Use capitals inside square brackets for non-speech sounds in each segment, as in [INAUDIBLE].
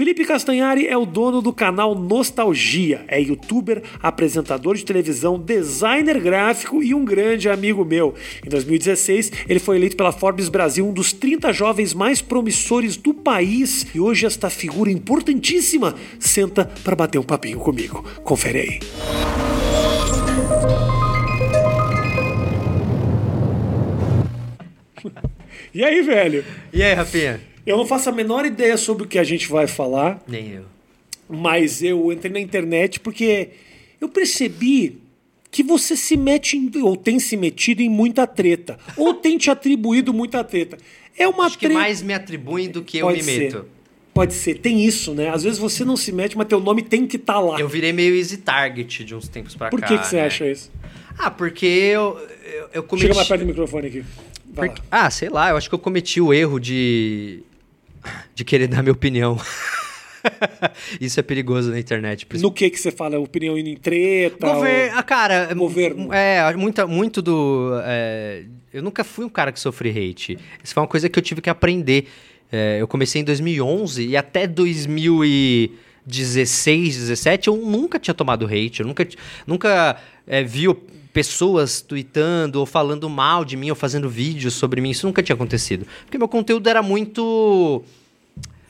Felipe Castanhari é o dono do canal Nostalgia. É youtuber, apresentador de televisão, designer gráfico e um grande amigo meu. Em 2016, ele foi eleito pela Forbes Brasil um dos 30 jovens mais promissores do país e hoje esta figura importantíssima senta para bater um papinho comigo. Confere aí. [LAUGHS] E aí, velho? E aí, Rafinha? Eu não faço a menor ideia sobre o que a gente vai falar, Nem eu. mas eu entrei na internet porque eu percebi que você se mete em, ou tem se metido em muita treta, ou tem te atribuído muita treta. É uma Acho que treta. mais me atribuem do que eu Pode me ser. meto. Pode ser, tem isso, né? Às vezes você não se mete, mas teu nome tem que estar lá. Eu virei meio easy target de uns tempos pra Por cá. que, que você né? acha isso? Ah, porque eu, eu, eu cometi... Chega mais perto do microfone aqui. Porque-. Ah, sei lá, eu acho que eu cometi o erro de. De querer dar minha opinião. [LAUGHS] Isso é perigoso na internet. No que que você fala? Opinião indo em treta? Governo, ou- ah, cara, Governo. é, muita, muito do. é, eu nunca fui um cara que sofre hate. Isso foi uma coisa que eu tive que aprender. É, eu comecei em 2011 e até 2016, 17 eu nunca tinha tomado hate. Eu nunca, nunca é, vi pessoas tweetando ou falando mal de mim ou fazendo vídeos sobre mim. Isso nunca tinha acontecido. Porque meu conteúdo era muito.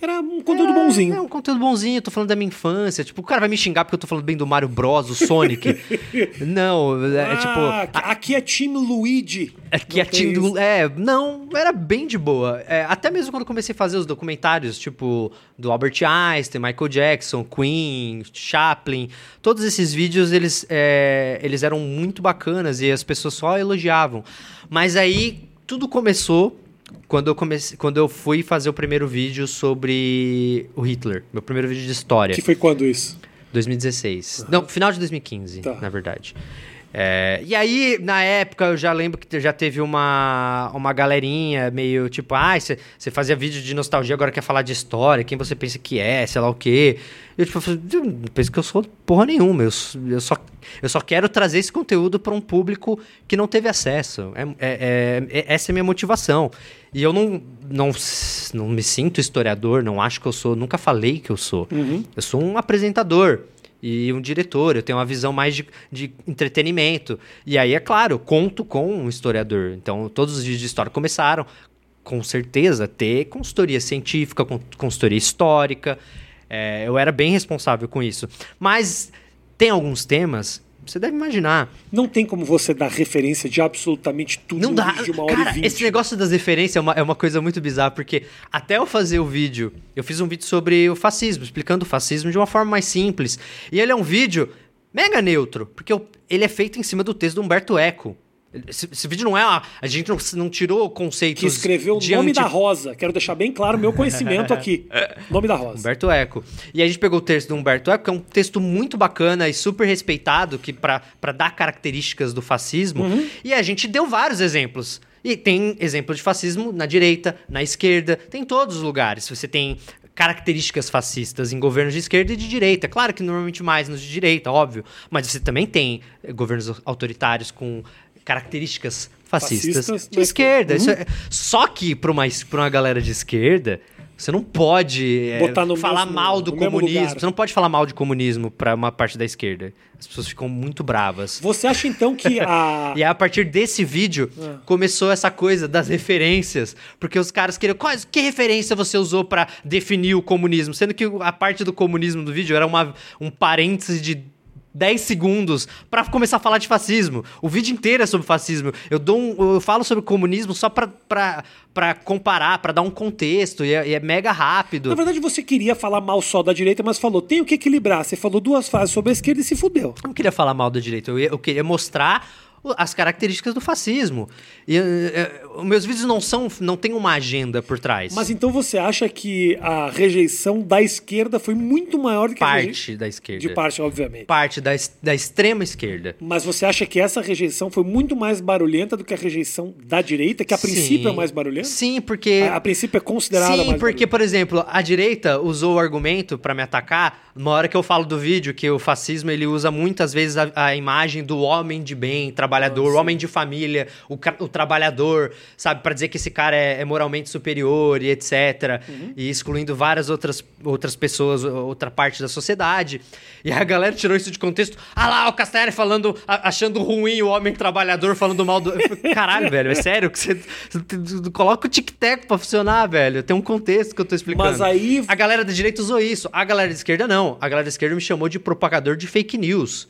Era um conteúdo bonzinho. É um conteúdo bonzinho, eu tô falando da minha infância. Tipo, o cara vai me xingar porque eu tô falando bem do Mario Bros, do Sonic. [LAUGHS] não, é Ah, tipo. aqui- é time Luigi. Aqui Não a tem Tim- isso. É, não, era bem de boa. É, até mesmo quando eu comecei a fazer os documentários, tipo, do Albert Einstein, Michael Jackson, Queen, Chaplin, todos esses vídeos, eles, é, eles eram muito bacanas e as pessoas só elogiavam. Mas aí, tudo começou quando eu, comecei, quando eu fui fazer o primeiro vídeo sobre o Hitler. Meu primeiro vídeo de história. Que foi quando isso? 2016. Não, final de 2015, Tá. na verdade. É, e aí, na época, eu já lembro que já teve uma, uma galerinha meio tipo, ah, você fazia vídeo de nostalgia, agora quer falar de história, quem você pensa que é, sei lá o quê. Eu, tipo, "Eu não penso que eu sou porra nenhuma, eu, eu, só, eu só quero trazer esse conteúdo para um público que não teve acesso. É, é- é- é- essa é a minha motivação. E eu não, não, não me sinto historiador, não acho que eu sou, nunca falei que eu sou. Eu sou um apresentador e um diretor, eu tenho uma visão mais de, de entretenimento. E aí, é claro, conto com um historiador. Então, todos os vídeos de história começaram, com certeza, ter consultoria científica, con- consultoria histórica. É, eu era bem responsável com isso. Mas tem alguns temas, você deve imaginar. Não tem como você dar referência de absolutamente tudo Não dá. de uma hora Cara, e vinte. esse negócio das referências é uma, é uma coisa muito bizarra, porque até eu fazer o vídeo, eu fiz um vídeo sobre o fascismo, explicando o fascismo de uma forma mais simples. E ele é um vídeo mega neutro, porque ele é feito em cima do texto do Humberto Eco. Esse, esse vídeo não é. Uma, a gente não, não tirou conceitos. Que escreveu o nome da Rosa. Quero deixar bem claro o meu conhecimento aqui. [LAUGHS] Nome da Rosa. Humberto Eco. E a gente pegou o texto do Humberto Eco, que é um texto muito bacana e super respeitado que para dar características do fascismo. E a gente deu vários exemplos. E tem exemplo de fascismo na direita, na esquerda, tem em todos os lugares. Você tem características fascistas em governos de esquerda e de direita. Claro que normalmente mais nos de direita, óbvio. Mas você também tem governos autoritários com características fascistas, Fascistas de esquerda. é- Só que para uma, pra uma galera de esquerda, você não pode é, falar mesmo- mal do comunismo. Você não pode falar mal de comunismo para uma parte da esquerda. As pessoas ficam muito bravas. Você acha então que [LAUGHS] a. E a partir desse vídeo, Ah. começou essa coisa das referências. Porque os caras queriam. Quais, que referência você usou para definir o comunismo? Sendo que a parte do comunismo do vídeo era uma, um parênteses de 10 segundos para começar a falar de fascismo. O vídeo inteiro é sobre fascismo. Eu, dou um- eu falo sobre comunismo só pra, pra, pra comparar, pra dar um contexto. E é, e é mega rápido. Na verdade, você queria falar mal só da direita, mas falou, tem o que equilibrar. Você falou duas frases sobre a esquerda e se fudeu. Eu não queria falar mal da direita, eu, eu queria mostrar as características do fascismo. E eh, eh, meus vídeos não são, não tem uma agenda por trás. Mas então você acha que a rejeição da esquerda foi muito maior do que a rejeição. parte da esquerda. De parte, obviamente. Parte da, da extrema esquerda. Mas você acha que essa rejeição foi muito mais barulhenta do que a rejeição da direita, que a princípio é mais barulhenta? Sim, porque. A, a princípio é considerada Sim, mais porque, barulhenta. por exemplo, a direita usou o argumento pra me atacar. Uma hora que eu falo do vídeo que o fascismo ele usa muitas vezes a, a imagem do homem de bem, trabalhador, o homem de família, o, o trabalhador, sabe? Pra dizer que esse cara é, é moralmente superior e etc. Uhum. E excluindo várias outras, outras pessoas, outra parte da sociedade. E a galera tirou isso de contexto. Ah lá, o Castanhari falando, achando ruim o homem trabalhador, falando mal do. [LAUGHS] Caralho, velho, é sério que você, você coloca o tic-tac pra funcionar, velho. Tem um contexto que eu tô explicando. Mas aí- A galera da direita usou isso. A galera da esquerda não. A galera da esquerda me chamou de propagador de fake news.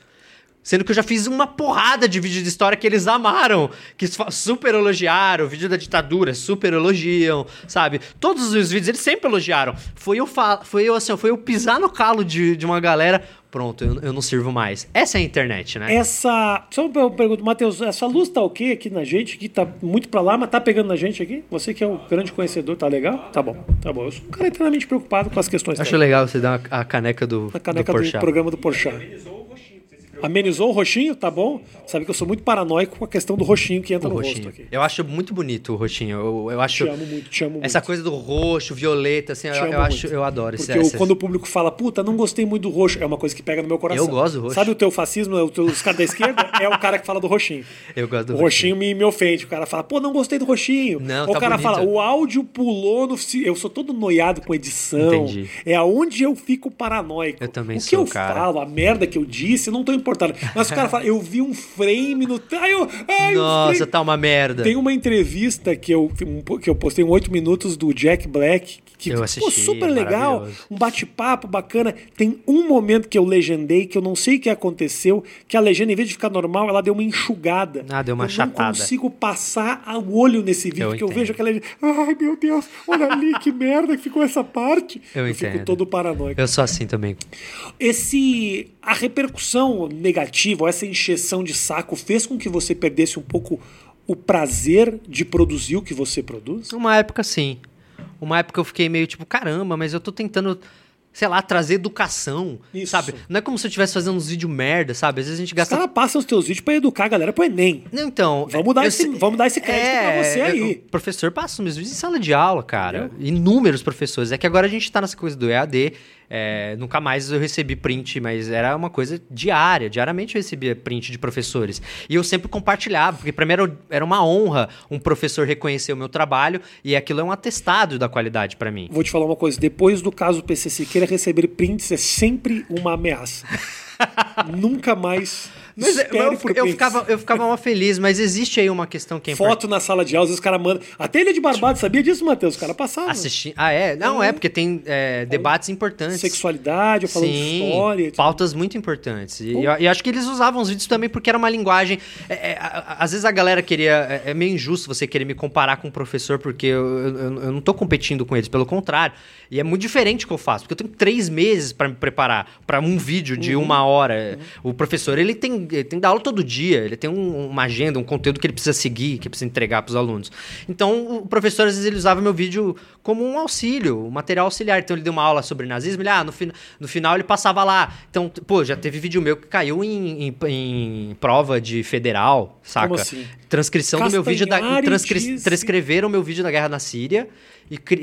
Sendo que eu já fiz uma porrada de vídeo de história que eles amaram, que super elogiaram, o vídeo da ditadura, super elogiam, sabe? Todos os vídeos eles sempre elogiaram. Foi eu, foi eu assim, foi eu pisar no calo de, de uma galera, pronto, eu, eu não sirvo mais. Essa é a internet, né? Essa. Só uma pergunta, Matheus, essa luz tá ok aqui na gente? Que tá muito pra lá, mas tá pegando na gente aqui? Você que é o grande conhecedor, tá legal? Tá bom, tá bom. Eu sou um cara eternamente preocupado com as questões Acho legal você dar a caneca do, A caneca do do, programa do Porchat. Amenizou o roxinho, tá bom? Sabe que eu sou muito paranoico com a questão do roxinho que entra O no rosto roxinho. aqui. Eu acho muito bonito o roxinho. Eu, eu acho. Te amo muito, te amo muito. Essa coisa do roxo, violeta, assim, eu, eu acho, muito. eu adoro esse Porque eu- esse- quando o público fala, puta, não gostei muito do roxo, é uma coisa que pega no meu coração. Eu gosto do roxo. Sabe o teu fascismo, o teu- os caras da esquerda? é o cara que fala do roxinho. [LAUGHS] Eu gosto do O roxinho me, me ofende. O cara fala, pô, não gostei do roxinho. Não, Ou tá o cara bonito. fala, o áudio pulou no. Eu sou todo noiado com edição. Entendi. É aonde eu fico paranoico. Eu também o que sou, eu cara. falo, a merda que eu disse, eu não tô importando. Mas o cara fala, eu vi um frame no. Ai, eu, ai, um Nossa, frame. tá uma merda. Tem uma entrevista que eu, que eu postei em 8 minutos do Jack Black, que Eu pô, assisti, super legal, um bate-papo bacana. Tem um momento que eu legendei, que eu não sei o que aconteceu, que a legenda, em vez de ficar normal, ela deu uma enxugada. Ah, deu uma eu chatada. não consigo passar o olho nesse vídeo, Eu porque eu vejo aquela legenda. Ai, meu Deus, olha ali que [LAUGHS] merda que ficou essa parte. Eu fico entendo. todo paranoico. Eu sou assim também. Esse a repercussão negativa, ou essa encheção de saco fez com que você perdesse um pouco o prazer de produzir o que você produz? Uma época sim. Uma época eu fiquei meio tipo, caramba, mas eu tô tentando, sei lá, trazer educação, Isso. sabe? Não é como se eu estivesse fazendo uns vídeos merda, sabe? Às vezes a gente Os gasta caras passam os teus vídeos pra educar a galera pro Enem. Não, então. Vamos dar eu esse- vamos dar esse crédito pra você aí. O professor passa os meus vídeos em sala de aula, cara. Inúmeros professores. É que agora a gente tá nessa coisa do EAD. É, nunca mais eu recebi print, mas era uma coisa diária. Diariamente eu recebia print de professores. E eu sempre compartilhava, porque pra mim era, era uma honra um professor reconhecer o meu trabalho e aquilo é um atestado da qualidade pra mim. Vou te falar uma coisa: depois do caso PC Siqueira, receber prints é sempre uma ameaça. [LAUGHS] Nunca mais. Mas eu, espere eu, eu ficava, eu ficava mal feliz, mas existe aí uma questão que é. Foto na sala de aula, os caras mandam. Até ele de barbado, sabia disso, Matheus? Os caras passavam. Assistir. Ah, é? Não, é, porque tem é, debates importantes. Sexualidade, falando de Sim, história. etc. pautas muito importantes. E eu, acho que eles usavam os vídeos também porque era uma linguagem. é, é, às vezes a galera queria. É, é meio injusto você querer me comparar com um professor, porque eu, eu, eu não tô competindo com eles, pelo contrário. E é muito diferente o que eu faço, porque eu tenho três meses para me preparar para um vídeo de Uhum. uma hora. O professor, ele tem, ele tem que dar aula todo dia, ele tem um- uma agenda, um conteúdo que ele precisa seguir, que precisa entregar para os alunos. Então, o professor, às vezes, ele usava meu vídeo como um auxílio, um material auxiliar. Então, ele deu uma aula sobre nazismo, ele, ah, no, no final ele passava lá. Então, pô, já teve vídeo meu que caiu em, em- em prova de federal, saca? Como assim? Transcrição do meu vídeo da. Transcri transcreveram o meu vídeo da guerra na Síria. E, e-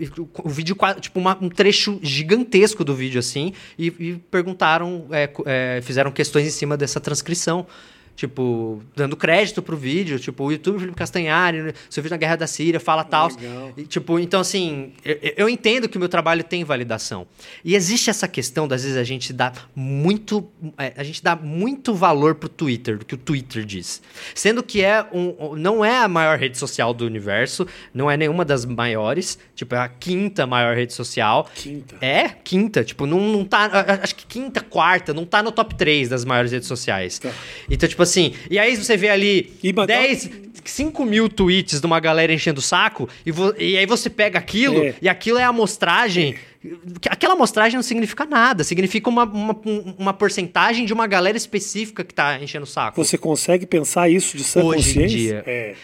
e- o vídeo, tipo, uma- um trecho gigantesco do vídeo, assim, e, e perguntaram, é, é, fizeram questões em cima dessa transcrição. Tipo, dando crédito pro vídeo, tipo, o YouTube Felipe Castanhari, seu vídeo na Guerra da Síria, fala tal. E, Tipo, então assim, eu, eu entendo que o meu trabalho tem validação. E existe essa questão, das vezes a gente dá muito. é, a gente dá muito valor pro Twitter, do que o Twitter diz. Sendo que é um, não é a maior rede social do universo, não é nenhuma das maiores, tipo, é a quinta maior rede social. Quinta. É, quinta, tipo, não, não tá. Acho que quinta, quarta, não tá no top 3 das maiores redes sociais. Tá. Então, tipo assim, e aí você vê ali mas- 10, 5 mil tweets de uma galera enchendo o saco, e, e aí você pega aquilo, É. e aquilo é a amostragem. que Aquela amostragem não significa nada, significa uma, uma, uma porcentagem de uma galera específica que tá enchendo o saco. Você consegue pensar isso de sã Hoje em consciência? dia. É.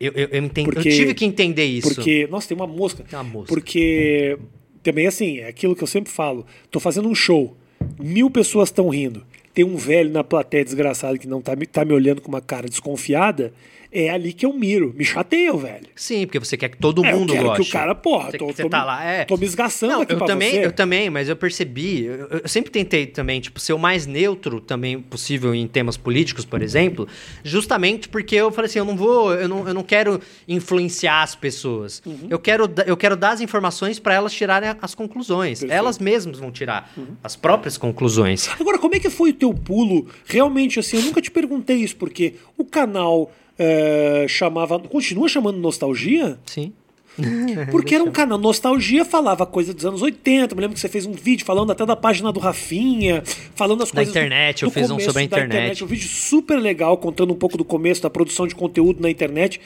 Eu, eu, eu, entendi, Porque- eu tive que entender isso. Porque, nossa, tem uma mosca. Tem uma mosca. Porque também assim, é aquilo que eu sempre falo. Tô fazendo um show, mil pessoas estão rindo. Tem um velho na plateia desgraçado que não tá, tá me olhando com uma cara desconfiada. É ali que eu miro. Me chateia, velho. Sim, porque você quer que todo É, mundo eu quero goste. que o cara, porra, Você, tô, você tô tá me, lá, é. tô me esgaçando Não, aqui eu também, você. eu também, mas eu percebi, eu, eu sempre tentei também, tipo, ser o mais neutro também possível em temas políticos, por exemplo, justamente porque eu falei assim, eu não vou, eu não, eu não quero influenciar as pessoas. Uhum. Eu quero eu quero dar as informações para elas tirarem as conclusões. Perfeito. Elas mesmas vão tirar Uhum. as próprias conclusões. Agora, como é que foi o teu pulo? Realmente, assim, eu nunca te perguntei isso, porque o canal é, chamava. Continua chamando Nostalgia? Sim. [LAUGHS] Porque era um canal. Nostalgia falava coisa dos anos 80. Eu me lembro que você fez um vídeo falando até da página do Rafinha, falando as Da coisas. do- internet, eu do fiz um sobre a da internet. Um vídeo super legal, contando um pouco do começo da produção de conteúdo na internet.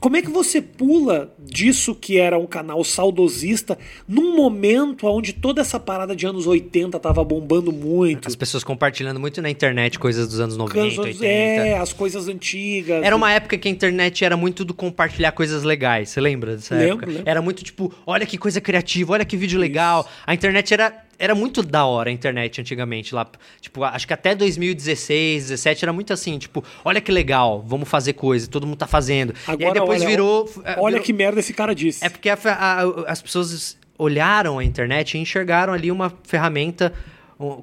Como é que você pula disso que era um canal saudosista num momento onde toda essa parada de anos 80 tava bombando muito? As pessoas compartilhando muito na internet coisas dos anos 90, Cansos- 80. É, as coisas antigas. Era uma época que a internet era muito do compartilhar coisas legais. Você lembra dessa Lembro, época? lembro. Era muito tipo, olha que coisa criativa, olha que vídeo legal. A internet era, era muito da hora, a internet antigamente. lá Tipo, acho que até 2016, 17 era muito assim, tipo, olha que legal, vamos fazer coisa, todo mundo tá fazendo. e aí Agora, depois olha, virou. é, Olha virou- que merda esse cara disse. É porque a a- as pessoas olharam a internet e enxergaram ali uma ferramenta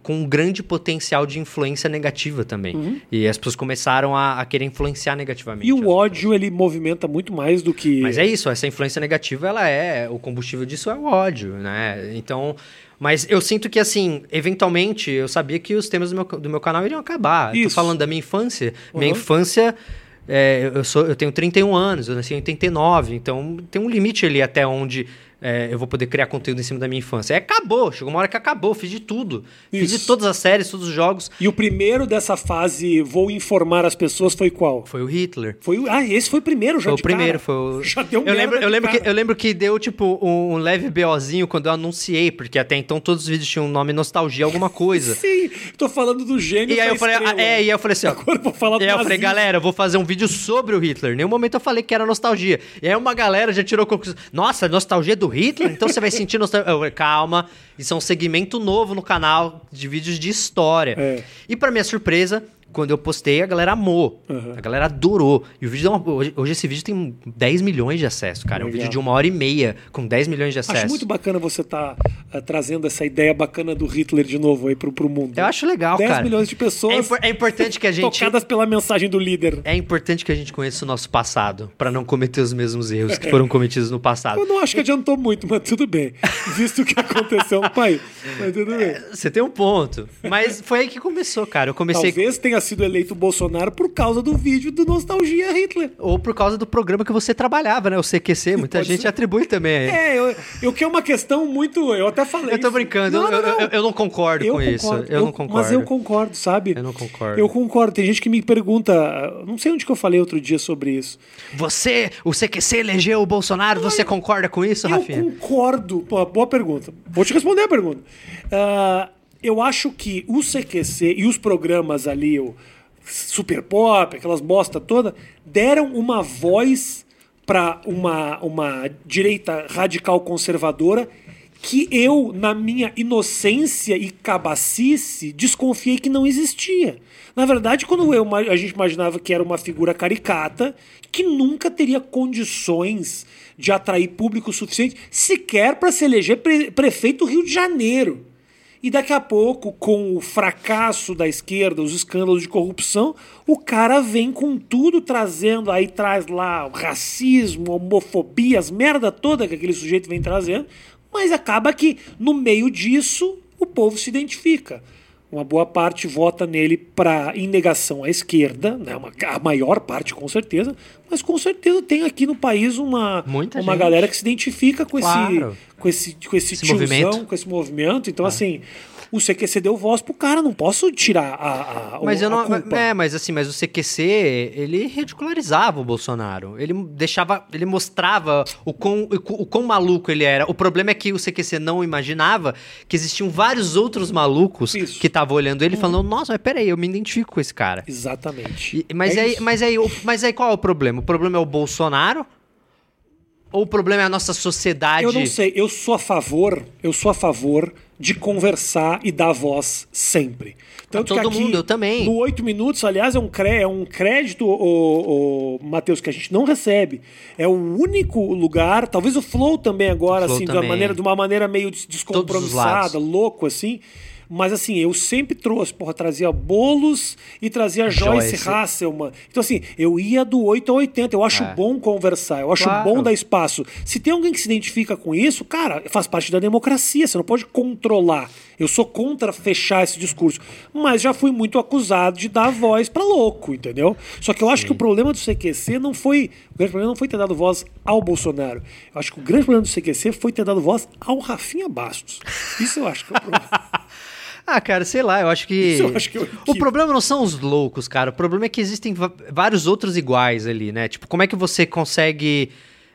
com um grande potencial de influência negativa também. E as pessoas começaram a, a querer influenciar negativamente. Uhum. E o ódio, ele movimenta muito mais do que. mas é isso, essa influência negativa, ela é. O combustível disso é o ódio, né? Então. Mas eu sinto que, assim, eventualmente, eu sabia que os temas do meu, do meu canal iriam acabar. Eu Isso. Tô falando da minha infância. Minha Uhum. infância. é, eu, sou, eu tenho 31 anos, eu nasci em 89, então tem um limite ali até onde é, eu vou poder criar conteúdo em cima da minha infância. É, acabou, chegou uma hora que acabou, fiz de tudo. Fiz Isso. de todas as séries, todos os jogos. E o primeiro dessa fase, vou informar as pessoas, foi qual? Foi o Hitler. Foi o... Ah, esse foi o primeiro já Foi o primeiro, cara. foi o. [LAUGHS] Já deu eu lembro, eu lembro, que, eu lembro que deu, tipo, um, um leve BOzinho quando eu anunciei, porque até então todos os vídeos tinham um nome nostalgia, alguma coisa. [LAUGHS] Sim, tô falando do gênio E aí eu falei, ah, estrela. é, e aí eu falei assim, ó. Agora eu vou falar do E aí eu falei, galera, eu vou fazer um vídeo sobre o Hitler. Em nenhum momento eu falei que era nostalgia. E aí uma galera já tirou conclusão. Nossa, nostalgia do Hitler? Então você vai [LAUGHS] sentir nostalgia. Calma, isso é um segmento novo no canal de vídeos de história. É. E pra minha surpresa, quando eu postei, a galera amou. Uhum. A galera adorou. E o vídeo deu uma- hoje, hoje esse vídeo tem 10 milhões de acessos, cara. É um vídeo de uma hora e meia, com 10 milhões de acessos. Acho muito bacana você estar trazendo essa ideia bacana do Hitler de novo aí pro, pro mundo. Eu acho legal, 10 cara. milhões de É, pessoas impor- é importante que a gente. tocadas pela mensagem do líder. É importante que a gente conheça o nosso passado, pra não cometer os mesmos erros que foram cometidos no passado. Eu não acho que adiantou muito, mas tudo bem. [LAUGHS] Visto o que aconteceu no país. Mas tudo bem. Você tem um ponto. Mas foi aí que começou, cara. Eu comecei. Talvez tenha sido eleito Bolsonaro por causa do vídeo do Nostalgia Hitler. Ou por causa do programa que você trabalhava, né? O CQC. Muita gente ser. atribui também. É, eu, eu que é uma questão muito. Eu até falei. Eu tô isso. brincando, Não, eu, não, não. eu- eu não concordo Eu com isso. concordo, Eu, não concordo. Mas eu concordo, sabe? Eu não concordo. Eu concordo. Tem gente que me pergunta. Não sei onde que eu falei outro dia sobre isso. Você, o CQC elegeu o Bolsonaro, você concorda com isso, Eu Rafinha? concordo. Pô, boa pergunta. Vou te responder a pergunta. Ah, eu acho que o CQC e os programas ali, o Super Pop, aquelas bosta toda, deram uma voz para uma, uma direita radical conservadora que eu, na minha inocência e cabacice, desconfiei que não existia. Na verdade, quando eu, a gente imaginava que era uma figura caricata, que nunca teria condições de atrair público suficiente, sequer para se eleger pre- prefeito do Rio de Janeiro. E daqui a pouco, com o fracasso da esquerda, os escândalos de corrupção, o cara vem com tudo trazendo, aí traz lá racismo, homofobia, as merda toda que aquele sujeito vem trazendo, mas acaba que no meio disso o povo se identifica. Uma boa parte vota nele para em negação à esquerda, né? uma, a maior parte com certeza, mas com certeza tem aqui no país uma, Muita uma gente. galera que se identifica com Claro. esse com esse, com esse, Esse tiozão, movimento. com esse movimento. Então, assim, o CQC deu voz pro cara, não posso tirar a, a, Mas o- eu não. culpa. É, mas assim, mas o CQC, ele ridicularizava o Bolsonaro. Ele deixava. Ele mostrava o quão, o quão- o quão maluco ele era. O problema é que o CQC não imaginava que existiam vários outros malucos Isso. Que estavam olhando ele falando, nossa, mas peraí, eu me identifico com esse cara. Exatamente. E- mas, É aí, mas, aí, o- mas aí qual é o problema? O problema é o Bolsonaro? Ou o problema é a nossa sociedade? Eu não sei, eu sou a favor, eu sou a favor de conversar e dar voz sempre. Tanto todo que aqui, mundo, eu também. No 8 minutos, aliás, é um, cré, é um crédito, o, o Matheus, que a gente não recebe. É o único lugar, talvez o Flow também agora, Flow assim, também. De, uma maneira, de uma maneira meio descompromissada, louco, assim mas assim, eu sempre trouxe, porra, trazia bolos e trazia Joyce, Joyce. Hasselman. Então, assim, eu ia do 8 ao 80. Eu acho é. bom conversar, eu acho claro. bom dar espaço. Se tem alguém que se identifica com isso, cara, faz parte da democracia. Você não pode controlar. Eu sou contra fechar esse discurso. Mas já fui muito acusado de dar voz para louco, entendeu? Só que eu acho Sim. que o problema do CQC não foi. O grande problema não foi ter dado voz ao Bolsonaro. Eu acho que o grande problema do CQC foi ter dado voz ao Rafinha Bastos. Isso eu acho que é o problema. [LAUGHS] Ah, cara, sei lá, eu acho que. [LAUGHS] Eu acho que eu... O problema não são os loucos, cara. O problema é que existem vários outros iguais ali, né? Tipo, como é que você consegue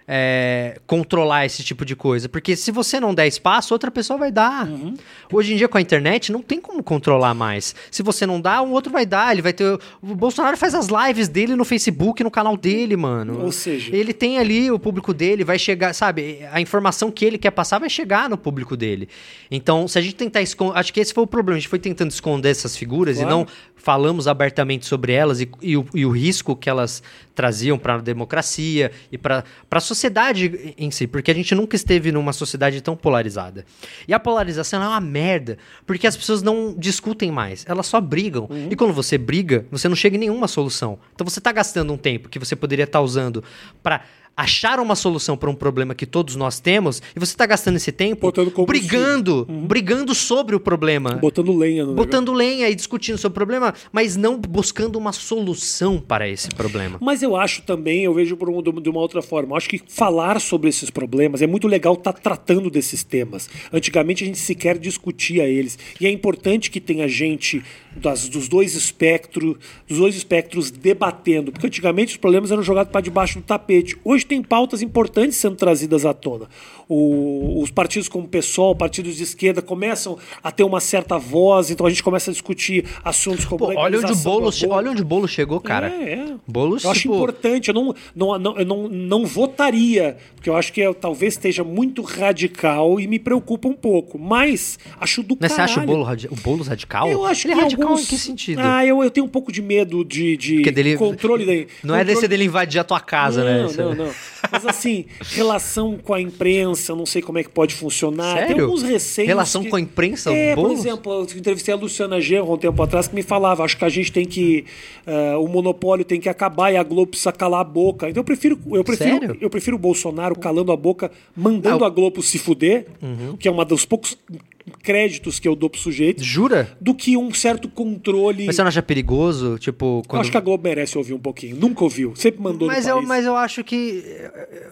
é, controlar esse tipo de coisa. Porque se você não der espaço, outra pessoa vai dar. Uhum. Hoje em dia, com a internet, não tem como controlar mais. Se você não dá, um outro vai dar. Ele vai ter. O Bolsonaro faz as lives dele no Facebook, no canal dele, mano. Ou seja. Ele tem ali o público dele, vai chegar, sabe? A informação que ele quer passar vai chegar no público dele. Então, se a gente tentar esconder. Acho que esse foi o problema. A gente foi tentando esconder essas figuras claro. e não falamos abertamente sobre elas e, e, o, e o, risco que elas traziam para a democracia e para a sociedade em si, porque a gente nunca esteve numa sociedade tão polarizada. E a polarização é uma merda, porque as pessoas não discutem mais, elas só brigam. Uhum. E quando você briga, você não chega em nenhuma solução. Então você está gastando um tempo que você poderia estar tá usando para achar uma solução para um problema que todos nós temos e você está gastando esse tempo brigando, uhum. brigando sobre o problema. Botando lenha no Botando negócio. lenha e discutindo sobre o problema, mas não buscando uma solução para esse problema. Mas eu acho também, eu vejo por um, de uma outra forma, eu acho que falar sobre esses problemas é muito legal estar tá tratando desses temas. Antigamente a gente sequer discutia eles. E é importante que tenha gente das, dos dois espectros, dos dois espectros debatendo, porque antigamente os problemas eram jogados para debaixo do tapete. Hoje tem pautas importantes sendo trazidas à tona. O, os partidos como o PSOL, partidos de esquerda, começam a ter uma certa voz, então a gente começa a discutir assuntos como Pô, olha onde o bolo, olha onde o bolo chegou, cara. É, é. Boulos, eu acho tipo... importante, eu não, não, não, eu não, não votaria, porque eu acho que eu, talvez esteja muito radical e me preocupa um pouco, mas acho do mas caralho. Você acha o, bolo, o Boulos radical? Eu acho Ele que é radical alguns... em que sentido? Ah, eu, eu tenho um pouco de medo de, de dele... controle. Não controle... é desse dele invadir a tua casa, não, né? Não, não, não. Mas assim, relação com a imprensa, não sei como é que pode funcionar. Sério? Tem alguns receios. Relação que... com a imprensa? É, por exemplo, eu entrevistei a Luciana Genro um tempo atrás que me falava, acho que a gente tem que. Uh, o monopólio tem que acabar e a Globo precisa calar a boca. Então eu prefiro. Eu prefiro, Sério? eu prefiro o Bolsonaro calando a boca, mandando ah, a Globo se fuder, uhum. que é uma dos poucos créditos que eu dou pro sujeito. Jura? Do que um certo controle. Mas você não acha perigoso? Tipo, quando... Eu acho que a Globo merece ouvir um pouquinho. Nunca ouviu. Sempre mandou mas eu, país. Mas eu acho que.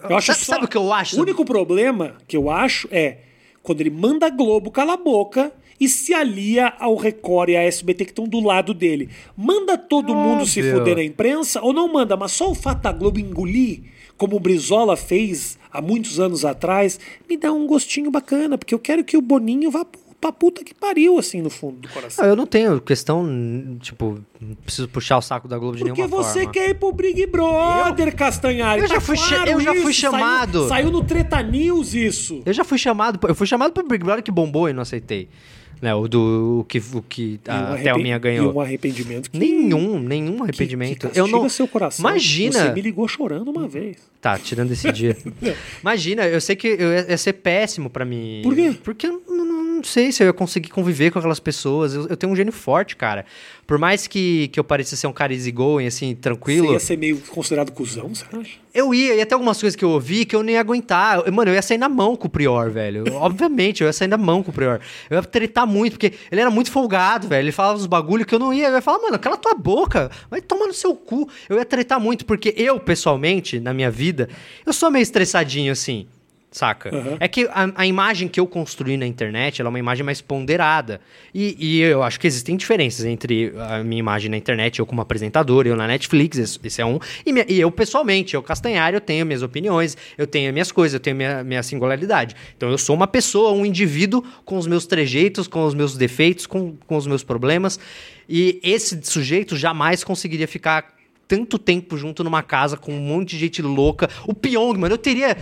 Eu acho sabe, só... sabe o que eu acho? O único problema que eu acho é quando ele manda a Globo calar a boca e se alia ao Record e à SBT que estão do lado dele. Manda todo mundo se fuder na imprensa ou não manda, mas só o fato da Globo engolir, como o Brizola fez há muitos anos atrás, me dá um gostinho bacana, porque eu quero que o Boninho vá pra puta que pariu, assim, no fundo do coração. Ah, eu não tenho questão, tipo, não preciso puxar o saco da Globo de Porque nenhuma forma. Porque você quer ir pro Big Brother, eu, Castanhari. Eu já tá fui, claro eu já fui chamado. Saiu, saiu, no Treta News isso. Eu já fui chamado, eu fui chamado pro Big Brother que bombou e não aceitei. Né, o do o que, o que a Thelminha ganhou. E um arrependimento que... Nenhum, nenhum arrependimento. Que, que eu não seu coração. Imagina. Você me ligou chorando uma vez. Tá, tirando esse dia. [LAUGHS] Imagina, eu sei que eu ia, ia ser péssimo para mim. Por quê? Porque eu não, sei se eu ia conseguir conviver com aquelas pessoas. Eu, eu, tenho um gênio forte, cara. Por mais que, que eu pareça ser um cara easygoing, assim, tranquilo. Você ia ser meio considerado cuzão, você acha? Eu ia, ia ter algumas coisas que eu ouvi que eu nem ia aguentar. Mano, eu ia sair na mão com o Prior, velho. [LAUGHS] Obviamente, eu ia sair na mão com o Prior. Eu ia tretar muito, porque ele era muito folgado, velho. Ele falava uns bagulho que eu não ia. Eu ia falar, mano, cala tua boca, vai tomar no seu cu. Eu ia tretar muito, porque eu, pessoalmente, na minha vida, eu sou meio estressadinho assim saca? Uhum. É que a, a, imagem que eu construí na internet, ela é uma imagem mais ponderada. E, e, eu acho que existem diferenças entre a minha imagem na internet, eu como apresentador, eu na Netflix, esse, esse é um. E, minha, e, eu pessoalmente, eu Castanhari, eu tenho minhas opiniões, eu tenho minhas coisas, eu tenho minha, minha singularidade. Então eu sou uma pessoa, um indivíduo com os meus trejeitos, com os meus defeitos, com, com os meus problemas. E esse sujeito jamais conseguiria ficar tanto tempo junto numa casa com um monte de gente louca. O Pyong, mano, eu teria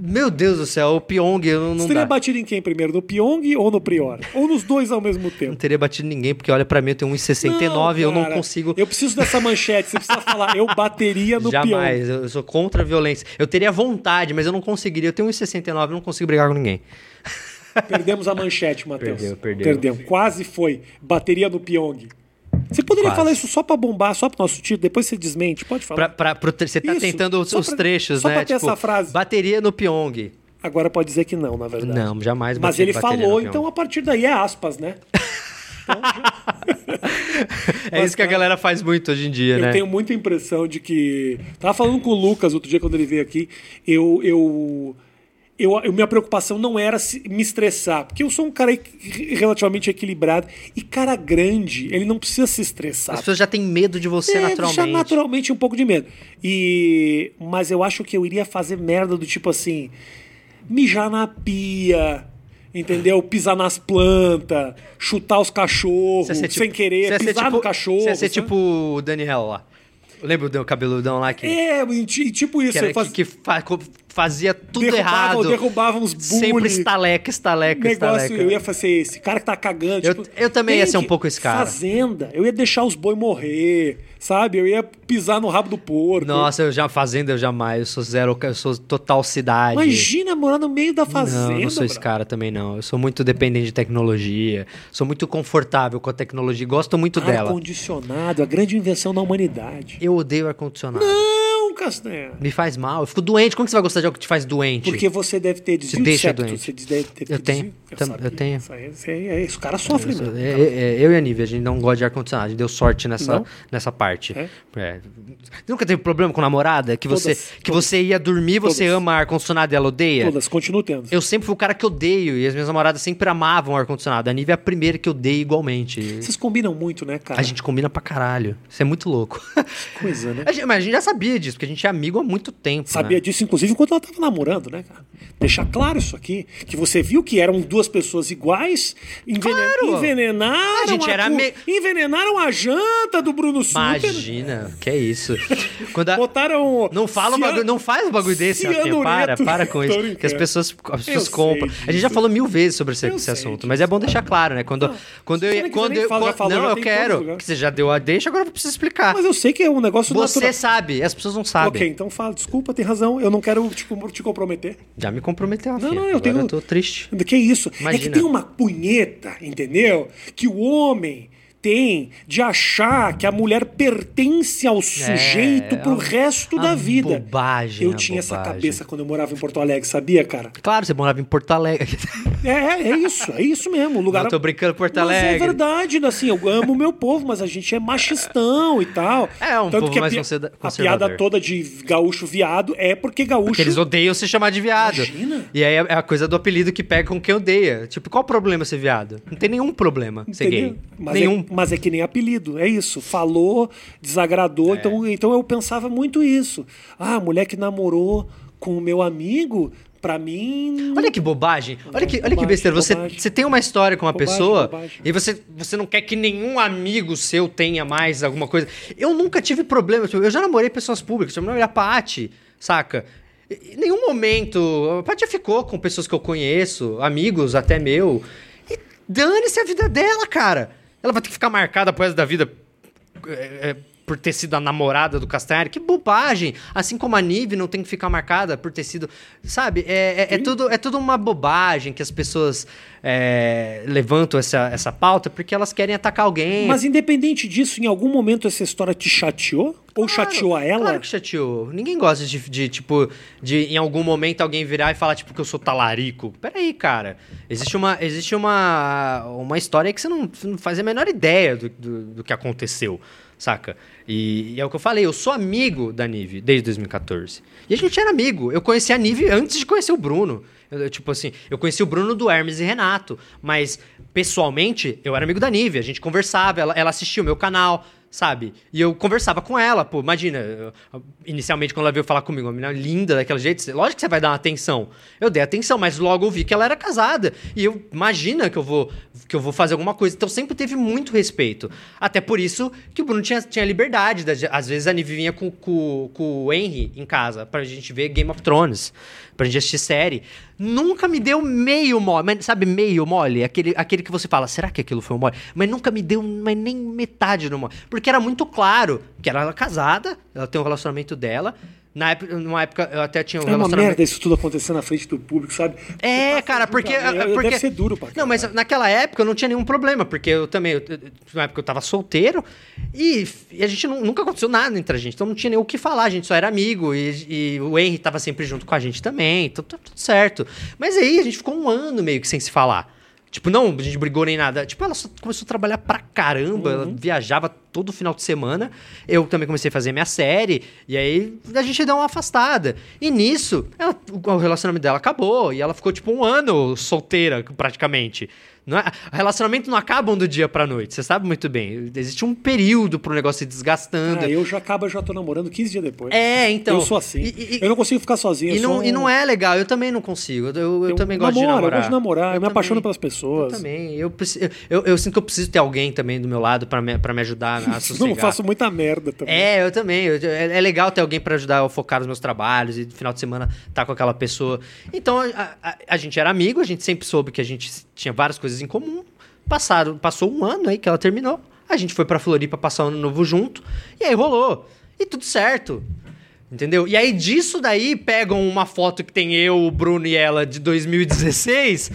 Meu Deus do céu, o Pyong eu não, não Você teria dá. batido em quem primeiro? No Pyong ou no Prior? Ou nos dois ao mesmo Não tempo? teria batido ninguém, porque olha pra mim, eu tenho 1,69 e eu não consigo. Eu preciso dessa manchete. Você precisa falar, eu bateria no Pyong. Jamais, eu sou contra a violência. Eu teria vontade, mas eu não conseguiria. Eu tenho 1,69 eu não consigo brigar com ninguém. Perdemos a manchete, Matheus. Perdeu, perdeu. Perdemos. Quase foi. Bateria no Pyong. Você poderia Quase. falar isso só pra bombar, só pro nosso título, depois você desmente, pode falar. Pra, pra, pro você tá Isso, tentando os, só os pra- trechos, só né? pra ter essa frase. Bateria no Pyong. Agora pode dizer que não, na verdade. Não, jamais Mas ele falou, então a partir daí é aspas, né? [LAUGHS] É isso que a galera faz muito hoje em dia, Eu né? tenho muita impressão de que. Tava falando com o Lucas outro dia quando ele veio aqui. Eu. eu... Eu, eu- minha preocupação não era se- me estressar, porque eu sou um cara relativamente equilibrado. E cara grande, ele não precisa se estressar. As pessoas já têm medo de você É, naturalmente. Já naturalmente um pouco de medo. E mas eu acho que eu iria fazer merda do tipo assim, mijar na pia, entendeu? Pisar nas plantas, chutar os cachorros ia ser sem tipo- querer, ser pisar tipo- no cachorro. Você ia ser tipo o Daniel lá. Lembra do cabeludão lá que, É, e ti- tipo isso, que, era- faz- que- que fazia tudo derrubava, errado. derrubava uns Sempre bully. estaleca, estaleca, negócio, estaleca. eu ia fazer esse cara que tá cagando. Eu- tipo, eu também ia ser um pouco esse cara. Fazenda, eu ia deixar os boi morrer, sabe? Eu ia pisar no rabo do porco. Nossa, eu já fazenda, eu jamais. Eu sou zero, eu sou total cidade. Imagina morar no meio da fazenda. Não, não sou esse bro. cara também, não. Eu sou muito dependente de tecnologia. Sou muito confortável com a tecnologia. Gosto muito dela. Ar-condicionado, a grande invenção da humanidade. Eu odeio ar-condicionado. Não, Castanha. Me faz mal. Eu fico doente. Como que você vai gostar de algo que te faz doente? Porque você deve ter desvio de deixa septo. doente. Você deve ter Eu tenho, sabia. eu tenho. Isso aí, isso aí, é isso. O cara sofre Eu, mesmo. é- é- eu e a Nívia, a gente não gosta de ar-condicionado. A gente deu sorte nessa, Não? nessa parte. É? É. Nunca teve problema com namorada? Que você, Todas, que você ia dormir, você Todas. ama ar-condicionado e ela odeia? Todas, continuo tendo. Eu sempre fui o cara que odeio e as minhas namoradas sempre amavam ar-condicionado. A Nívia é a primeira que odeia igualmente. Vocês combinam muito, né, cara? A gente combina pra caralho. Isso é muito louco. Coisa, né? [LAUGHS] A gente- mas a gente já sabia disso, porque gente é amigo há muito tempo. Sabia né? disso, inclusive, enquanto ela tava namorando, né, cara? Deixar claro isso aqui. Que você viu que eram duas pessoas iguais, envenen... Claro! envenenaram. A gente era cu- ame- Envenenaram a janta do Bruno Suter. Imagina, que é isso. Quando a- Botaram. Não fala cian- bagulho, não faz um bagulho desse, Rafinha. Para, para com [LAUGHS] isso. Que as pessoas, as pessoas Eu compram. A gente já falou mil vezes sobre esse, esse assunto, mas é bom deixar claro, né? Quando, quando se eu, quando eu, falar, já quando- não, eu quero. Que você já deu a deixa, agora eu preciso explicar. Mas eu sei que é um negócio Você natural. sabe, as pessoas não sabem. Ok, então fala, desculpa, tem razão. Eu não quero te, te comprometer. Já me comprometeu, Rafinha. não, eu Agora tenho- eu tô triste. Que isso? É que Imagina. tem uma punheta, entendeu? Que o homem tem de achar que a mulher pertence ao sujeito pro uma- resto uma da vida. bobagem, Eu uma tinha essa bobagem. cabeça quando eu morava em Porto Alegre, sabia, cara? Claro, você morava em Porto Alegre. É, é isso, é isso mesmo. O lugar Não, tô brincando, Porto Mas é Alegre. verdade, assim, eu amo o meu povo, mas a gente é machistão e tal. É, um Tanto povo que a mais pi- conserva- A conservador. piada toda de gaúcho viado é porque gaúcho... Porque eles odeiam se chamar de viado. Imagina. E aí é a coisa do apelido que pega com quem odeia. Tipo, qual o problema ser viado? Não tem nenhum problema ser Entendeu? gay. Mas, nenhum. Mas é que nem apelido, é isso. Falou, desagradou, É. então, então eu pensava muito isso. Ah, a mulher que namorou com o meu amigo, pra mim. Olha que bobagem. Olha que, olha que besteira. Você, bobagem. você tem uma história com uma Bobagem, pessoa bobagem. e você, você não quer que nenhum amigo seu tenha mais alguma coisa. Eu nunca tive problema. tipo, Eu já namorei pessoas públicas. Eu namorei a Paty, saca? Em nenhum momento. A Paty já ficou com pessoas que eu conheço, amigos até meu. E dane-se a vida dela, cara. Ela vai ter que ficar marcada pro resto da vida é, é, por ter sido a namorada do Castanhari. Que bobagem! Assim como a Nive não tem que ficar marcada por ter sido. Sabe? É, é, é tudo, é tudo uma bobagem que as pessoas é, levantam essa, essa pauta porque elas querem atacar alguém. Mas independente disso, em algum momento essa história te chateou? Ou Claro, chateou a ela? Claro que chateou. Ninguém gosta de, de, tipo, de em algum momento alguém virar e falar, tipo, que eu sou talarico. Peraí, cara. Existe uma, existe uma, uma história que você não, você não faz a menor ideia do, do, do que aconteceu, saca? E, e é o que eu falei, eu sou amigo da Nive desde 2014. E a gente era amigo. Eu conheci a Nive antes de conhecer o Bruno. Eu, eu, tipo assim, eu conheci o Bruno do Hermes e Renato, mas pessoalmente eu era amigo da Nive, a gente conversava, ela, ela assistia o meu canal, sabe? E eu conversava com ela, pô, imagina, inicialmente quando ela veio falar comigo, uma menina linda daquele jeito, lógico que você vai dar uma atenção. Eu dei atenção, mas logo eu vi que ela era casada. E eu imagina que eu vou que eu vou fazer alguma coisa. Então sempre teve muito respeito. Até por isso que o Bruno tinha, tinha liberdade. da- Às vezes a Nive vinha com, com, com o Henry em casa pra gente ver Game of Thrones, pra gente assistir série. Nunca me deu meio mole, mas sabe meio mole? Aquele, aquele que você fala, será que aquilo foi um mole? Mas nunca me deu mas nem metade do mole. Porque era muito claro que ela era casada, ela tem um relacionamento dela. Na época, numa época eu até tinha um É uma merda isso tudo acontecer na frente do público, sabe? É, Você cara, porque, muito a- porque. Deve ser duro pra Não, mas naquela época eu não tinha nenhum problema, porque eu também. eu- na época eu tava solteiro e, e a gente nu- nunca aconteceu nada entre a gente, então não tinha nem o que falar, a gente só era amigo e, e o Henry tava sempre junto com a gente também, então tá tudo certo. Mas aí a gente ficou um ano meio que sem se falar. Tipo, não, a gente brigou nem nada. Tipo, ela só começou a trabalhar pra caramba, ela viajava todo final de semana. Eu também comecei a fazer minha série, e aí a gente deu uma afastada. E nisso, ela- o relacionamento dela acabou, e ela ficou tipo um ano solteira, praticamente. Não é- relacionamento não acaba do dia pra noite, você sabe muito bem. Existe um período pro negócio se desgastando. Ah, eu já acabo, eu já tô namorando 15 dias depois. É, então. eu sou assim. E, e- eu não consigo ficar sozinho. e eu não, e um- não é legal, eu também não consigo. Eu, eu, também gosto de namoro, namorar. Eu gosto de namorar, eu, me apaixono também. pelas pessoas. Eu também. Eu, eu, eu sinto que eu preciso ter alguém também do meu lado pra me, pra me ajudar a [LAUGHS] sossegar. Não faço muita merda também. É, eu também. Eu- é, é legal ter alguém pra ajudar a focar nos meus trabalhos e no final de semana estar com aquela pessoa. Então, a, a- a gente era amigo, a gente sempre soube que a gente tinha várias coisas em comum. Passaram, passou um ano aí que ela terminou. A gente foi pra Floripa passar o ano novo junto. E aí rolou. E tudo certo. Entendeu? E aí disso daí pegam uma foto que tem eu, o Bruno e ela de 2016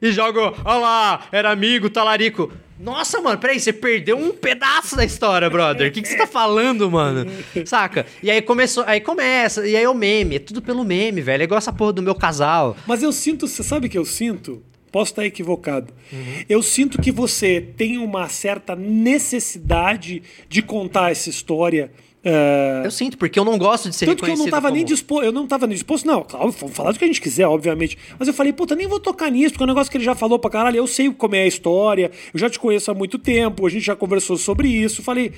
e jogam, olha lá, era amigo, talarico. Nossa, mano, peraí, você perdeu um pedaço da história, brother. O que, que você tá falando, mano? Saca? E aí começou, aí começa, e aí é o meme, é tudo pelo meme, velho. É igual essa porra do meu casal. Mas eu sinto, você sabe que eu sinto? Posso estar equivocado. Uhum. Eu sinto que você tem uma certa necessidade de contar essa história. Eh, Eu sinto, porque eu não gosto de ser Tanto que eu não tava nem como- disposto, eu não tava nem disposto, não, claro, vamos falar do que a gente quiser, obviamente. Mas eu falei, puta, nem vou tocar nisso, porque é um negócio que ele já falou pra caralho, eu sei como é a história, eu já te conheço há muito tempo, a gente já conversou sobre isso. Falei,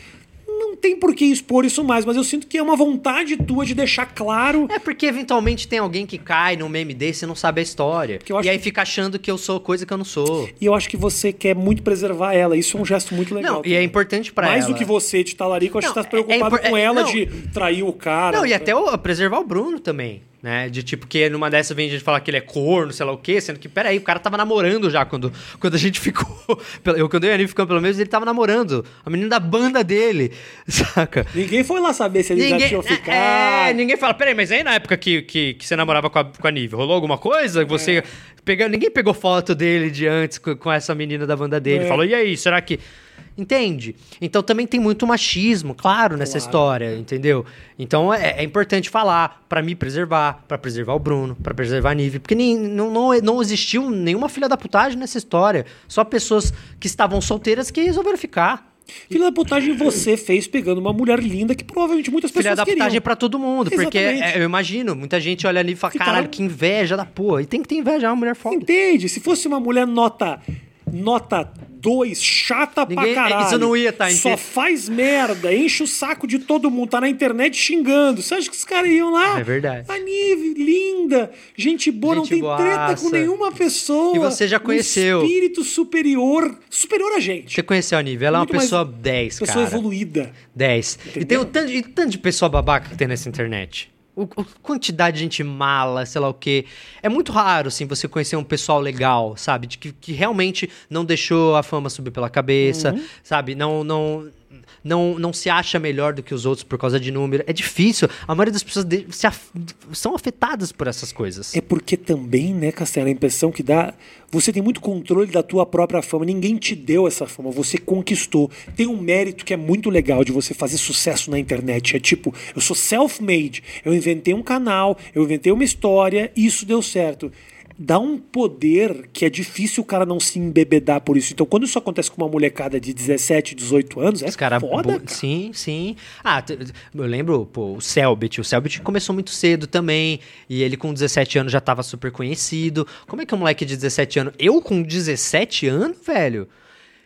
tem por que expor isso mais, mas eu sinto que é uma vontade tua de deixar claro. É porque eventualmente tem alguém que cai num meme desse e não sabe a história. E aí que- fica achando que eu sou coisa que eu não sou. E eu acho que você quer muito preservar ela. Isso é um gesto muito legal. Não, e é importante pra Mais ela. do que você de talarico, eu acho Não, que você tá é- é preocupado impor- com é- ela não. de trair o cara. Não, e até o, preservar o Bruno também, né? De tipo, que numa dessa vem a gente falar que ele é corno, sei lá o quê, sendo que, peraí, o cara tava namorando já quando, quando a gente ficou. [LAUGHS] Eu, quando eu e a Aninha ficamos, pelo menos, ele tava namorando. A menina da banda dele, [LAUGHS] saca? Ninguém foi lá saber se eles já tinham ficado. É, ninguém fala, peraí, mas aí na época que, que, que você namorava com a, com a Nive, rolou alguma coisa? É. Você. Pega, ninguém pegou foto dele de antes com, com essa menina da banda dele. É. Falou, e aí, será que. Entende? Então também tem muito machismo, claro, nessa Claro. história, entendeu? Então é, é importante falar pra me preservar, pra preservar o Bruno, pra preservar a Nive, porque nem, não, não, não existiu nenhuma filha da putagem nessa história. Só pessoas que estavam solteiras que resolveram ficar. Filha da putagem você fez pegando uma mulher linda que provavelmente muitas pessoas Filha da queriam. putagem pra todo mundo. Porque Exatamente. é, eu imagino, muita gente olha ali e fala, caralho, que inveja da porra. E tem que ter inveja, é uma mulher foda. Entende? Se fosse uma mulher nota nota 2, chata Ninguém- pra caralho. isso não ia tá, Só inte- faz merda, enche o saco de todo mundo, tá na internet xingando. Você acha que os caras iam lá? É verdade. A Nive, linda, gente boa, não Gente tem treta boaça. com nenhuma pessoa. E você já Um conheceu. espírito superior, superior a gente. Você conheceu a Nive, ela é uma Muito pessoa 10, Pessoa cara. evoluída. 10. E tem o tanto, e tanto de pessoa babaca que tem nessa internet. O, o- quantidade de gente mala, sei lá o quê. É muito raro, assim, você conhecer um pessoal legal, sabe? De que, que realmente não deixou a fama subir pela cabeça, Uhum. sabe? Não, não, não, não se acha melhor do que os outros por causa de número. É difícil. A maioria das pessoas se af- são afetadas por essas coisas. É porque também, né, Castelo, a impressão que dá. Você tem muito controle da tua própria fama. Ninguém te deu essa fama, você conquistou. Tem um mérito que é muito legal de você fazer sucesso na internet. É tipo, eu sou self-made. Eu inventei um canal, eu inventei uma história e isso deu certo. Dá um poder que é difícil o cara não se embebedar por isso. Então, quando isso acontece com uma molecada de 17, 18 anos, é Os cara foda, cara. Sim, sim. Ah, eu lembro, pô, o Selbit. O Selbit começou muito cedo também. E ele com 17 anos já tava super conhecido. Como é que um moleque de 17 anos. Eu com 17 anos, velho?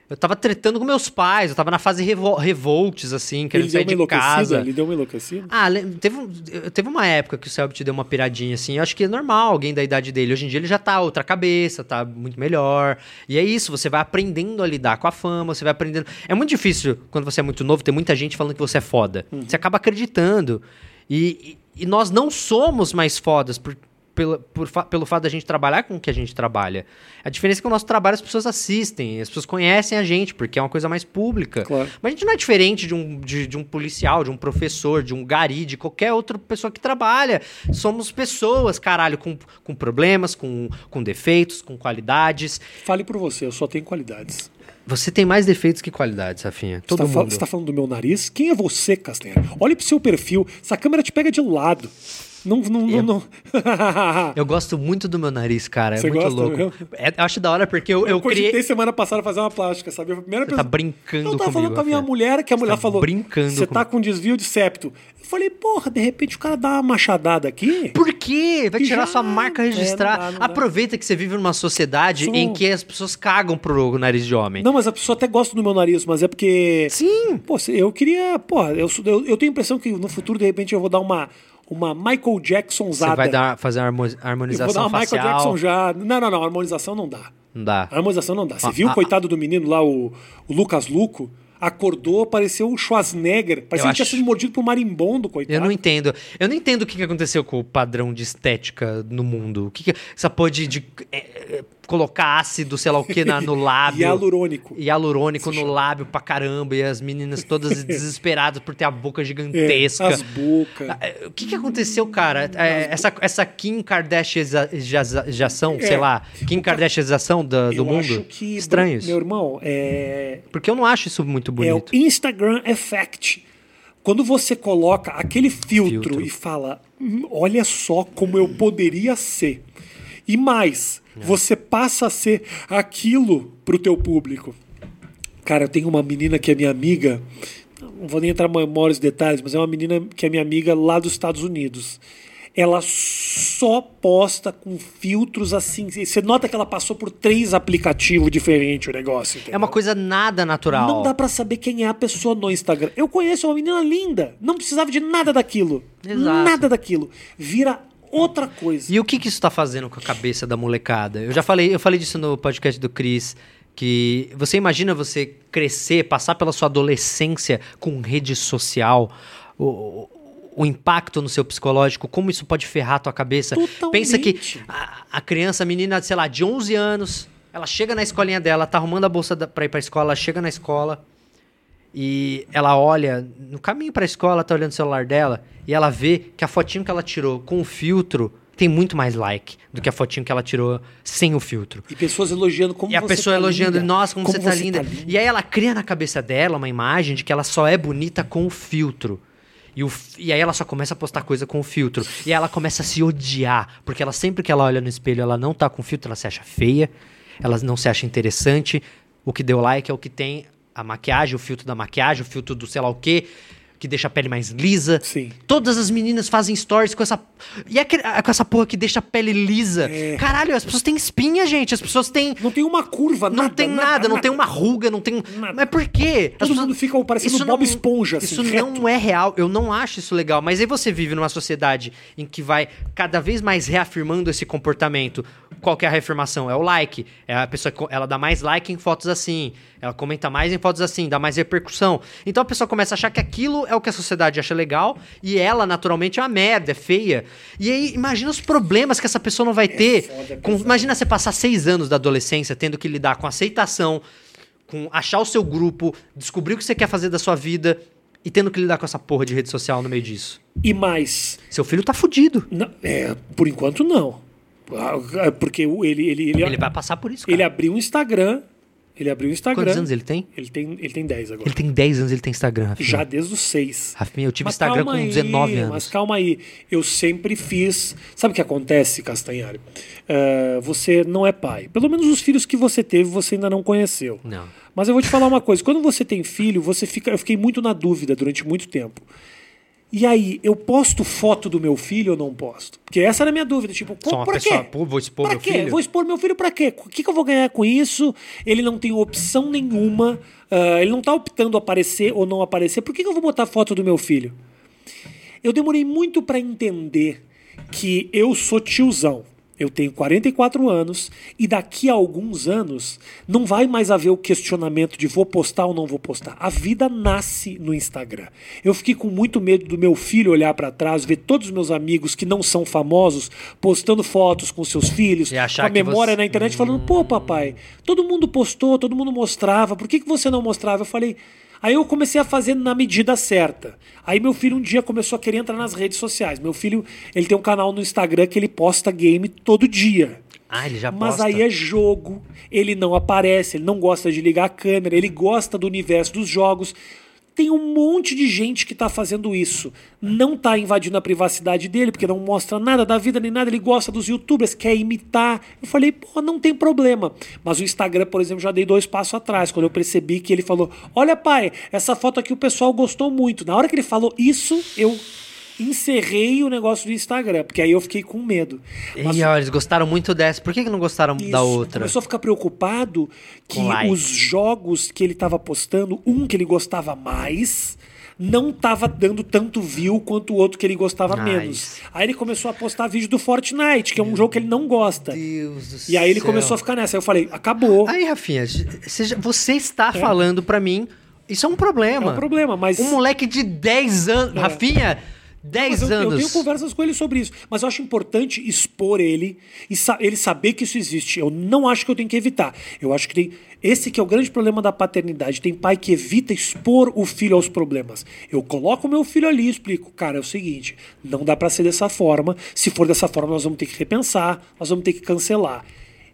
Eu tava tretando com meus pais, eu tava na fase revol revoltes, assim, querendo Ele sair de casa. Ele deu uma enlouquecida? Ah, teve, teve uma época que o Selbit deu uma piradinha, assim. Eu acho que é normal alguém da idade dele. Hoje em dia ele já tá outra cabeça, tá muito melhor. E é isso, você vai aprendendo a lidar com a fama, você vai aprendendo. É muito difícil, quando você é muito novo, ter muita gente falando que você é foda. Você acaba acreditando. E, e- e nós não somos mais fodas por, pela- por pelo fato da gente trabalhar com o que a gente trabalha. A diferença é que o nosso trabalho as pessoas assistem, as pessoas conhecem a gente, porque é uma coisa mais pública. Claro. Mas a gente não é diferente de um, de, de um policial, de um professor, de um gari, de qualquer outra pessoa que trabalha. Somos pessoas, caralho, com, com problemas, com, com defeitos, com qualidades. Fale por você, eu só tenho qualidades. Você tem mais defeitos que qualidades, Rafinha. Todo você, tá, mundo. você tá falando do meu nariz? Quem é você, Castanheira? Olhe pro seu perfil. Essa câmera te pega de lado. Não, não, não. não. [LAUGHS] Eu gosto muito do meu nariz, cara. É Você muito gosta louco. mesmo? É, eu acho da hora porque eu, eu, Eu criei. semana passada fazer uma plástica, sabe? A primeira Você tá brincando Eu tava falando comigo, com a minha mulher, que a mulher tá falou. brincando Você tá comigo." com desvio de septo. Eu falei, porra, de repente o cara dá uma machadada aqui. Por quê? Vai tirar já- sua marca é, não registrada. dá, não dá. Aproveita que você vive numa sociedade Sou- em que as pessoas cagam pro nariz de homem. Não, mas a pessoa até gosta do meu nariz, mas é porque. Sim. Pô, eu queria. Pô, eu, eu, eu tenho a impressão que no futuro, de repente, eu vou dar uma, uma Michael Jackson Você vai dar, fazer uma harmo- Eu vou harmonização dar uma facial. Michael Jackson já. Não, não, não. Harmonização não dá. Não dá. Harmonização não dá. Você Ah, viu o ah, coitado do menino lá, o, o Lucas Luco? Acordou, pareceu o Schwarzenegger. Parecia que tinha acho- sido mordido por um marimbondo, coitado. Eu não entendo. Eu não entendo o que que aconteceu com o padrão de estética no mundo. O que, que essa porra de, de, é, é, colocar ácido, sei lá o que, na, no [LAUGHS] lábio. Hialurônico. Hialurônico no lábio pra caramba. E as meninas todas [LAUGHS] desesperadas por ter a boca É, gigantesca. as bocas. Ah, é, O que, que aconteceu, cara? É, essa, essa Kim Kardashianização, sei lá, Kim Kardashianização do, do Eu mundo? acho que. Estranho isso. Meu irmão, é. Porque eu não acho isso muito É o bonito. Instagram Effect. Quando você coloca aquele filtro, Filtro. e fala, "Hum, olha só como eu poderia ser. E mais, É. você passa a ser aquilo pro teu público. Cara, eu tenho uma menina que é minha amiga, não vou nem entrar em maiores detalhes, mas é uma menina que é minha amiga lá dos Estados Unidos. Ela só posta com filtros assim. Você nota que ela passou por três aplicativos diferentes o negócio. É entendeu? uma coisa nada natural. Não dá pra saber quem é a pessoa no Instagram. Eu conheço uma menina linda, não precisava de nada daquilo. Exato. Nada daquilo. Vira outra coisa. E o que, que isso tá fazendo com a cabeça da molecada? Eu já falei, eu falei disso no podcast do Cris, que você imagina você crescer, passar pela sua adolescência com rede social, o, o- impacto no seu psicológico, como isso pode ferrar a tua cabeça. Totalmente. Pensa que a, a criança, a menina, sei lá, de 11 anos, ela chega na escolinha dela, tá arrumando a bolsa da, pra ir pra escola, ela chega na escola, e ela olha no caminho pra escola, tá olhando o celular dela e ela vê que a fotinho que ela tirou com o filtro tem muito mais like do que a fotinho que ela tirou sem o filtro. E pessoas elogiando como E a você pessoa tá elogiando, linda. nossa, como, você, tá, linda. E aí ela cria na cabeça dela uma imagem de que ela só é bonita com o filtro. E, o e aí ela só começa a postar coisa com o filtro. E aí ela começa a se odiar. Porque ela sempre que ela olha no espelho, ela não tá com filtro, ela se acha feia, ela não se acha interessante. O que deu like é o que tem a maquiagem, o filtro da maquiagem, o filtro do sei lá o quê, que deixa a pele mais lisa. Sim. Todas as meninas fazem stories com essa. E aquele- com essa porra que deixa a pele lisa. É. Caralho, as pessoas têm espinha, gente. As pessoas têm. Não tem uma curva, Não nada. tem nada, não tem uma ruga, não tem. Nada. Mas por quê? As Todo mundo fica parecendo Isso Bob não- Esponja, assim, Isso reto. não é real. Eu não acho isso legal. Mas aí você vive numa sociedade em que vai cada vez mais reafirmando esse comportamento. Qual é a reafirmação? É o like. É a pessoa que ela dá mais like em fotos assim. Ela comenta mais em fotos assim, dá mais repercussão. Então a pessoa começa a achar que aquilo é o que a sociedade acha legal e ela, naturalmente, é uma merda, é feia. E aí, imagina os problemas que essa pessoa não vai ter. foda, é com- imagina você passar seis anos da adolescência tendo que lidar com aceitação, com achar o seu grupo, descobrir o que você quer fazer da sua vida e tendo que lidar com essa porra de rede social no meio disso. E mais. Seu filho tá fudido. não- é, por enquanto, não. Ah, Porque o- ele, ele, ele, Ele vai passar por isso, cara. ele abriu um Instagram. Ele abriu um Instagram. Quantos anos ele tem? Ele tem, ele tem 10 agora. Ele tem 10 anos, ele tem Instagram, Rafinha. Já desde os 6. Rafinha, eu tive Mas Instagram com 19 aí, anos. Mas calma aí, eu sempre fiz. Sabe o que acontece, Castanhari? Eh, você não é pai. Pelo menos os filhos que você teve, você ainda não conheceu. Não. Mas eu vou te falar uma coisa: quando você tem filho, você fica. Eu fiquei muito na dúvida durante muito tempo. E aí, eu posto foto do meu filho ou não posto? Porque essa era a minha dúvida. Tipo, Sou uma pra pessoa, quê? vou expor pra meu quê? filho? Vou expor meu filho pra quê? O que, que eu vou ganhar com isso? Ele não tem opção nenhuma. ah, ele não tá optando aparecer ou não aparecer. Por que, que eu vou botar foto do meu filho? Eu demorei muito pra entender que eu sou tiozão. Eu tenho 44 anos e daqui a alguns anos não vai mais haver o questionamento de vou postar ou não vou postar. A vida nasce no Instagram. Eu fiquei com muito medo do meu filho olhar pra trás, ver todos os meus amigos que não são famosos postando fotos com seus filhos, E achar com a memória você- na internet, falando: pô, papai, todo mundo postou, todo mundo mostrava, por que, que você não mostrava? Eu falei. Aí eu comecei a fazer na medida certa. Aí meu filho um dia começou a querer entrar nas redes sociais. Meu filho, ele tem um canal no Instagram que ele posta game todo dia. Ah, ele já Mas posta. aí é jogo, ele não aparece, ele não gosta de ligar a câmera, ele gosta do universo dos jogos. Tem um monte de gente que tá fazendo isso. Não tá invadindo a privacidade dele, porque não mostra nada da vida nem nada. Ele gosta dos youtubers, quer imitar. Eu falei, pô, não tem problema. Mas o Instagram, por exemplo, já dei dois passos atrás, quando eu percebi que ele falou: Olha, pai, essa foto aqui o pessoal gostou muito. Na hora que ele falou isso, eu encerrei o negócio do Instagram, porque aí eu fiquei com medo. Mas E ó, eles gostaram muito dessa. Por que, que não gostaram da isso, outra? Começou a ficar preocupado que like. os jogos que ele estava postando, um que ele gostava mais, não estava dando tanto view quanto o outro que ele gostava Nice. menos. Aí ele começou a postar vídeo do Fortnite, que é um jogo que ele não gosta. Deus do E aí ele céu. começou a ficar nessa. Aí eu falei, acabou. Aí, Rafinha, você, está falando pra mim. Isso é um problema. É um problema, mas. Um moleque de 10 anos. É. Rafinha, 10 Mas eu, anos. eu tenho conversas com ele sobre isso. Mas eu acho importante expor ele e sa- ele saber que isso existe. Eu não acho que eu tenho que evitar. Eu acho que tem. Esse que é o grande problema da paternidade. Tem pai que evita expor o filho aos problemas. Eu coloco o meu filho ali e explico. Cara, é o seguinte: não dá pra ser dessa forma. Se for dessa forma, nós vamos ter que repensar, nós vamos ter que cancelar.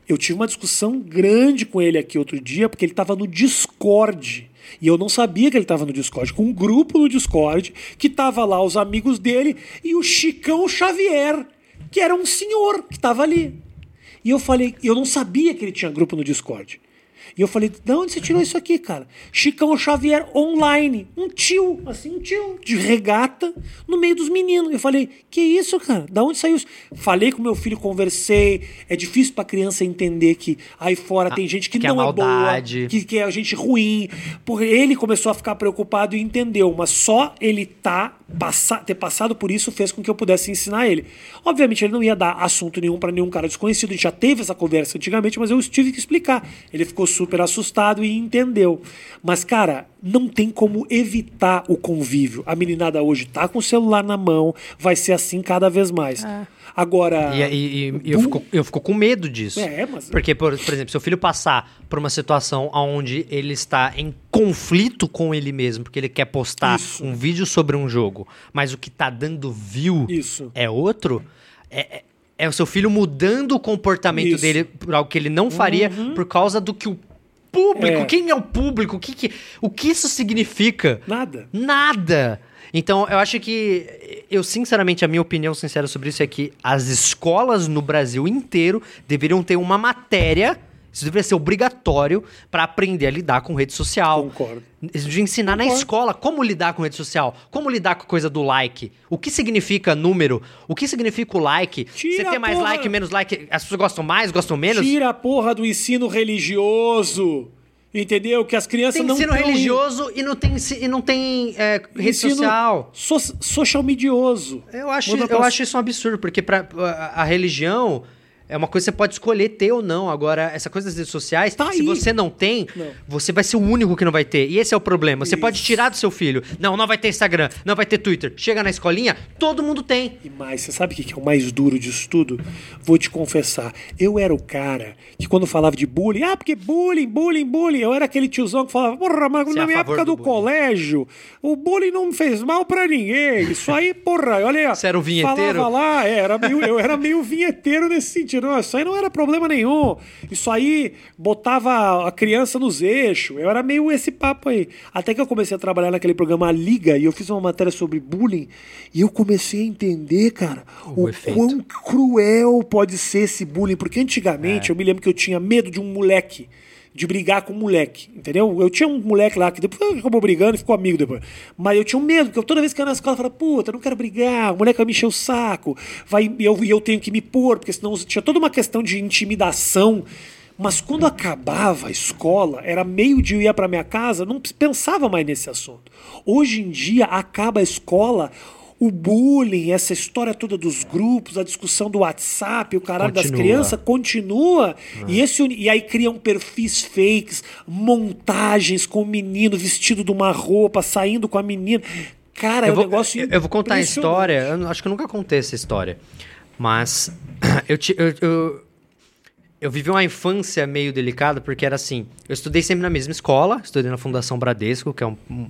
Eu tive uma discussão grande com ele aqui outro dia, porque ele estava no Discord. E eu não sabia que ele estava no Discord, com um grupo no Discord, que tava lá os amigos dele e o Chicão Xavier, que era um senhor que estava ali. E eu falei, eu não sabia que ele tinha grupo no Discord. E eu falei, de onde você tirou isso aqui, cara? Chicão Xavier online. Um tio, assim, um tio de regata no meio dos meninos. Eu falei, que isso, cara? Da onde saiu isso? Falei com meu filho, conversei. É difícil pra criança entender que aí fora tem gente que, que é não é, boa, maldade. que, que é gente ruim. Porque ele começou a ficar preocupado e entendeu. Mas só ele tá passa, ter passado por isso fez com que eu pudesse ensinar ele. Obviamente, ele não ia dar assunto nenhum pra nenhum cara desconhecido. A gente já teve essa conversa antigamente, mas eu tive que explicar. Ele ficou super assustado e entendeu. Mas, cara, não tem como evitar o convívio. A meninada hoje tá com o celular na mão, vai ser assim cada vez mais. Agora. E, e- e eu, fico, eu fico com medo disso. É, mas- Porque, por, por exemplo, se o filho passar por uma situação onde ele está em conflito com ele mesmo, porque ele quer postar Isso. um vídeo sobre um jogo, mas o que tá dando view Isso. é outro, é, é- é o seu filho mudando o comportamento Isso. Uhum. dele por algo que ele não faria por causa do que o público. É. Quem é o público? O que, que- o que isso significa? Nada. Nada. Então, eu acho que. Eu, sinceramente, a minha opinião sincera sobre isso é que as escolas no Brasil inteiro deveriam ter uma matéria. Isso deveria ser obrigatório para aprender a lidar com rede social. Concordo. De ensinar na Concordo. escola como lidar com rede social, como lidar com a coisa do like, o que significa número, o que significa o like. Tira Você tem mais porra. like, menos like, as pessoas gostam mais, gostam menos? Tira a porra do ensino religioso. Entendeu? Que as crianças Tem não ensino tão religioso e não tem, e não tem é, rede Ensino social. so- social medioso. Eu acho, eu pra- acho isso um absurdo, porque pra, a, a religião é uma coisa que você pode escolher ter ou não. Agora, essa coisa das redes sociais, Tá se aí. você não tem, Não. você vai ser o único que não vai ter. E esse é o problema. Você Isso. pode tirar do seu filho. Não, não vai ter Instagram, não vai ter Twitter. Chega na escolinha, todo mundo tem. E mais, você sabe o que é o mais duro disso tudo? Vou te confessar, eu era o cara que quando falava de bullying, ah, porque bullying, bullying, bullying, eu era aquele tiozão que falava, porra, mas Você é na a minha época do do, bullying." colégio, o bullying não me fez mal pra ninguém. Isso aí, porra, olha aí. Você era o vinheteiro? Falava lá, é, era meio, eu era meio vinheteiro nesse sentido. Não, isso aí não era problema nenhum. Isso aí botava a criança nos eixos. Eu era meio esse papo aí. Até que eu comecei a trabalhar naquele programa A Liga e eu fiz uma matéria sobre bullying e eu comecei a entender, cara, O o, quão cruel pode ser esse bullying. Porque antigamente eu me lembro que eu tinha medo de um moleque de brigar com o moleque, entendeu? Eu tinha um moleque lá que depois acabou brigando e ficou amigo depois. Mas eu tinha um medo, porque eu, toda vez que eu ia na escola eu falava, puta, eu não quero brigar, o moleque vai me encher o saco, vai, eu, eu tenho que me pôr, porque senão tinha toda uma questão de intimidação. Mas quando acabava a escola, era meio-dia eu ia para minha casa, não pensava mais nesse assunto. Hoje em dia, acaba a escola, o bullying, essa história toda dos grupos, a discussão do WhatsApp, o caralho das Continua. crianças continua. E, esse, uni- e aí criam perfis fakes, montagens com o menino vestido de uma roupa, saindo com a menina. Cara, é eu, um vou, negócio eu- eu vou contar a história. Eu acho que eu nunca contei essa história. Mas [CLEARS THROAT] eu, eu, eu, eu vivi uma infância meio delicada, porque era assim: eu estudei sempre na mesma escola, estudei na Fundação Bradesco, que é um, um,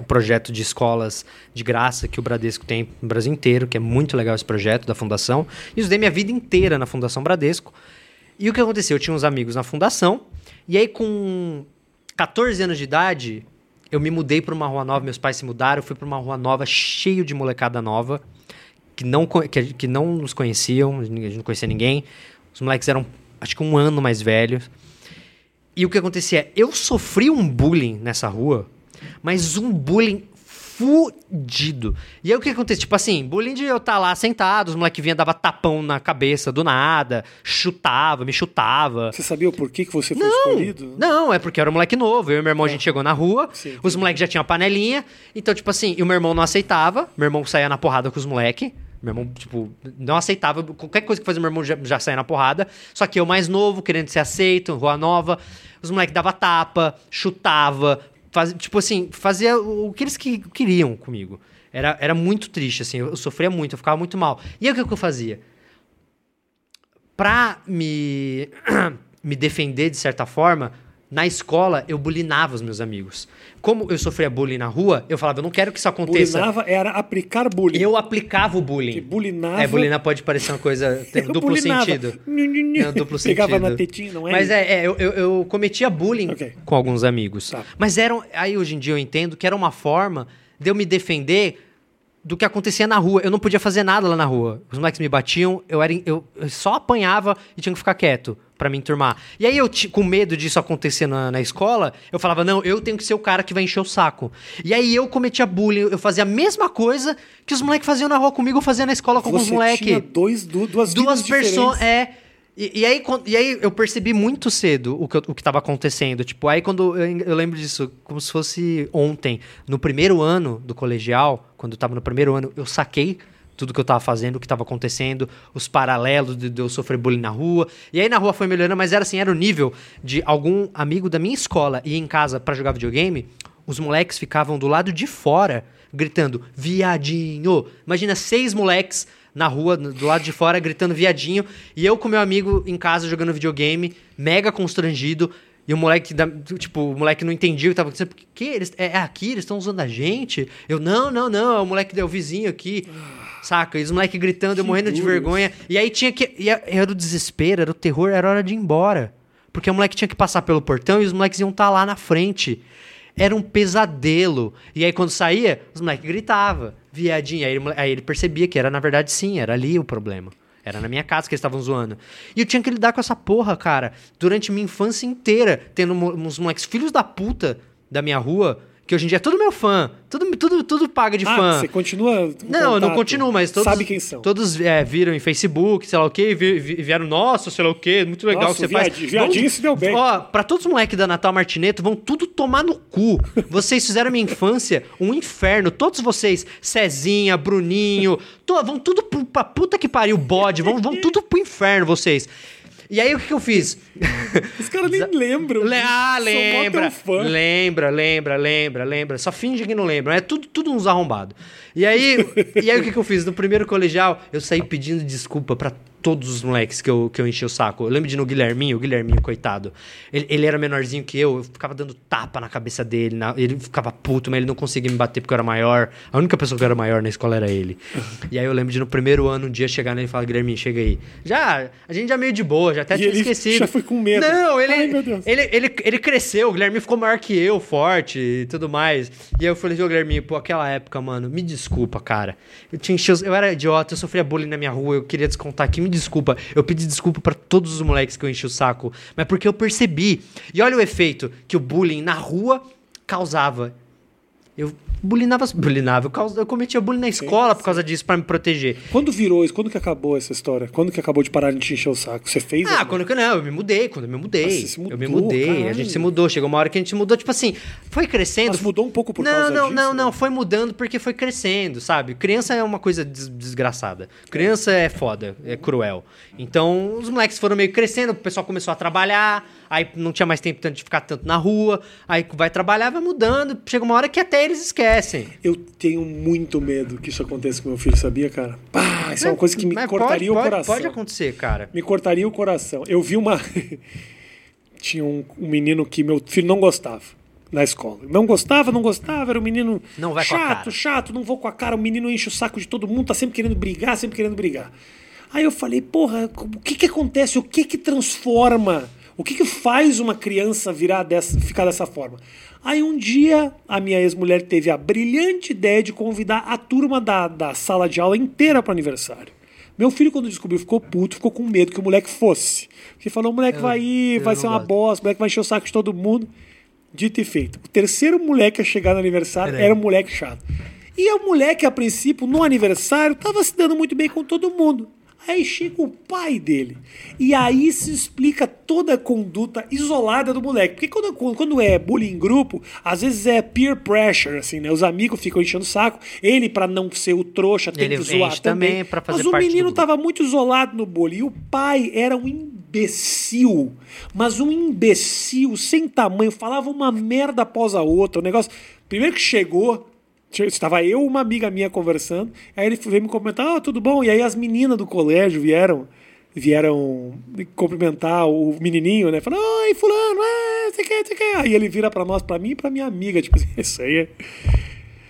um projeto de escolas de graça que o Bradesco tem no Brasil inteiro, que é muito legal esse projeto da Fundação. E estudei minha vida inteira na Fundação Bradesco. E o que aconteceu? Eu tinha uns amigos na fundação, e aí com 14 anos de idade, eu me mudei para uma rua nova, meus pais se mudaram, eu fui para uma rua nova, cheio de molecada nova, que não, que, que não nos conheciam, a gente não conhecia ninguém. Os moleques eram, acho que um ano mais velhos. E o que acontecia? Eu sofri um bullying nessa rua, mas um bullying fudido. E aí o que acontecia? Tipo assim, bullying de eu estar lá sentado, os moleques vinham, dava tapão na cabeça do nada, chutava, me chutava. Você sabia o porquê que você foi escolhido? Não, é porque eu era um moleque novo. Eu e meu irmão, a gente chegou na rua, Sim, os moleques já tinham panelinha. Então, tipo assim, e o meu irmão não aceitava. Meu irmão saía na porrada com os moleques. Meu irmão, tipo, não aceitava. Qualquer coisa que fazia meu irmão já, já saía na porrada. Só que eu mais novo, querendo ser aceito, rua nova. Os moleques dava tapa, chutava. Faz, tipo assim, fazia o que eles que, queriam comigo. Era, era muito triste, assim. Eu, eu sofria muito, eu ficava muito mal. E aí o que, que eu fazia? pra me, [CLEARS THROAT] me defender de certa forma, na escola eu bulinava os meus amigos. Como eu sofria bullying na rua, eu falava, eu não quero que isso aconteça. Bulinava era aplicar bullying. Eu aplicava o Que bullying. bulinava. É, bulinar pode parecer uma coisa. [LAUGHS] Tem duplo bulinava. sentido. Nhu. Não, duplo [LAUGHS] Pegava sentido. na tetinha, não é? Mas é, é, eu, eu, eu cometia bullying Ok. com alguns amigos. Tá. Mas eram. Aí hoje em dia eu entendo que era uma forma de eu me defender do que acontecia na rua. Eu não podia fazer nada lá na rua. Os moleques me batiam, eu, era, eu, eu só apanhava e tinha que ficar quieto pra me enturmar. E aí eu, com medo disso acontecer na, na escola, eu falava, não, eu tenho que ser o cara que vai encher o saco. E aí eu cometia bullying, eu fazia a mesma coisa que os moleques faziam na rua comigo, eu fazia na escola com os moleques tinha dois, du- duas duas pessoas. É. E, e aí, e aí eu percebi muito cedo o que, eu- o que tava acontecendo. Tipo, aí quando eu, eu lembro disso, como se fosse ontem, no primeiro ano do colegial, quando eu tava no primeiro ano, eu saquei tudo que eu tava fazendo, o que tava acontecendo, os paralelos de, de eu sofrer bullying na rua. E aí na rua foi melhorando, mas era assim, era o nível de algum amigo da minha escola ir em casa pra jogar videogame, os moleques ficavam do lado de fora gritando viadinho. Imagina seis moleques na rua, do lado de fora, gritando viadinho, e eu com meu amigo em casa jogando videogame, mega constrangido, e o moleque, tipo, o moleque não entendia o que tava acontecendo. Por que eles, é, é aqui? Eles estão usando a gente? Eu, não, não, não, é o moleque, é o vizinho aqui. Saca? E os moleques gritando, eu Que morrendo de vergonha. E aí tinha que. e era o desespero, era o terror, era hora de ir embora. Porque o moleque tinha que passar pelo portão e os moleques iam estar lá na frente. Era um pesadelo. E aí, quando saía, os moleques gritavam, viadinho. Aí ele, aí ele percebia que era, na verdade, sim, era ali o problema. Era na minha casa que eles estavam zoando. E eu tinha que lidar com essa porra, cara, durante minha infância inteira, tendo uns moleques filhos da puta da minha rua, que hoje em dia é tudo meu fã. Tudo, tudo, tudo paga de Ah, fã. você continua. Não, eu não contato? continuo, mas todos. Sabe quem são. Todos é, viram em Facebook, sei lá o quê, vi- vi- vieram, nossa, sei lá o quê, muito legal Nossa, que você o viadi- faz. viadinho se deu bem. Ó, pra todos os moleques da Natal Martineto, vão tudo tomar no cu. Vocês fizeram minha infância um inferno. Todos vocês, Cezinha, Bruninho, to- vão tudo pro- pra puta que pariu, bode, vão, vão tudo pro inferno vocês. E aí o que, que eu fiz? Os caras nem lembram. Le- ah, lembra. fã. Lembra, lembra, lembra, lembra. Só finge que não lembra. É tudo, tudo uns arrombados. E aí, [LAUGHS] e aí o que, que eu fiz? No primeiro colegial, eu saí pedindo desculpa pra todos os moleques que eu, que eu enchi o saco. Eu lembro de no Guilherminho, o Guilherminho, coitado. Ele, ele era menorzinho que eu, eu ficava dando tapa na cabeça dele. na- ele ficava puto, mas ele não conseguia me bater porque eu era maior. A única pessoa que era maior na escola era ele. E aí eu lembro de no primeiro ano, um dia chegar nele e falar: Guilherminho, chega aí. Já, a gente já meio de boa, já até E tinha ele esquecido. já foi com medo. Não, ele, Ai, ele, ele, ele cresceu, o Guilherme ficou maior que eu, forte e tudo mais. E aí eu falei, ô Guilherme, pô, aquela época, mano, me desculpa, cara. Eu tinha enchido, eu era idiota, eu sofria bullying na minha rua, eu queria descontar aqui, me desculpa. Eu pedi desculpa pra todos os moleques que eu enchi o saco. Mas porque eu percebi. E olha o efeito que o bullying na rua causava. Eu bulinava, bulinava eu, cometia bullying na escola por causa disso, pra me proteger. Quando virou isso? Quando que acabou essa história? Quando que acabou de parar de te encher o saco? Você fez? Ah, quando que não, eu me mudei, quando eu me mudei. Nossa, você se eu me mudou, mudei, a caralho. gente se mudou. Chegou uma hora que a gente se mudou, tipo assim, foi crescendo. Mas mudou um pouco por não, causa não, disso? Não, não, foi mudando porque foi crescendo, sabe? Criança é uma coisa des- desgraçada. Criança é foda, é cruel. Então, os moleques foram meio crescendo, o pessoal começou a trabalhar, aí não tinha mais tempo tanto de ficar tanto na rua, aí vai trabalhar, vai mudando, chega uma hora que até eles esquecem. Eu tenho muito medo que isso aconteça com meu filho, sabia, cara? Pá, isso é uma coisa que me cortaria pode, o pode- coração. Pode acontecer, cara. Me cortaria o coração. Eu vi uma. [LAUGHS] Tinha um, um menino que meu filho não gostava na escola. Não gostava, não gostava, era um menino chato, chato, não vou com a cara. O menino enche o saco de todo mundo, tá sempre querendo brigar, sempre querendo brigar. Aí eu falei, porra, o que que acontece? O que que transforma? O que que faz uma criança virar dessa, ficar dessa forma? Aí um dia a minha ex-mulher teve a brilhante ideia de convidar a turma da, da sala de aula inteira para aniversário. Meu filho, quando descobriu, ficou puto, ficou com medo que o moleque fosse. Porque falou: o moleque vai ir, eu vai ser uma gosto. bosta, o moleque vai encher o saco de todo mundo. Dito e feito. O terceiro moleque a chegar no aniversário Peraí. era um moleque chato. E o moleque, a princípio, no aniversário, tava se dando muito bem com todo mundo. Aí chega o pai dele. E aí se explica toda a conduta isolada do moleque. Porque quando, quando é bullying em grupo, às vezes é peer pressure, assim, né? Os amigos ficam enchendo o saco. Ele, pra não ser o trouxa, tem Ele que zoar também. também Mas o menino tava muito isolado no bullying. E o pai era um imbecil. Mas um imbecil sem tamanho. Falava uma merda após a outra. O negócio... Primeiro que chegou... Estava eu e uma amiga minha conversando. Aí ele veio me comentar, ah, tudo bom? E aí as meninas do colégio vieram vieram me cumprimentar o menininho, né? Falando, oi, fulano, você quer, você quer. Aí ele vira pra nós, pra mim e pra minha amiga, tipo assim, [LAUGHS] isso aí é...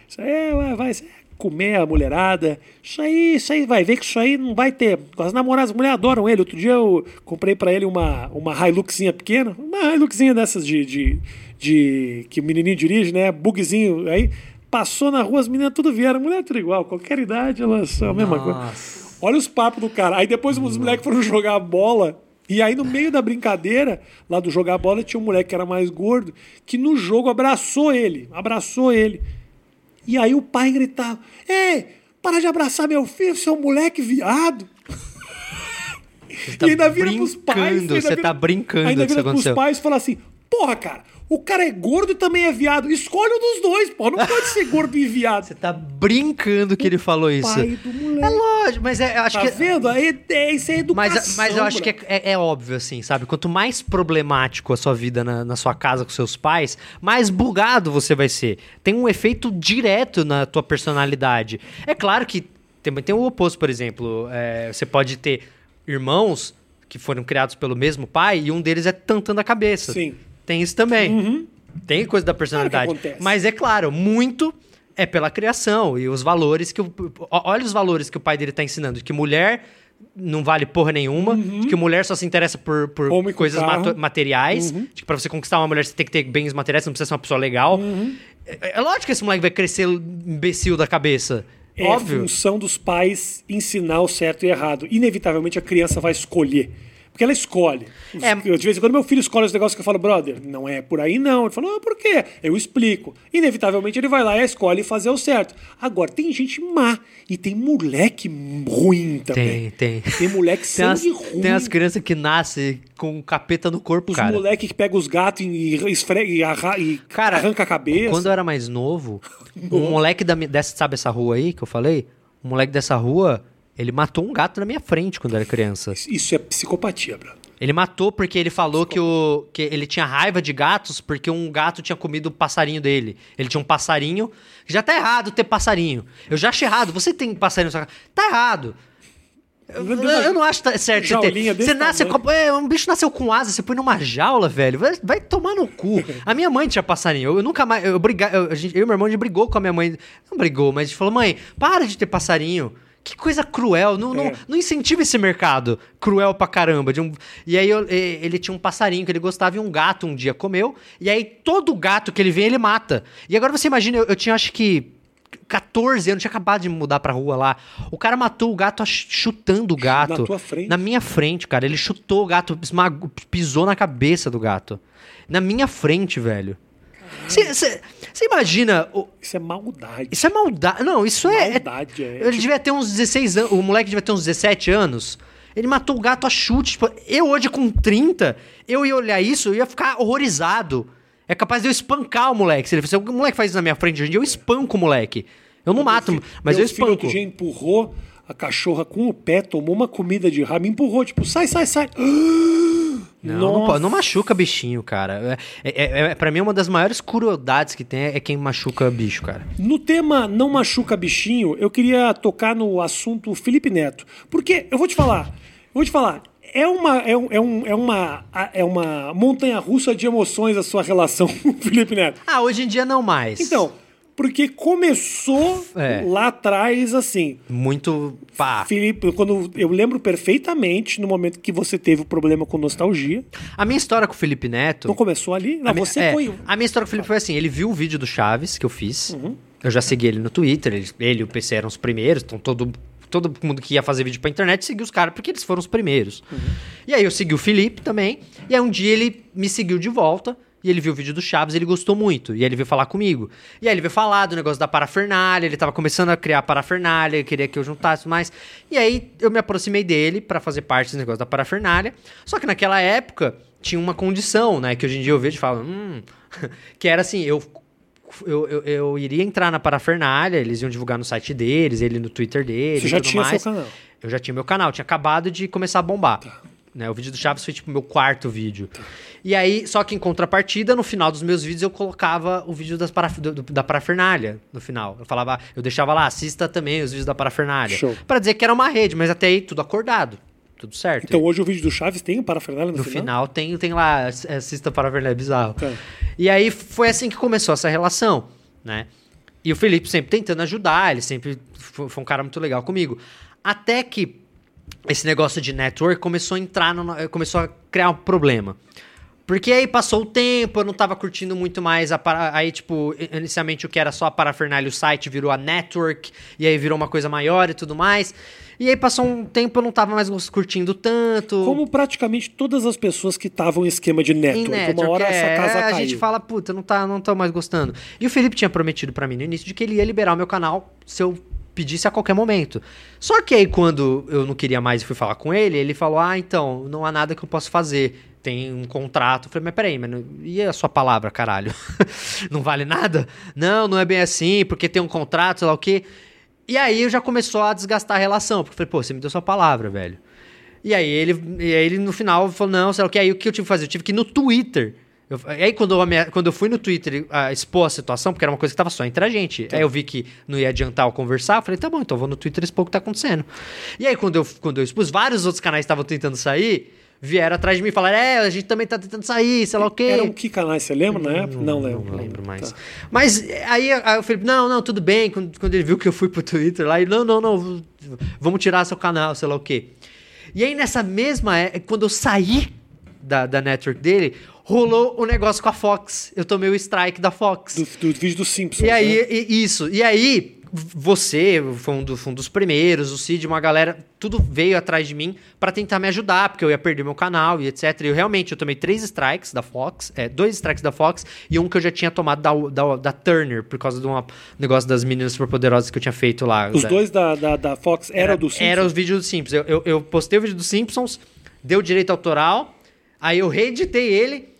Isso aí é, vai, isso aí é comer a mulherada. Isso aí, isso aí vai ver que isso aí não vai ter. As namoradas, as mulheres adoram ele. Outro dia eu comprei pra ele uma, uma Hiluxinha pequena, uma Hiluxinha dessas de, de, de que o menininho dirige, né? Bugzinho. Aí passou na rua, as meninas tudo vieram. Mulher tudo igual, qualquer idade, elas são a mesma coisa. Nossa. Olha os papos do cara. Aí depois os moleques foram [LAUGHS] jogar bola. E aí, no meio da brincadeira, lá do jogar bola, tinha um moleque que era mais gordo, que no jogo abraçou ele. Abraçou ele. E aí o pai gritava: Ei, para de abraçar meu filho, seu moleque viado. [LAUGHS] tá e ainda vira pros pais. ainda você vira- tá brincando Ainda vira pros aconteceu. pais e fala assim: Porra, cara, o cara é gordo e também é viado. Escolhe um dos dois, pô. Não pode ser gordo e viado. Você tá brincando que ele falou isso. Pai do moleque. É lógico, mas é, eu acho Tá que. vendo? Aí é, isso é educação. Mas, mas eu acho que é, é- é óbvio, assim, sabe? Quanto mais problemático a sua vida na, na sua casa com seus pais, mais bugado você vai ser. Tem um efeito direto na tua personalidade. É claro que também tem o oposto, por exemplo. é, você pode ter irmãos que foram criados pelo mesmo pai e um deles é tantando a cabeça. Sim. Tem isso também. Tem coisa da personalidade. acontece. Mas é claro, muito é pela criação e os valores que. o- Olha os valores que o pai dele tá ensinando. Que mulher não vale porra nenhuma, que mulher só se interessa por, por Uhum. Homem coisas. Uhum. mato- materiais, de que pra você conquistar uma mulher você tem que ter bens materiais, você não precisa ser uma pessoa legal. Uhum. É, é lógico que esse moleque vai crescer imbecil da cabeça. É Óbvio. função dos pais ensinar o certo e errado. Inevitavelmente a criança vai escolher. Porque ela escolhe. É. Eu, De vez em quando meu filho escolhe os negócios que eu falo, brother, não é por aí não. Ele fala, ah, por quê? Eu explico. Inevitavelmente ele vai lá e escolhe fazer o certo. Agora, tem gente má e tem moleque ruim também. Tem, tem. Tem moleque [LAUGHS] Tem as, sangue ruim. tem as crianças que nascem com um capeta no corpo, Os cara. moleque que pega os gatos e, esfrega, e, arra- e Cara, arranca a cabeça. Quando eu era mais novo, [LAUGHS] um moleque da, dessa, sabe essa rua aí que eu falei? Um moleque dessa rua, ele matou um gato na minha frente quando era criança. Isso é psicopatia, brother. Ele matou porque ele falou que, o, que ele tinha raiva de gatos porque um gato tinha comido o passarinho dele. Ele tinha um passarinho. Já tá errado ter passarinho. Eu já achei errado. Você tem passarinho na sua casa. Tá errado. Eu, eu- eu não acho tá- certo você ter. Você nasce com, é, um bicho nasceu com asa, você põe numa jaula, velho. Vai, vai tomar no cu. A minha mãe tinha passarinho. Eu, eu nunca mais. Eu, briga, eu, a gente- eu e meu irmão a gente brigou com a minha mãe. Não brigou, mas a gente falou: mãe, para de ter passarinho. Que coisa cruel. Não, não, É. não incentiva esse mercado. Cruel pra caramba. De um... E aí eu- ele tinha um passarinho que ele gostava e um gato um dia comeu. E aí todo gato que ele vê, ele mata. E agora você imagina, eu, eu tinha acho que 14 anos, tinha acabado de mudar pra rua lá. O cara matou o gato chutando o gato. Na tua frente? Na minha frente, cara. Ele chutou o gato, esmagou, pisou na cabeça do gato. Na minha frente, velho. Você imagina. o- Isso é maldade. isso é maldade. Não, isso é. é- Maldade, é. Ele devia ter uns 16 anos. O moleque devia ter uns 17 anos. Ele matou o gato a chute. Tipo, eu hoje com 30, eu ia olhar isso, eu ia ficar horrorizado. É capaz de eu espancar o moleque. Se ele se o moleque faz isso na minha frente hoje em dia, eu espanco o moleque. Eu não mato, mas eu Meu filho espanco. outro dia empurrou a cachorra com o pé, tomou uma comida de rabo, me empurrou, tipo, sai, sai, sai. [GASPS] Não, não, pode- não machuca bichinho, cara. É, é, é, pra mim, uma das maiores crueldades que tem é quem machuca bicho, cara. No tema Não Machuca Bichinho, eu queria tocar no assunto Felipe Neto. Porque, eu vou te falar, eu vou te falar, é uma, é, um- é, um, é uma, é uma montanha russa de emoções a sua relação [LAUGHS] com o Felipe Neto. Ah, hoje em dia não mais. Então, porque começou É. lá atrás assim. Muito pá. Felipe, quando eu lembro perfeitamente no momento que você teve o problema com nostalgia. A minha história com o Felipe Neto. Não começou ali? Não, minha- você é, foi. A minha história com o Felipe foi assim: ele viu o vídeo do Chaves que eu fiz. Uhum. Eu já segui ele no Twitter. Ele, ele e o PC eram os primeiros. Então todo, todo mundo que ia fazer vídeo pra internet seguiu os caras porque eles foram os primeiros. Uhum. E aí eu segui o Felipe também. E aí um dia ele me seguiu de volta. E ele viu o vídeo do Chaves, ele gostou muito. E aí ele veio falar comigo. E aí ele veio falar do negócio da parafernália, ele tava começando a criar parafernália, queria que eu juntasse mais. E aí eu me aproximei dele pra fazer parte desse negócio da parafernália. Só que naquela época tinha uma condição, né? Que hoje em dia eu vejo e falo, hum. [LAUGHS] que era assim, eu eu, eu, eu iria entrar na parafernália, eles iam divulgar no site deles, ele no Twitter deles. Você já tudo tinha mais. seu canal. Eu já tinha meu canal, tinha acabado de começar a bombar. Tá. Né, o vídeo do Chaves foi tipo meu quarto vídeo. E aí, só que em contrapartida, no final dos meus vídeos eu colocava o vídeo das paraf do- do- da parafernália no final. Eu falava, eu deixava lá, assista também os vídeos da parafernália. Pra dizer que era uma rede, mas até aí tudo acordado. Tudo certo. Então hoje o vídeo do Chaves tem o parafernália no, No final tem, tem lá, assista para ver, é bizarro. Tá. E aí foi assim que começou essa relação, né? E o Felipe sempre tentando ajudar, ele sempre foi um cara muito legal comigo. Até que esse negócio de network começou a entrar, no, começou a criar um problema. Porque aí passou o tempo, eu não tava curtindo muito mais a para... Aí, tipo, inicialmente o que era só a parafernália, o site virou a network, e aí virou uma coisa maior e tudo mais. E aí passou um tempo, eu não tava mais curtindo tanto. Como praticamente todas as pessoas que estavam em esquema de network. Em network, uma hora é, essa casa a caiu. gente fala, puta, não, tá, não tô mais gostando. E o Felipe tinha prometido pra mim no início de que ele ia liberar o meu canal se eu pedisse a qualquer momento. Só que aí, quando eu não queria mais e fui falar com ele, ele falou: Ah, então, não há nada que eu possa fazer. Tem um contrato. Eu falei, mas peraí, mas e a sua palavra, caralho? [LAUGHS] não vale nada? Não, não é bem assim, porque tem um contrato, sei lá o quê. E aí eu já começou a desgastar a relação, porque eu falei, pô, você me deu sua palavra, velho. E aí ele, e aí ele no final falou, não, sei lá o que, aí o que eu tive que fazer? Eu tive que ir no Twitter. Eu, e aí quando eu, amea- quando eu fui no Twitter ah, expor a situação, porque era uma coisa que tava só entre a gente, aí eu vi que não ia adiantar eu conversar, eu falei, tá bom, então eu vou no Twitter expor o que tá acontecendo. E aí quando eu, quando eu expus, vários outros canais estavam tentando sair, vieram atrás de mim e falaram, é, a gente também tá tentando sair, sei lá o quê. Eram que canais? Você lembra na época? Não, lembro. Não lembro mais. Tá. Mas aí, aí o Felipe, não, não, tudo bem. Quando, quando ele viu que eu fui pro Twitter lá, ele, não, não, não, vamos tirar seu canal, sei lá o quê. E aí nessa mesma, é, quando eu saí da, da network dele, rolou o negócio com a Fox. Eu tomei o strike da Fox. Do, do vídeo do Simpsons. E aí, né? e- isso. E aí, você foi um, do- foi um dos primeiros, o Cid, uma galera, tudo veio atrás de mim pra tentar me ajudar, porque eu ia perder meu canal e etc. E eu realmente, eu tomei três strikes da Fox, é, dois strikes da Fox e um que eu já tinha tomado da, da, da Turner, por causa de um negócio das meninas superpoderosas que eu tinha feito lá. Os da- dois da, da, da Fox eram do Simpsons? era os vídeos dos Simpsons. Eu, eu, eu postei o vídeo dos Simpsons, deu direito autoral, aí eu reeditei ele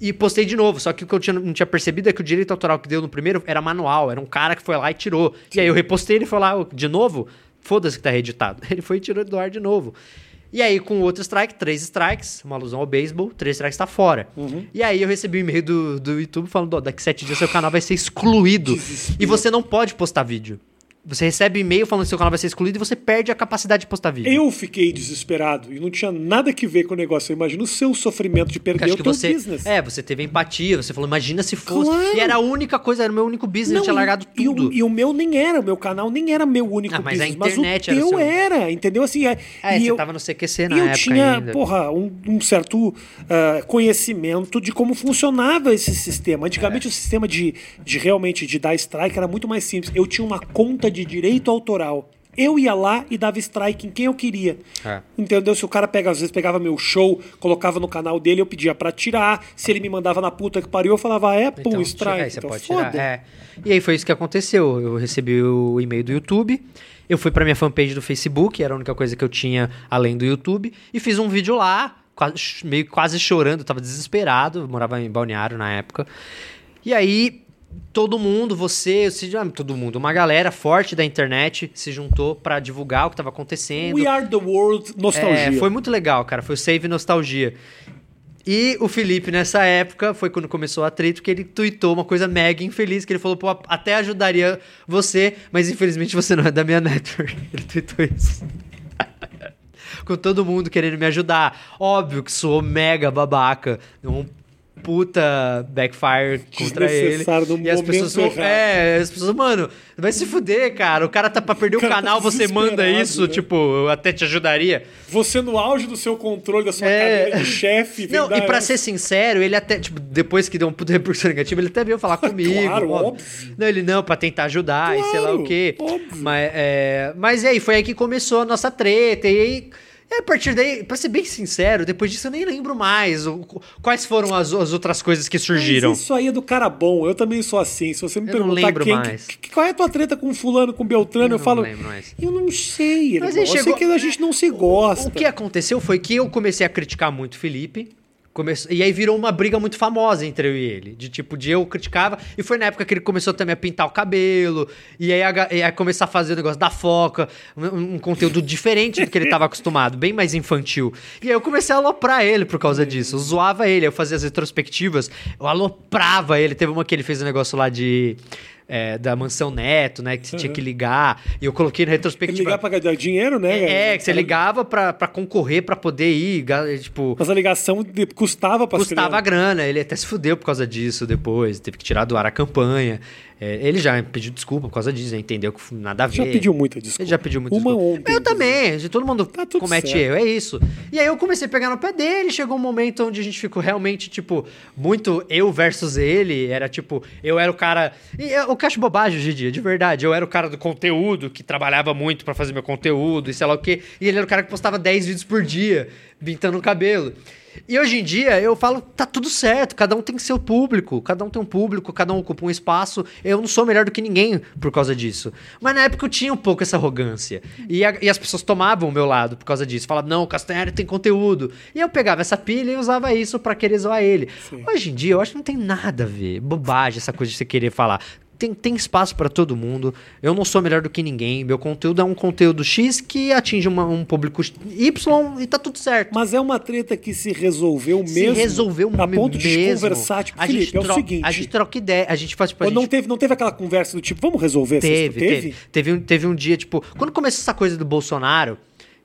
e postei de novo. Só que o que eu tinha- não tinha percebido é que o direito autoral que deu no primeiro era manual, era um cara que foi lá e tirou. E aí eu repostei ele e falou lá, de novo, foda-se que tá reeditado. [LAUGHS] Ele foi e tirou do ar de novo. E aí, com outro strike, três strikes, uma alusão ao beisebol, três strikes tá fora. E aí eu recebi um e-mail do, do YouTube falando, "Ó, daqui sete dias seu canal vai ser excluído. E você não pode postar vídeo. Você recebe e-mail falando que seu canal vai ser excluído e você perde a capacidade de postar vídeo. Eu fiquei desesperado e não tinha nada que ver com o negócio. Eu imagino o seu sofrimento de perder o teu você, business. É, você teve empatia, você falou, imagina se fosse. Claro. E era a única coisa, era o meu único business, eu tinha e- largado e tudo. E o, meu nem era, o meu canal nem era meu único Ah, mas a business. internet mas era o seu. teu era, entendeu? Assim, é, É, e você eu, tava no CQC na e eu época tinha, ainda. porra, um, um certo ah, conhecimento de como funcionava esse sistema. Antigamente É. o sistema de, de realmente de dar strike era muito mais simples. Eu tinha uma conta de direito autoral. Eu ia lá e dava strike em quem eu queria. É. Entendeu? Se o cara pega, às vezes pegava meu show, colocava no canal dele, eu pedia pra tirar. Se ele me mandava na puta que pariu, eu falava, ah, é, pum, Então, strike. aí você então, pode foda. tirar. É. E aí foi isso que aconteceu. Eu recebi o e-mail do YouTube. Eu fui pra minha fanpage do Facebook, era a única coisa que eu tinha além do YouTube, e fiz um vídeo lá, quase- meio quase chorando, tava desesperado, morava em Balneário na época. E aí todo mundo, você, se- todo mundo, uma galera forte da internet se juntou pra divulgar o que tava acontecendo. We are the world nostalgia. É, foi muito legal, cara. Foi o Save Nostalgia. E o Felipe, nessa época, foi quando começou a treta, que ele tweetou uma coisa mega infeliz, que ele falou, pô, até ajudaria você, mas infelizmente você não é da minha network. [LAUGHS] Ele tweetou isso. [LAUGHS] Com todo mundo querendo me ajudar. Óbvio que sou mega babaca. Um puta backfire contra ele. E as pessoas errado. É, as pessoas, mano, vai se fuder, cara. O cara tá pra perder o, O tá canal, você manda desesperado, isso, né? tipo, eu até te ajudaria. Você no auge do seu controle, da sua É. cadeira de chefe. Não, e pra essa- ser sincero, ele até, tipo, depois que deu um puta repercussão negativa, ele até veio falar [LAUGHS] comigo. Claro, óbvio. Não, ele não, pra tentar ajudar e sei lá Claro, o quê. óbvio. Mas, é, mas e aí, foi aí que começou a nossa treta. E aí, e a partir daí, pra ser bem sincero, depois disso eu nem lembro mais o- quais foram as, as outras coisas que surgiram. Mas isso aí é do cara bom. Eu também sou assim. Se você me Eu não perguntar lembro quem, mais. que- que- qual é a tua treta com fulano, com Beltrano, eu, não falo. lembro mais. Eu não sei, Mas irmão. aí Eu sei chegou- que a gente não se gosta. O que aconteceu foi que eu comecei a criticar muito o Felipe. Começou, e aí virou uma briga muito famosa entre eu e ele. De tipo, de eu criticava. E foi na época que ele começou também a pintar o cabelo. E aí a, aí começar a fazer o negócio da foca. Um, um conteúdo diferente do que ele tava acostumado, bem mais infantil. E aí eu comecei a aloprar ele por causa disso. Eu zoava ele, eu fazia as retrospectivas, eu aloprava ele. Teve uma que ele fez um negócio lá de. É, da mansão Neto, né? Que você tinha que ligar. E eu coloquei na retrospectiva. ligar pra ganhar dinheiro, né? É, que você ligava pra, pra concorrer, pra poder ir, ga- tipo... Mas a ligação de- custava pra Custava a grana, ele até se fudeu por causa disso depois, teve que tirar do ar a campanha. É, ele já pediu desculpa por causa disso, né? entendeu que nada a ver. Já pediu muita desculpa. Ele já pediu muito Uma desculpa. ontem, Eu também, de todo mundo Tá comete certo. erro, é isso. E aí eu comecei a pegar no pé dele, chegou um momento onde a gente ficou realmente, tipo, muito eu versus ele, era tipo, eu era o cara... E o que eu acho bobagem hoje em dia, de verdade, eu era o cara do conteúdo, que trabalhava muito pra fazer meu conteúdo e sei lá o quê, e ele era o cara que postava 10 vídeos por dia, pintando o cabelo. E hoje em dia eu falo, tá tudo certo, cada um tem seu público, cada um tem um público, cada um ocupa um espaço. Eu não sou melhor do que ninguém por causa disso. Mas na época eu tinha um pouco essa arrogância. E, a- e as pessoas tomavam o meu lado por causa disso. Falavam, não, o Castanhari tem conteúdo. E eu pegava essa pilha e usava isso pra querer zoar ele. Hoje em dia eu acho que não tem nada a ver. Bobagem essa coisa de você querer falar. Tem, tem espaço pra todo mundo. Eu não sou melhor do que ninguém. Meu conteúdo é um conteúdo X que atinge uma- um público Y e tá tudo certo. Mas é uma treta que se resolveu Se mesmo. resolveu a ponto de mesmo. conversar. Tipo, a Felipe, gente é o seguinte. A gente troca ideia, a gente faz tipo, a Ou não, gente teve, não teve aquela conversa do tipo, vamos resolver teve, história? teve, teve, um, teve um dia, tipo, quando começou essa coisa do Bolsonaro,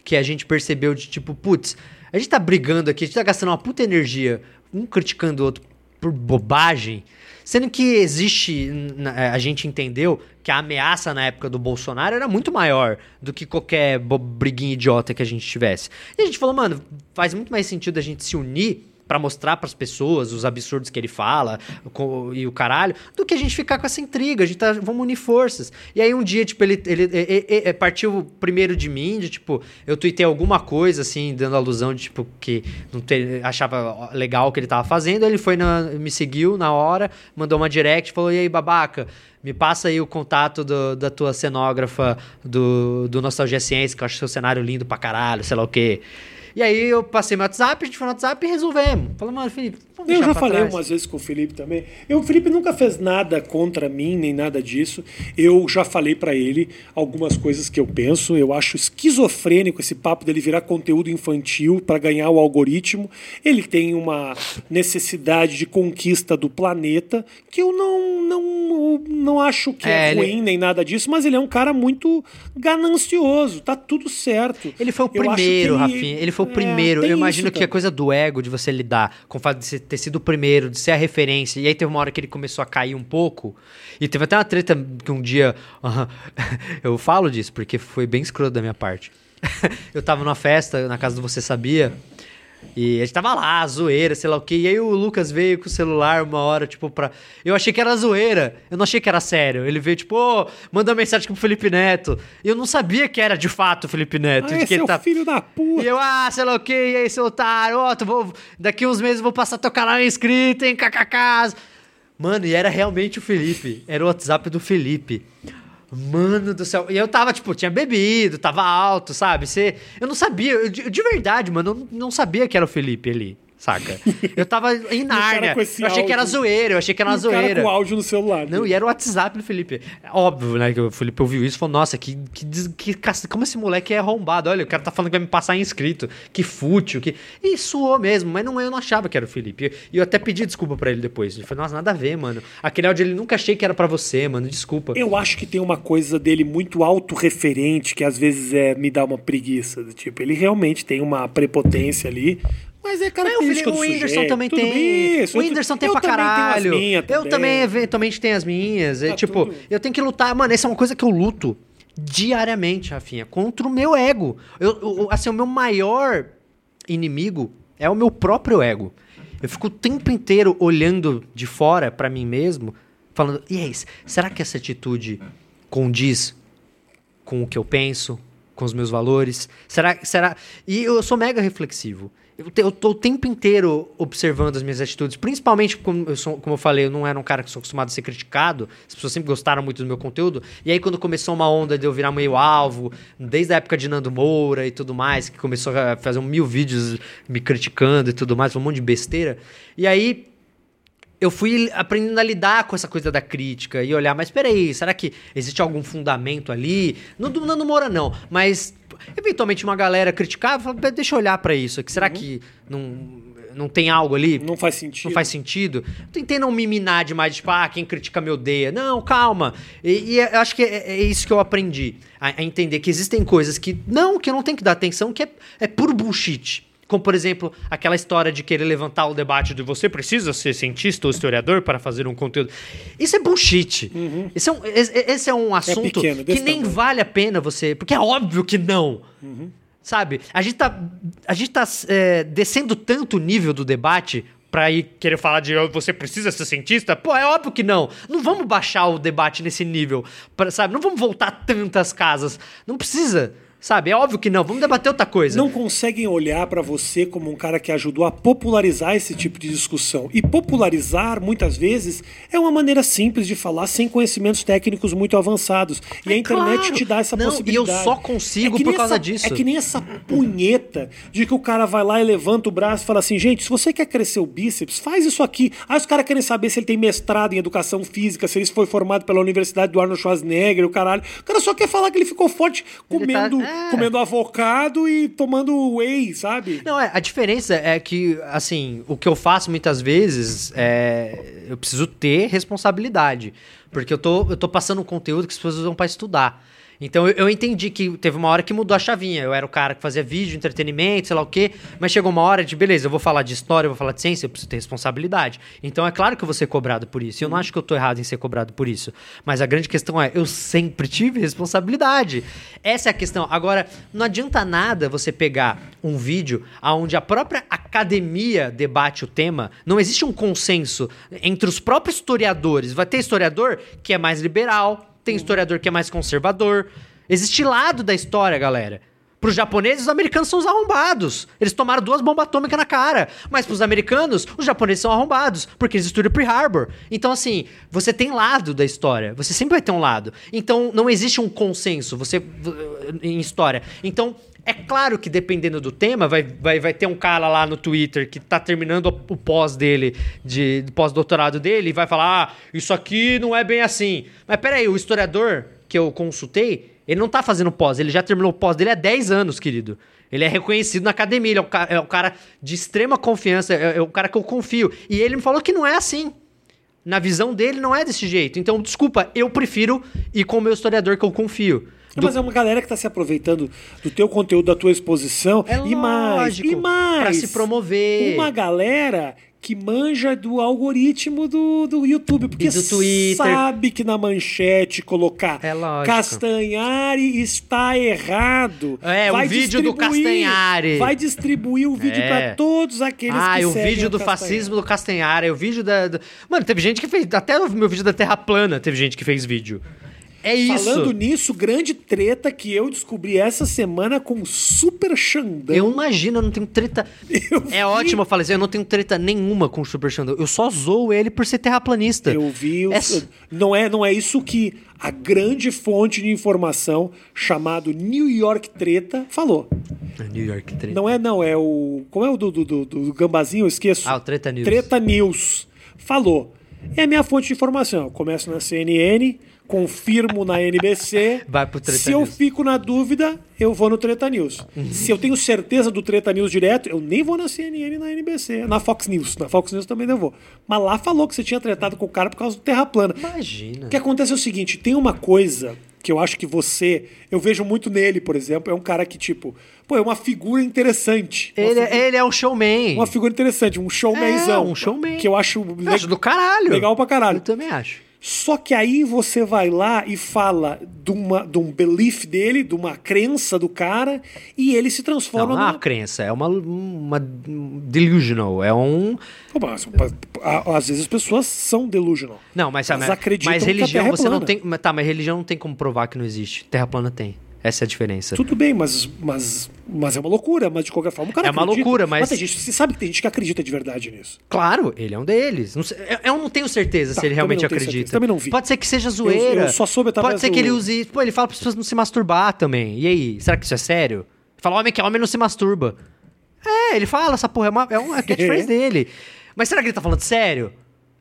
que a gente percebeu de tipo, putz, a gente tá brigando aqui, a gente tá gastando uma puta energia, um criticando o outro por bobagem, sendo que existe, na- a gente entendeu que a ameaça na época do Bolsonaro era muito maior do que qualquer briguinha idiota que a gente tivesse. E a gente falou, mano, faz muito mais sentido a gente se unir Pra mostrar pras pessoas os absurdos que ele fala co- e o caralho, do que a gente ficar com essa intriga. A gente tá, vamos unir forças. E aí um dia, tipo, ele, ele, e- e- e- partiu primeiro de mim, de tipo, eu tuitei alguma coisa, assim, dando alusão de, tipo, que não te- achava legal o que ele tava fazendo. Ele foi na, me seguiu na hora, mandou uma direct, falou: e aí, babaca? Me passa aí o contato do- da tua cenógrafa do, do Nostalgia Ciência, que eu acho seu cenário lindo pra caralho, sei lá o quê. E aí eu passei meu WhatsApp, a gente foi no WhatsApp e resolvemos. Falei, mano, Felipe, Eu já falei trás. umas vezes com o Felipe também. Eu, o Felipe nunca fez nada contra mim, nem nada disso. Eu já falei pra ele algumas coisas que eu penso. Eu acho esquizofrênico esse papo dele virar conteúdo infantil pra ganhar o algoritmo. Ele tem uma necessidade de conquista do planeta que eu não, não, não acho que é, É, ele- ruim nem nada disso, mas ele é um cara muito ganancioso. Tá tudo certo. Ele foi o Eu primeiro, ele- Rafinha. Ele foi o É, primeiro. tem Eu imagino que é também. coisa do ego de você lidar com o fato de você ter sido o primeiro, de ser a referência. E aí teve uma hora que ele começou a cair um pouco. E teve até uma treta que um dia. [LAUGHS] eu falo disso porque foi bem escroto da minha parte. [LAUGHS] eu tava numa festa na casa do Você Sabia. E a gente tava lá, zoeira, sei lá o quê. E aí o Lucas veio com o celular uma hora, tipo, pra. Eu achei que era zoeira. Eu não achei que era sério. Ele veio, tipo, ô, manda uma mensagem pro Felipe Neto. E eu não sabia que era de fato o Felipe Neto. Ah, esse que é tá... filho da puta. E eu, ah, sei lá o quê, e aí, seu otário, ó, tu vou, daqui uns meses eu vou passar teu canal inscrito, hein, kkk. Mano, e era realmente o Felipe, era o WhatsApp do Felipe. Mano do céu, e eu tava, tipo, tinha bebido, tava alto, sabe? Você, eu não sabia, eu, de, de verdade, mano, eu não sabia que era o Felipe ali, saca? Eu tava em [LAUGHS] Nárnia, eu achei que era zoeira, eu achei que era uma zoeira. com áudio no celular. Não, e era o WhatsApp do Felipe. Óbvio, né? Que o Felipe ouviu isso e falou: Nossa, que, que, que como esse moleque é arrombado. Olha, o cara tá falando que vai me passar inscrito. Que fútil. Que... E suou mesmo, mas não, eu não achava que era o Felipe. E eu até pedi desculpa pra ele depois. Ele falou: Nossa, nada a ver, mano. Aquele áudio ele nunca achei que era pra você, mano. Desculpa. Eu acho que tem uma coisa dele muito autorreferente que às vezes é, me dá uma preguiça. Tipo, ele realmente tem uma prepotência ali. Mas é É, o, característica Felipe, o do Whindersson sujeito, também tudo tem. isso, o Whindersson tem pra também caralho. minhas eu também. também eventualmente tenho as minhas. É, Tá tipo, tudo- eu tenho que lutar. Mano, essa é uma coisa que eu luto diariamente, Rafinha, contra o meu ego. Eu, eu- assim, o meu maior inimigo é o meu próprio ego. Eu fico o tempo inteiro olhando de fora pra mim mesmo, falando: e aí, será que essa atitude condiz com o que eu penso, com os meus valores? Será, será? E eu sou mega reflexivo. Eu, te- eu tô o tempo inteiro observando as minhas atitudes, principalmente como eu, sou, como eu falei, eu não era um cara que sou acostumado a ser criticado, as pessoas sempre gostaram muito do meu conteúdo, e aí quando começou uma onda de eu virar meio alvo, desde a época de Nando Moura e tudo mais, que começou a fazer mil vídeos me criticando e tudo mais, um monte de besteira, e aí eu fui aprendendo a lidar com essa coisa da crítica e olhar, mas peraí, será que existe algum fundamento ali? Não do Nando Moura, não, mas eventualmente uma galera criticava, falava, deixa eu olhar pra isso aqui, será que não, não tem algo ali? Não faz sentido. Não faz sentido. Tentei não me minar demais, tipo, ah, quem critica me odeia. Não, calma. E, e eu acho que é, é isso que eu aprendi. A, a entender que existem coisas que não, que eu não tenho que dar atenção, que é, é puro bullshit. Como, por exemplo, aquela história de querer levantar o debate de você precisa ser cientista ou historiador para fazer um conteúdo. Isso é bullshit. Esse, é um, esse, é um assunto pequeno, que nem tamanho. vale a pena você. Porque é óbvio que não. Sabe? A gente tá, a gente tá é, descendo tanto o nível do debate pra ir querer falar de "Oh, você precisa ser cientista? Pô, é óbvio que não. Não vamos baixar o debate nesse nível, pra, sabe? Não vamos voltar tantas casas. Não precisa, sabe? É óbvio que não. Vamos debater outra coisa. Não conseguem olhar pra você como um cara que ajudou a popularizar esse tipo de discussão. E popularizar, muitas vezes, é uma maneira simples de falar sem conhecimentos técnicos muito avançados. E a internet claro. te dá essa Não, e eu possibilidade. só consigo que por causa essa- disso. É que nem essa punheta de que o cara vai lá e levanta o braço e fala assim: gente, se você quer crescer o bíceps, faz isso aqui. Aí os caras querem saber se ele tem mestrado em educação física, se ele foi formado pela Universidade do Arnold Schwarzenegger, o caralho. O cara só quer falar que ele ficou forte Ele tá- comendo, é. comendo avocado e tomando whey, sabe? Não, é, a diferença é que, assim, o que eu faço muitas vezes é. Eu preciso ter responsabilidade. Porque eu tô, eu tô passando um conteúdo que as pessoas usam pra estudar. Então eu, eu entendi que teve uma hora que mudou a chavinha. Eu era o cara que fazia vídeo, entretenimento, sei lá o quê. Mas chegou uma hora de, beleza, eu vou falar de história, eu vou falar de ciência, eu preciso ter responsabilidade. Então é claro que eu vou ser cobrado por isso. E eu não acho que eu tô errado em ser cobrado por isso. Mas a grande questão é, eu sempre tive responsabilidade. Essa é a questão. Agora, não adianta nada você pegar um vídeo onde a própria academia debate o tema. Não existe um consenso entre os próprios historiadores. Vai ter historiador que é mais liberal, tem historiador que é mais conservador. Existe lado da história, galera. Para os japoneses, os americanos são os arrombados. Eles tomaram duas bombas atômicas na cara. Mas para os americanos, os japoneses são arrombados, porque eles estudam Pearl Harbor. Então, assim, você tem lado da história. Você sempre vai ter um lado. Então, não existe um consenso você em história. Então, é claro que dependendo do tema, vai, vai, vai ter um cara lá no Twitter que tá terminando o pós dele, de do pós-doutorado dele, e vai falar: ah, isso aqui não é bem assim. Mas peraí, o historiador que eu consultei, ele não tá fazendo pós, ele já terminou o pós dele há 10 anos, querido. Ele é reconhecido na academia, ele é um, ca- é um cara de extrema confiança, é, é um cara que eu confio. E ele me falou que não é assim. Na visão dele não é desse jeito. Então, desculpa, eu prefiro ir com o meu historiador que eu confio. Não, Mas é uma galera que tá se aproveitando do teu conteúdo, da tua exposição. É e mais, lógico, e mais. pra se promover. Uma galera que manja do algoritmo do, do YouTube. Porque do sabe que na manchete colocar É. Castanhari está errado. É, o vídeo do Castanhari. Vai distribuir o vídeo É. para todos aqueles Ah, que e o vídeo do Castanhari. fascismo do Castanhari, o vídeo da, da- Mano, teve gente que fez. Até o meu vídeo da Terra plana teve gente que fez vídeo. É isso. Falando nisso, grande treta que eu descobri essa semana com o Super Xandão. Eu imagino, eu não tenho treta. [LAUGHS] Eu É vi- ótimo eu falei assim, eu não tenho treta nenhuma com o Super Xandão. Eu só zoo ele por ser terraplanista. Eu vi. É Não, é, não é isso que a grande fonte de informação chamado New York Treta falou. New York treta. Não é, não, é o. Como é o do, do, do, do Gambazinho? Eu esqueço. Ah, o Treta News. Treta News. Falou. É a minha fonte de informação. Eu começo na CNN, confirmo na NBC. Vai pro Treta Se eu News. fico na dúvida, eu vou no Treta News. Se eu tenho certeza do Treta News direto, eu nem vou na CNN e na NBC. Na Fox News. Na Fox News também não vou. Mas lá falou que você tinha tretado com o cara por causa do Terra Plana. Imagina. O que acontece é o seguinte: tem uma coisa que eu acho que você. Eu vejo muito nele, por exemplo. É um cara que, tipo, pô, é uma figura interessante. Uma Ele, figura- ele é um showman. uma figura interessante, um showmanzão. É, um showman. Que eu acho, Eu le- acho do caralho. legal pra caralho. Eu também acho. Só que aí você vai lá e fala de, uma, de um belief dele, de uma crença do cara, e ele se Não, transforma não é uma numa- crença, é uma, uma delusional. É um. Mas, Às vezes as pessoas são delusional. Não, mas, Elas mas, acreditam mas que a religião Terra é você não plana. tem. mas Tá, mas religião não tem como provar que não existe. Terra plana tem. Essa é a diferença. Tudo bem, mas, mas, mas é uma loucura, mas de qualquer forma o cara É uma acredita. loucura, mas- tem gente, você sabe que tem gente que acredita de verdade nisso. Claro, ele é um deles. Não sei- eu, eu não tenho certeza Tá, se ele também realmente não tenho acredita. certeza, também não vi. Pode ser que seja zoeira. eu só soube através Pode ser do- que ele use. Pô, ele fala para as pessoas não se masturbar também. E aí, será que isso é sério? Fala, homem que é homem não se masturba. É, ele fala, essa porra é uma, é uma [LAUGHS] catchphrase dele. Mas será que ele tá falando sério?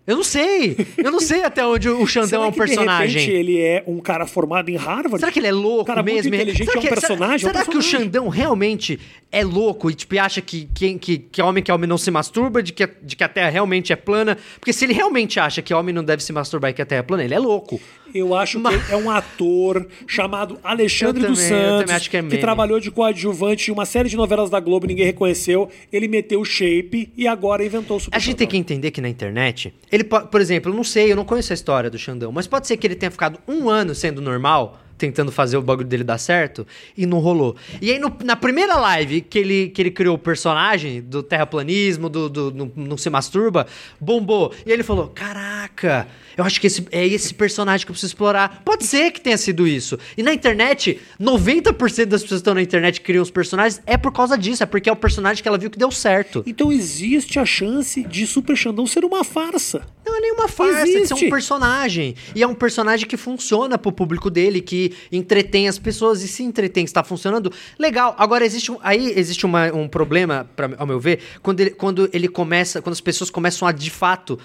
Eu não sei. Eu não sei até onde o Xandão é um que, De personagem. repente ele é um cara formado em Harvard? Será que ele é louco Cara muito mesmo? inteligente, será é um que, personagem, Será, é um será que o personagem. Xandão realmente é louco e tipo, acha que, que, que, que homem que é homem não se masturba, de que, de que a Terra realmente é plana? Porque se ele realmente acha que homem não deve se masturbar e que a Terra é plana, ele é louco. Eu acho Mas- que é um ator chamado Alexandre Eu dos também, Santos, que é meme. trabalhou de coadjuvante em uma série de novelas da Globo, ninguém reconheceu. Ele meteu o shape e agora inventou o Super A gente tem que entender que na internet, ele po- por exemplo, eu não sei, eu não conheço a história do Xandão, mas pode ser que ele tenha ficado um ano sendo normal, tentando fazer o bagulho dele dar certo, e não rolou. E aí, no- na primeira live que ele, que ele criou o personagem do terraplanismo, do, do, não, não se masturba, bombou. E aí ele falou: Caraca, eu acho que esse, é esse personagem que eu preciso explorar. Pode ser que tenha sido isso. E na internet, 90% das pessoas que estão na internet que criam os personagens é por causa disso, é porque é o personagem que ela viu que deu certo. Então existe a chance de Super Xandão ser uma farsa. Não é nenhuma farsa, Existe. um personagem. E é um personagem que funciona pro público dele, que entretém as pessoas e se entretém, está funcionando. Legal. Agora, existe um, aí existe uma- um problema, pra, ao meu ver, quando ele, quando ele começa, quando as pessoas começam a, de fato,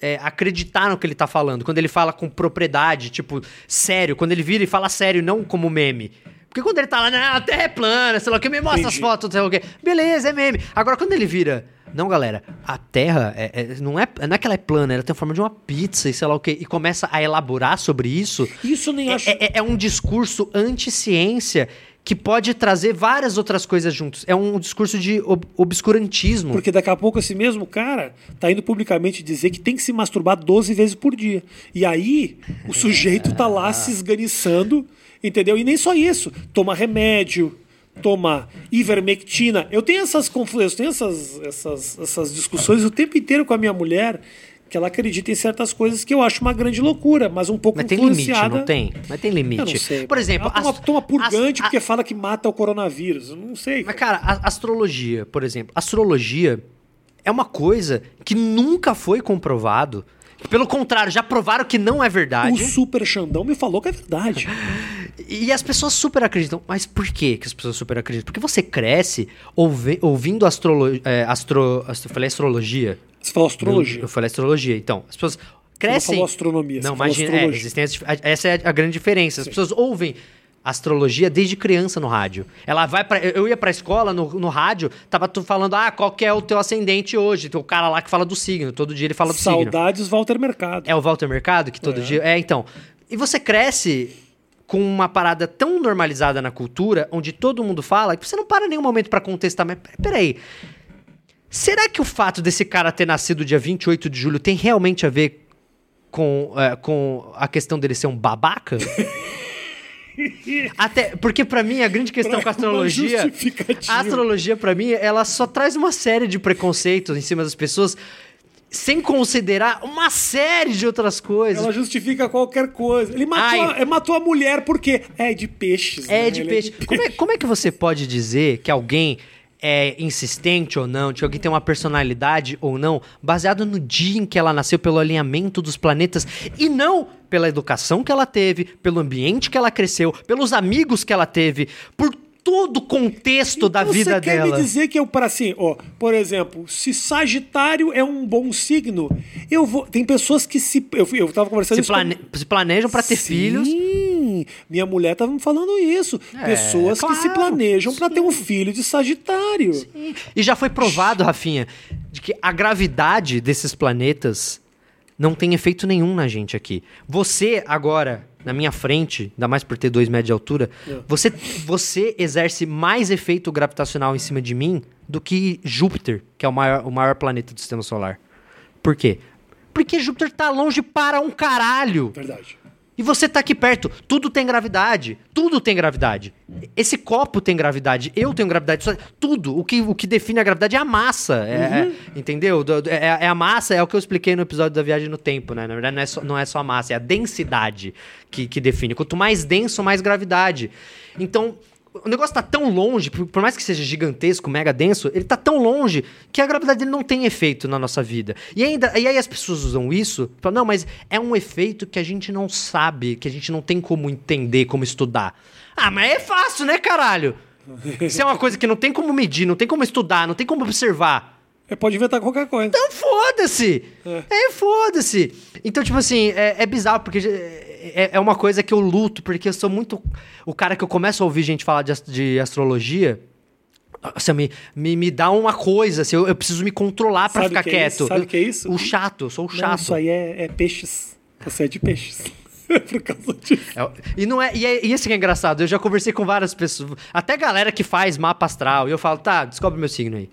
é, acreditar no que ele tá falando. Quando ele fala com propriedade, tipo, sério. Quando ele vira e fala sério, não como meme. Porque quando ele tá lá, não, a terra é plana, sei lá o que, me mostra as Entendi. fotos, sei lá o que. Beleza, é meme. Agora, quando ele vira. Não, galera, a Terra é, é- não, é, não é que ela é plana, ela tem a forma de uma pizza e sei lá o que, e começa a elaborar sobre isso. Isso nem É, acho. é- é um discurso anti-ciência que pode trazer várias outras coisas juntos. É um discurso de ob- obscurantismo. Porque daqui a pouco esse mesmo cara tá indo publicamente dizer que tem que se masturbar 12 vezes por dia. E aí o sujeito tá lá se esganiçando, entendeu? E nem só isso. Toma remédio, toma ivermectina. Eu tenho essas confusões, tenho essas, essas, essas discussões o tempo inteiro com a minha mulher, que ela acredita em certas coisas que eu acho uma grande loucura, mas um pouco Mas tem limite, influenciada. não tem? Mas tem limite. Eu não sei. Por exemplo, ela toma, ast- toma purgante ast- porque fala que mata o coronavírus. Eu não sei. Mas, cara, a- astrologia, por exemplo. Astrologia é uma coisa que nunca foi comprovado. Pelo contrário, já provaram que não é o verdade. Super Xandão me falou que é verdade. [LAUGHS] E as pessoas super acreditam. Mas por que, as pessoas super acreditam? Porque você cresce ouvi- ouvindo astrolo, é, astro, astro- eu falei astrologia. Você falou astrologia. Eu, eu falei astrologia. Então, as pessoas crescem. falou astronomia, Não, você imagina. é, astrologia. existem essa é a grande diferença. As pessoas ouvem astrologia desde criança no rádio. Ela vai para eu ia pra escola no, no rádio, tava tu falando: "Ah, qual que é o teu ascendente hoje?". Tem o cara lá que fala do signo, todo dia ele fala do signo. Saudades Walter Mercado. É o Walter Mercado que todo É. dia. É, então. E você cresce com uma parada tão normalizada na cultura, onde todo mundo fala, que você não para nenhum momento pra contestar, mas peraí. Será que o fato desse cara ter nascido dia 28 de julho tem realmente a ver com, é, com a questão dele ser um babaca? [LAUGHS] [LAUGHS] Até porque pra mim a grande questão com a astrologia, a astrologia pra mim, ela só traz uma série de preconceitos em cima das pessoas sem considerar uma série de outras coisas. Ela justifica qualquer coisa. Ele matou, a, é, matou a mulher porque é de peixes. É né? de Ele peixe. Como é, como é que você pode dizer que alguém é insistente ou não, que alguém tem uma personalidade ou não, baseado no dia em que ela nasceu, pelo alinhamento dos planetas, e não pela educação que ela teve, pelo ambiente que ela cresceu, pelos amigos que ela teve, por todo o contexto da Então vida Você quer dela. me dizer que eu, para assim, ó, por exemplo, se Sagitário é um bom signo, eu vou. Tem pessoas que se. Eu, eu tava conversando Se, plane- com- se planejam pra ter Sim, filhos. Minha mulher tava me falando isso. É, pessoas que se claro, planejam pra ter um filho de Sagitário. E já foi provado, Rafinha, de que a gravidade desses planetas não tem efeito nenhum na gente aqui. Você, agora, na minha frente, ainda mais por ter dois metros de altura, É. você, você exerce mais efeito gravitacional em cima de mim do que Júpiter, que é o maior, o maior planeta do sistema solar. Por quê? Porque Júpiter tá longe para um caralho. Verdade. E você tá aqui perto. Tudo tem gravidade. Tudo tem gravidade. Esse copo tem gravidade. Eu tenho gravidade. Tudo. O que, o que define a gravidade é a massa. É, é- entendeu? Do- do- É, é a massa, é o que eu expliquei no episódio da viagem no tempo, né? Na verdade, não é só, não é só a massa, é a densidade que, que define. Quanto mais denso, mais gravidade. Então. O negócio tá tão longe, por, mais que seja gigantesco, mega denso, ele tá tão longe que a gravidade dele não tem efeito na nossa vida. E, ainda, e aí as pessoas usam isso, falam, não, mas é um efeito que a gente não sabe, que a gente não tem como entender, como estudar. Ah, mas é fácil, né, caralho? [LAUGHS] Isso é uma coisa que não tem como medir, não tem como estudar, não tem como observar. É, pode inventar qualquer coisa. Então foda-se! É, foda-se! Então, tipo assim, é, é bizarro, porque é, é uma coisa que eu luto, porque eu sou muito. O cara que eu começo a ouvir gente falar de, de astrologia. Assim, me, me, me dá uma coisa, assim, eu, eu preciso me controlar pra Sabe ficar o que é isso? quieto. Sabe o que é isso? O chato, eu sou o Não, chato. isso aí é, é peixes. Você é de peixes. [LAUGHS] Por causa disso. É, e não é, e, é, e esse que é engraçado, eu já conversei com várias pessoas, até galera que faz mapa astral, e eu falo, tá, descobre meu signo aí.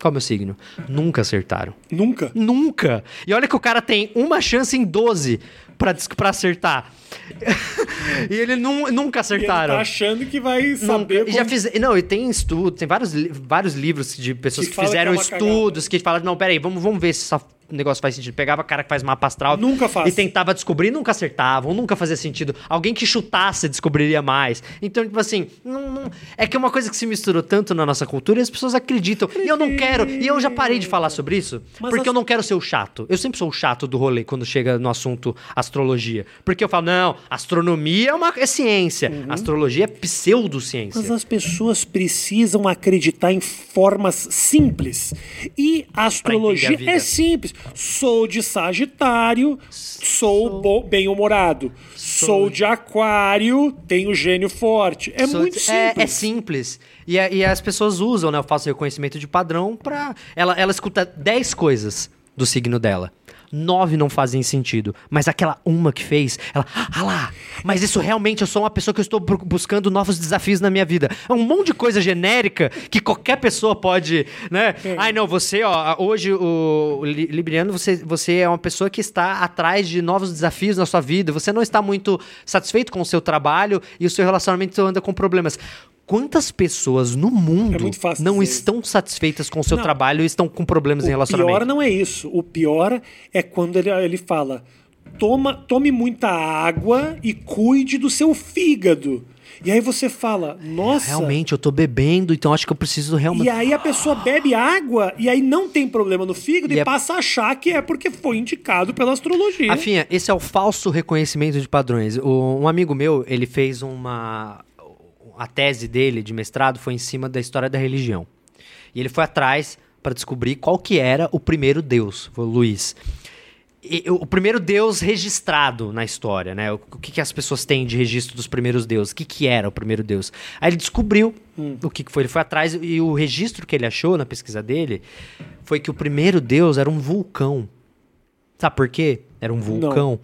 Qual é o meu signo? Nunca acertaram. Nunca. Nunca. E olha que o cara tem uma chance em 12 pra, pra acertar. [LAUGHS] e ele nu- nunca E ele acertaram. tá achando que vai Nunca. saber E já como- fiz, não, e tem estudo, tem vários, vários livros de pessoas Que que, fizeram que é estudos, que falam, não, peraí, vamos, vamos ver se esse negócio faz sentido. Pegava cara que faz mapa astral Nunca faz. e tentava descobrir, nunca acertavam, nunca fazia sentido. Alguém que chutasse descobriria mais. Então, tipo assim, não- não- é que é uma coisa que se misturou tanto na nossa cultura e as pessoas acreditam. E eu não quero, e eu já parei de falar sobre isso, Mas porque as- eu não quero ser o chato. Eu sempre sou o chato do rolê quando chega no assunto astrologia. Porque eu falo, não, astronomia é, uma, é ciência, Uhum. astrologia é pseudociência. Mas as pessoas precisam acreditar em formas simples. E a astrologia a é simples. Sou de Sagitário, sou, bo- bem-humorado. Sou... de Aquário, tenho gênio forte. É Sou- muito é- simples. É, simples. E, e as pessoas usam, né? Eu faço reconhecimento de padrão pra. Ela, ela escuta 10 coisas do signo dela. Nove não fazem sentido. Mas aquela uma que fez, ela. Ah lá! Mas isso realmente eu sou uma pessoa que eu estou bu- buscando novos desafios na minha vida. É um monte de coisa genérica que qualquer pessoa pode, né? Ai, não, você, ó, hoje o Li- Libriano, você, você é uma pessoa que está atrás de novos desafios na sua vida. Você não está muito satisfeito com o seu trabalho e o seu relacionamento anda com problemas. Quantas pessoas no mundo É não estão satisfeitas com o seu Não. trabalho e estão com problemas em O relacionamento? pior não é isso. O pior é quando ele, ele fala: Toma, tome muita água e cuide do seu fígado. E aí você fala, nossa. Realmente, eu tô bebendo, então acho que eu preciso realmente. E aí a pessoa bebe água e aí não tem problema no fígado E e, é- passa a achar que é porque foi indicado pela astrologia. Afinha, esse é o falso reconhecimento de padrões. O- um amigo meu, ele fez uma. A tese dele de mestrado foi em cima da história da religião. E ele foi atrás para descobrir qual que era o primeiro Deus, foi o Luiz. e- o primeiro deus registrado na história, né? O, o que, que as pessoas têm de registro dos primeiros deuses? O que, que era o primeiro deus? Aí ele descobriu o que, que foi. Ele foi atrás e o registro que ele achou na pesquisa dele foi que o primeiro deus era um vulcão. Sabe por quê? Era um vulcão.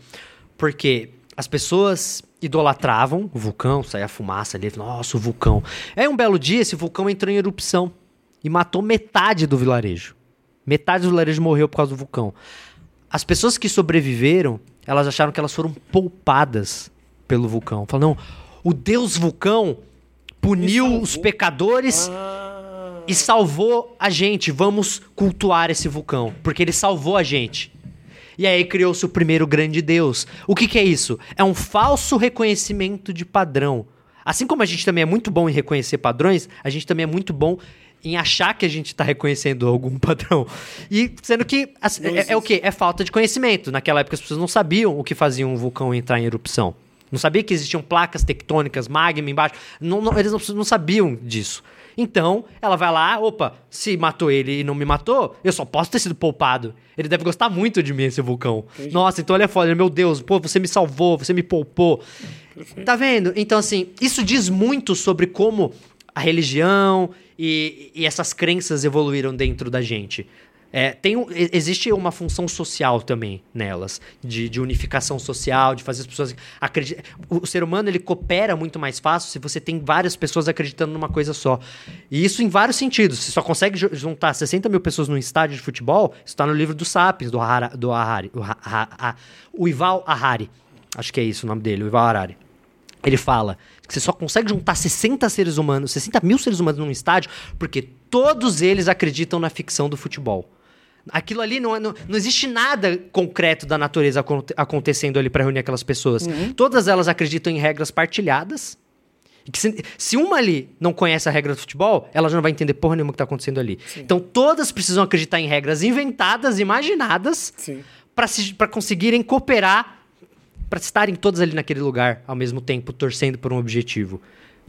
Porque as pessoas idolatravam o vulcão, saía fumaça ali, nossa, o vulcão. Aí um belo dia esse vulcão entrou em erupção e matou metade do vilarejo. Metade do vilarejo morreu por causa do vulcão. As pessoas que sobreviveram, elas acharam que elas foram poupadas pelo vulcão. Falaram, não, o deus vulcão puniu os pecadores Ah, e salvou a gente. Vamos cultuar esse vulcão, porque ele salvou a gente. E aí criou-se o primeiro grande deus. O que, que é isso? É um falso reconhecimento de padrão. Assim como a gente também é muito bom em reconhecer padrões, a gente também é muito bom em achar que a gente está reconhecendo algum [LAUGHS] padrão. E sendo que assim, é, é o quê? É falta de conhecimento. Naquela época as pessoas não sabiam o que fazia um vulcão entrar em erupção. Não sabia que existiam placas tectônicas, magma embaixo. Não- não- eles não, não sabiam disso. Então, ela vai lá, opa, se matou ele e não me matou, eu só posso ter sido poupado. Ele deve gostar muito de mim, esse vulcão. Nossa, então ele é foda, meu Deus, pô, você me salvou, você me poupou. Tá vendo? Então, assim, isso diz muito sobre como a religião e, e essas crenças evoluíram dentro da gente. É, tem existe uma função social também nelas, de, de unificação social, de fazer as pessoas acreditar. O, ser humano ele coopera muito mais fácil se você tem várias pessoas acreditando numa coisa só. E isso em vários sentidos. Você só consegue ju- juntar 60 mil pessoas num estádio de futebol, isso está no livro do Sapiens, do, Hara, do Harari. O, Ha- Ha- Ha- o Ival Harari. Acho que é isso o nome dele, o Ival Harari. Ele fala que você só consegue juntar 60 seres humanos, 60 mil seres humanos num estádio, porque todos eles acreditam na ficção do futebol. Aquilo ali não, é- não, não existe nada concreto da natureza aconte- acontecendo ali para reunir aquelas pessoas. Todas elas acreditam em regras partilhadas. Se, se uma ali não conhece a regra do futebol, ela já não vai entender porra nenhuma que tá acontecendo ali. Então todas precisam acreditar em regras inventadas, imaginadas, Sim. para conseguirem cooperar, para estarem todos ali naquele lugar ao mesmo tempo, torcendo por um objetivo.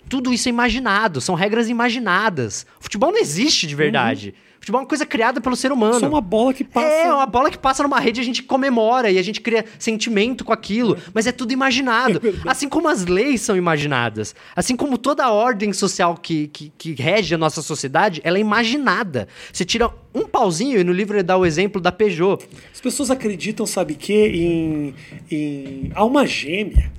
Tudo isso é imaginado, são regras imaginadas. O futebol não existe de verdade. O futebol é uma coisa criada pelo ser humano. Só uma bola que passa. É, uma bola que passa numa rede, a gente comemora e a gente cria sentimento com aquilo, mas é tudo imaginado. assim como as leis são imaginadas. Assim como toda a ordem social que, que, que rege a nossa sociedade, ela é imaginada. Você tira um pauzinho, e no livro ele dá o exemplo da Peugeot. As pessoas acreditam, sabe o quê? Em, em alma gêmea.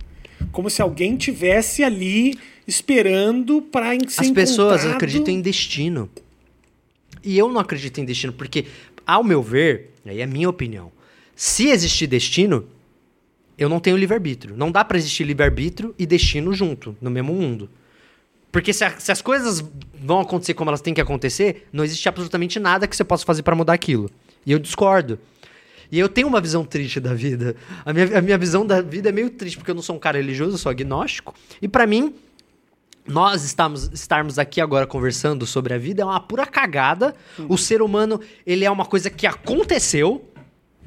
Como se alguém tivesse ali esperando para ser As pessoas encontrado. acreditam em destino. E eu não acredito em destino, porque, ao meu ver, aí é minha opinião, se existir destino, eu não tenho livre-arbítrio. Não dá pra existir livre-arbítrio e destino junto, no mesmo mundo. Porque se, a- se as coisas vão acontecer como elas têm que acontecer, não existe absolutamente nada que você possa fazer pra mudar aquilo. E eu discordo. E eu tenho uma visão triste da vida. A minha, a minha visão da vida é meio triste, porque eu não sou um cara religioso, eu sou agnóstico. E pra mim, nós estamos, estarmos aqui agora conversando sobre a vida é uma pura cagada. O ser humano, ele é uma coisa que aconteceu.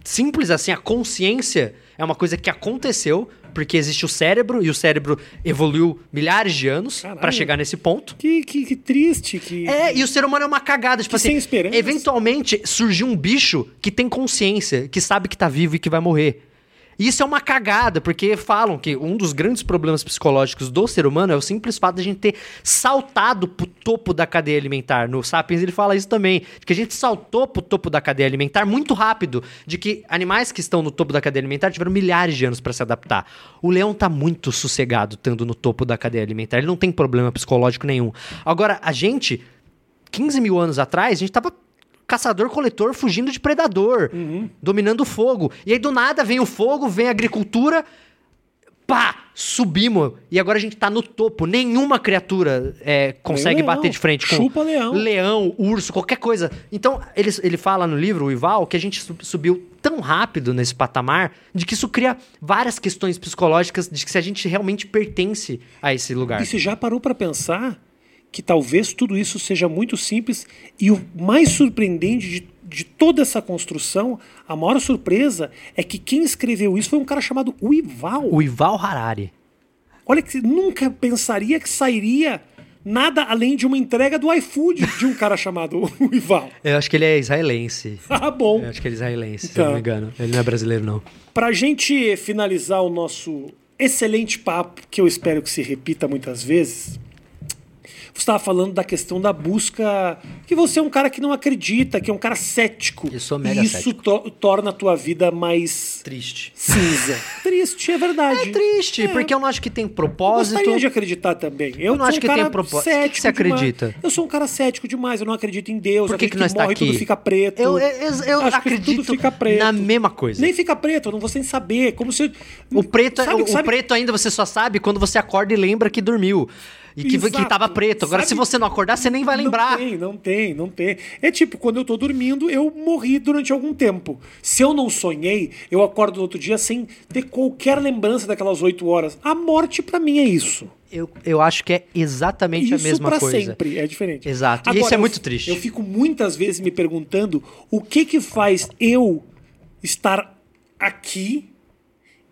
Simples assim, a consciência é uma coisa que aconteceu, porque existe o cérebro, e o cérebro evoluiu milhares de anos para chegar nesse ponto. Que, que, que triste. Que... É, e o ser humano é uma cagada. Tipo Que assim, sem esperança. eventualmente surgiu um bicho que tem consciência, que sabe que tá vivo e que vai morrer. Isso é uma cagada, porque falam que um dos grandes problemas psicológicos do ser humano é o simples fato de a gente ter saltado pro topo da cadeia alimentar. No Sapiens ele fala isso também, que a gente saltou pro topo da cadeia alimentar muito rápido, de que animais que estão no topo da cadeia alimentar tiveram milhares de anos para se adaptar. O leão tá muito sossegado estando no topo da cadeia alimentar, ele não tem problema psicológico nenhum. Agora, a gente 15 mil anos atrás, a gente tava caçador-coletor fugindo de predador, dominando o fogo. E aí do nada vem o fogo, vem a agricultura, pá, subimos. E agora a gente tá no topo. Nenhuma criatura é, consegue bater de frente com Chupa leão. leão, urso, qualquer coisa. Então, ele, ele fala no livro, o Ival, que a gente sub- subiu tão rápido nesse patamar de que isso cria várias questões psicológicas de que se a gente realmente pertence a esse lugar. E você já parou para pensar que talvez tudo isso seja muito simples e o mais surpreendente de, de toda essa construção, a maior surpresa é que quem escreveu isso foi um cara chamado Uival. O Ival Harari. Olha que nunca pensaria que sairia nada além de uma entrega do iFood de um cara chamado [LAUGHS] Ival. Eu acho que ele é israelense. [LAUGHS] Ah, bom. Eu acho que ele é israelense, se Tá. eu não me engano. Ele não é brasileiro, não. Pra gente finalizar o nosso excelente papo, que eu espero que se repita muitas vezes, você estava falando da questão da busca, que você é um cara que não acredita, que é um cara cético. Eu sou mega e isso cético. to- torna a tua vida mais Triste. cinza. [LAUGHS] Triste, é verdade. É triste, É. porque eu não acho que tem Eu propósito. gostaria de acreditar também. Eu, não sou acho um que tem propósito. O que que cético você demais. acredita? Eu sou um cara cético demais. Eu não acredito em Deus. Por que, acredito que nós está morre, aqui? tudo fica preto. Eu, eu, eu- eu Acho que acredito tudo fica preto. na mesma coisa. Nem fica preto, eu não vou sem saber. Como se. O preto, é- Sabe- o, sabe- o preto ainda você só sabe quando você acorda e lembra que dormiu. E que, que Exato. tava preto. Agora, Sabe- se você não acordar, você nem vai lembrar. Não tem, não tem, não tem. É tipo, quando eu tô dormindo, eu morri durante algum tempo. Se eu não sonhei, eu acordo no outro dia sem ter qualquer lembrança daquelas oito horas. A morte pra mim é isso. Eu, eu acho que é exatamente Isso a mesma pra coisa. sempre, é diferente. Exato. E isso é eu- muito triste. Eu fico muitas vezes me perguntando o que que faz eu estar aqui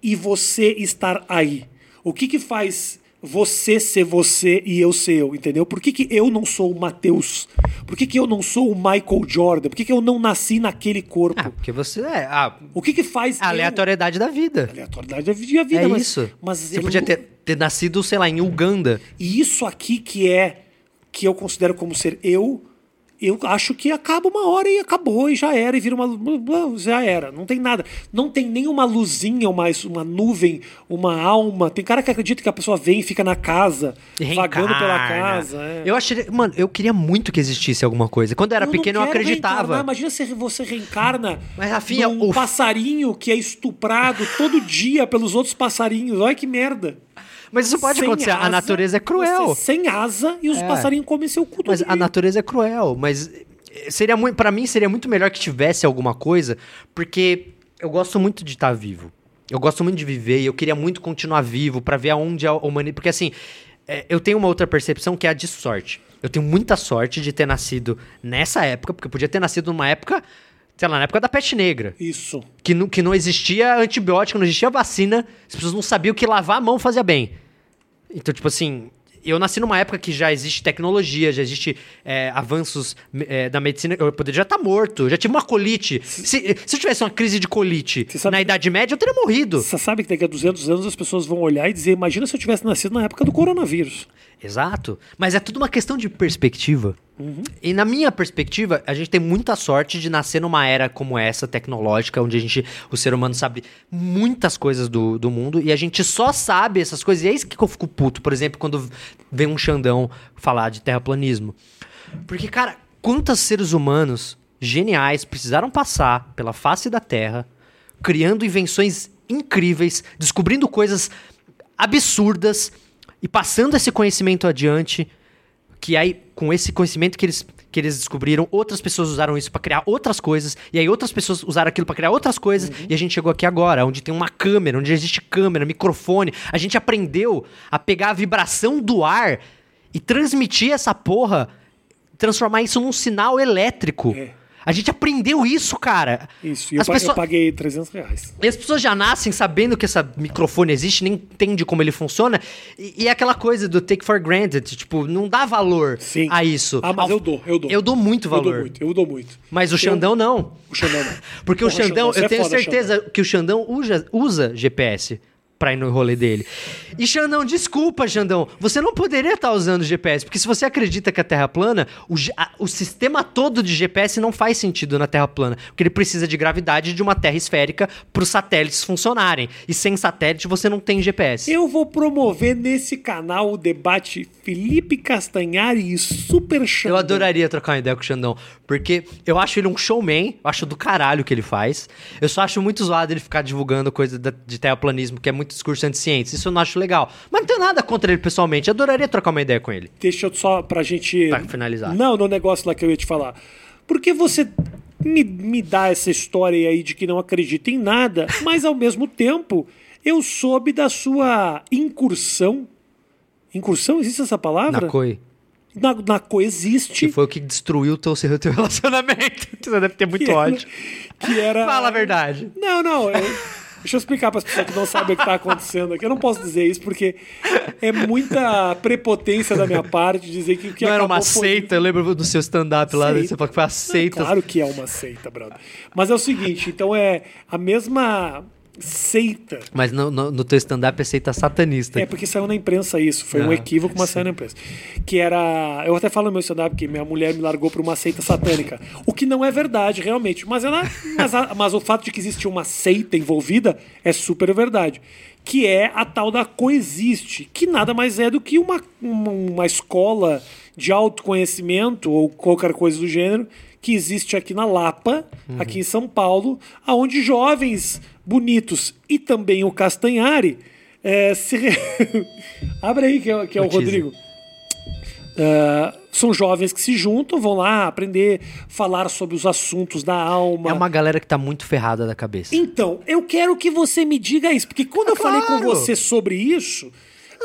e você estar aí. O que que faz você ser você e eu ser eu, entendeu? Por que, que eu não sou o Matheus? Por que, que eu não sou o Michael Jordan? Por que, que eu não nasci naquele corpo? Ah, porque você é a O que que faz a eu- aleatoriedade da vida. Aleatoriedade da vida, É mas, isso. Mas você eu podia ter, ter nascido, sei lá, em Uganda. E isso aqui que é que eu considero como ser eu, eu acho que acaba uma hora e acabou e já era e vira uma já era, não tem nada, não tem nenhuma luzinha, uma uma nuvem, uma alma. Tem cara que acredita que a pessoa vem e fica na casa, e vagando pela reencarna. casa. é. Eu achei. Mano, eu queria muito que existisse alguma coisa. Quando eu era não pequeno, eu acreditava. Imagina se você reencarna Mas, Rafinha, o- passarinho que é estuprado todo dia pelos outros passarinhos. Olha que merda. Mas isso pode Sem acontecer. a asa, natureza é cruel. Você sem asa e os É. passarinhos comem seu cu Mas dia. a natureza é cruel. Mas eh, seria muito, para mim seria muito melhor que tivesse alguma coisa, porque eu gosto muito de estar vivo. Eu gosto muito de viver e eu queria muito continuar vivo pra ver aonde a humanidade, porque assim, eh, eu tenho uma outra percepção que é a de sorte. Eu tenho muita sorte de ter nascido nessa época, porque eu podia ter nascido numa época, sei lá, na época da peste negra. Isso. que não, que não existia antibiótico, não existia vacina, as pessoas não sabiam que lavar a mão fazia bem. Então, tipo assim, eu nasci numa época que já existe tecnologia, já existe é, avanços é, da medicina. Eu poderia já estar morto, eu já tive uma colite. Se, se eu tivesse uma crise de colite na Idade Média, eu teria morrido. Você sabe que daqui a 200 anos as pessoas vão olhar e dizer: imagina se eu tivesse nascido na época do coronavírus. Exato. Mas é tudo uma questão de perspectiva. E na minha perspectiva, a gente tem muita sorte de nascer numa era como essa, tecnológica, onde a gente, o ser humano sabe muitas coisas do, do mundo e a gente só sabe essas coisas. E é isso que eu fico puto, por exemplo, quando vem um Xandão falar de terraplanismo. Porque, cara, quantos seres humanos geniais precisaram passar pela face da Terra, criando invenções incríveis, descobrindo coisas absurdas e passando esse conhecimento adiante, que aí com esse conhecimento que eles que eles descobriram, outras pessoas usaram isso pra criar outras coisas, e aí outras pessoas usaram aquilo pra criar outras coisas, e a gente chegou aqui agora, onde tem uma câmera, onde existe câmera, microfone, a gente aprendeu a pegar a vibração do ar e transmitir essa porra, transformar isso num sinal elétrico. É. A gente aprendeu isso, cara. Isso. E eu, pessoas- eu paguei 300 reais. e as pessoas já nascem sabendo que esse microfone existe, nem entende como ele funciona. E, e é aquela coisa do take for granted, tipo, não dá valor Sim. a isso. Ah, mas Ao- eu dou, eu dou. Eu dou muito Eu valor. dou muito, eu dou muito. Mas o Eu- Xandão não. O Xandão não. [LAUGHS] Porque o Porra, Xandão, você eu é tenho foda, certeza que o Xandão usa, usa GPS pra ir no rolê dele. E Xandão, desculpa, Xandão, você não poderia estar usando GPS, porque se você acredita que a Terra é plana, o, a- o sistema todo de GPS não faz sentido na Terra plana, porque ele precisa de gravidade de uma Terra esférica para os satélites funcionarem. E sem satélite você não tem GPS. Eu vou promover nesse canal o debate Felipe Castanhari e Super Xandão. Eu adoraria trocar uma ideia com o Xandão, porque eu acho ele um showman, eu acho do caralho o que ele faz. Eu só acho muito zoado ele ficar divulgando coisa de terraplanismo, que é muito discurso anti-ciência. Isso eu não acho legal. Mas não tenho nada contra ele pessoalmente. Adoraria trocar uma ideia com ele. Deixa eu só pra gente. Pra finalizar. Não, no negócio lá que eu ia te falar. Porque você me, me dá essa história aí de que não acredita em nada, [LAUGHS] mas ao mesmo tempo eu soube da sua incursão. Incursão? Existe essa palavra? Na COI. Na, na coexiste. Que foi o que destruiu o teu, o teu relacionamento. [LAUGHS] Você deve ter muito que era- ódio. Que era. Fala a verdade. Não, não. eu- [LAUGHS] Deixa eu explicar para as pessoas que não sabem o que está acontecendo aqui. Eu não posso dizer isso porque é muita prepotência da minha parte dizer que o que Não era uma foi- seita, eu lembro do seu stand-up lá, você falou que foi a seita. Claro que é uma seita, brother. Mas é o seguinte, então é a mesma seita. Mas no, no, no teu stand-up é seita satanista. É porque saiu na imprensa isso, foi um Ah, equívoco, mas saiu na imprensa. Que era. Eu até falo no meu stand-up que minha mulher me largou por uma seita satânica. O que não é verdade, realmente. Mas, ela, mas, a- mas o fato de que existe uma seita envolvida é super verdade. Que é a tal da Coexiste, que nada mais é do que uma, uma, uma escola de autoconhecimento ou qualquer coisa do gênero que existe aqui na Lapa, aqui em São Paulo, aonde jovens bonitos e também o Castanhari é, se re- [LAUGHS] Abre aí, que é, que é o. Rodrigo. Ah, são jovens que se juntam, vão lá aprender, falar sobre os assuntos da alma. É uma galera que tá muito ferrada da cabeça. Então, eu quero que você me diga isso, porque quando eu falei com Ah, claro. você sobre isso.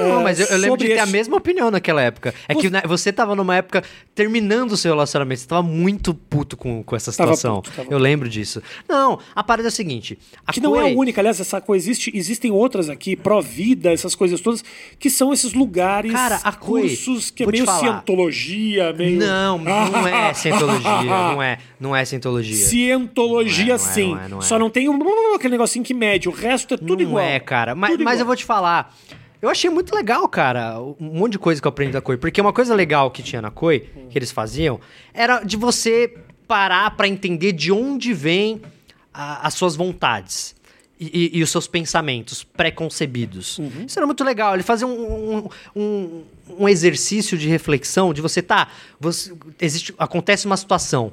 Não, ah, mas eu, eu lembro de ter a esse- mesma opinião naquela época. É que Você- né, você tava numa época terminando o seu relacionamento, você tava muito puto com, com essa situação. puto, eu lembro disso. Não, a parada é a seguinte. A Que não é a única, aliás, essa coisa existe, existem outras aqui, pró-vida, essas coisas todas, que são esses lugares, Cara, a Coi, cursos que é meio cientologia, meio. Não, não é [LAUGHS] cientologia. não é, não é cientologia. Cientologia, Não é, não é, sim. não é, não é. Só não tem um, [LAUGHS] aquele negocinho que mede, o resto é tudo não igual. é, cara. Mas, mas eu vou te falar. Eu achei muito legal, cara, um monte de coisa que eu aprendi da Coi. Porque uma coisa legal que tinha na Coi, que eles faziam, era de você parar pra entender de onde vem a- as suas vontades. E, e- os seus pensamentos pré-concebidos. Uhum. Isso era muito legal. Ele fazia um, um, um- um exercício de reflexão, de você tá. Você, existe, acontece uma situação.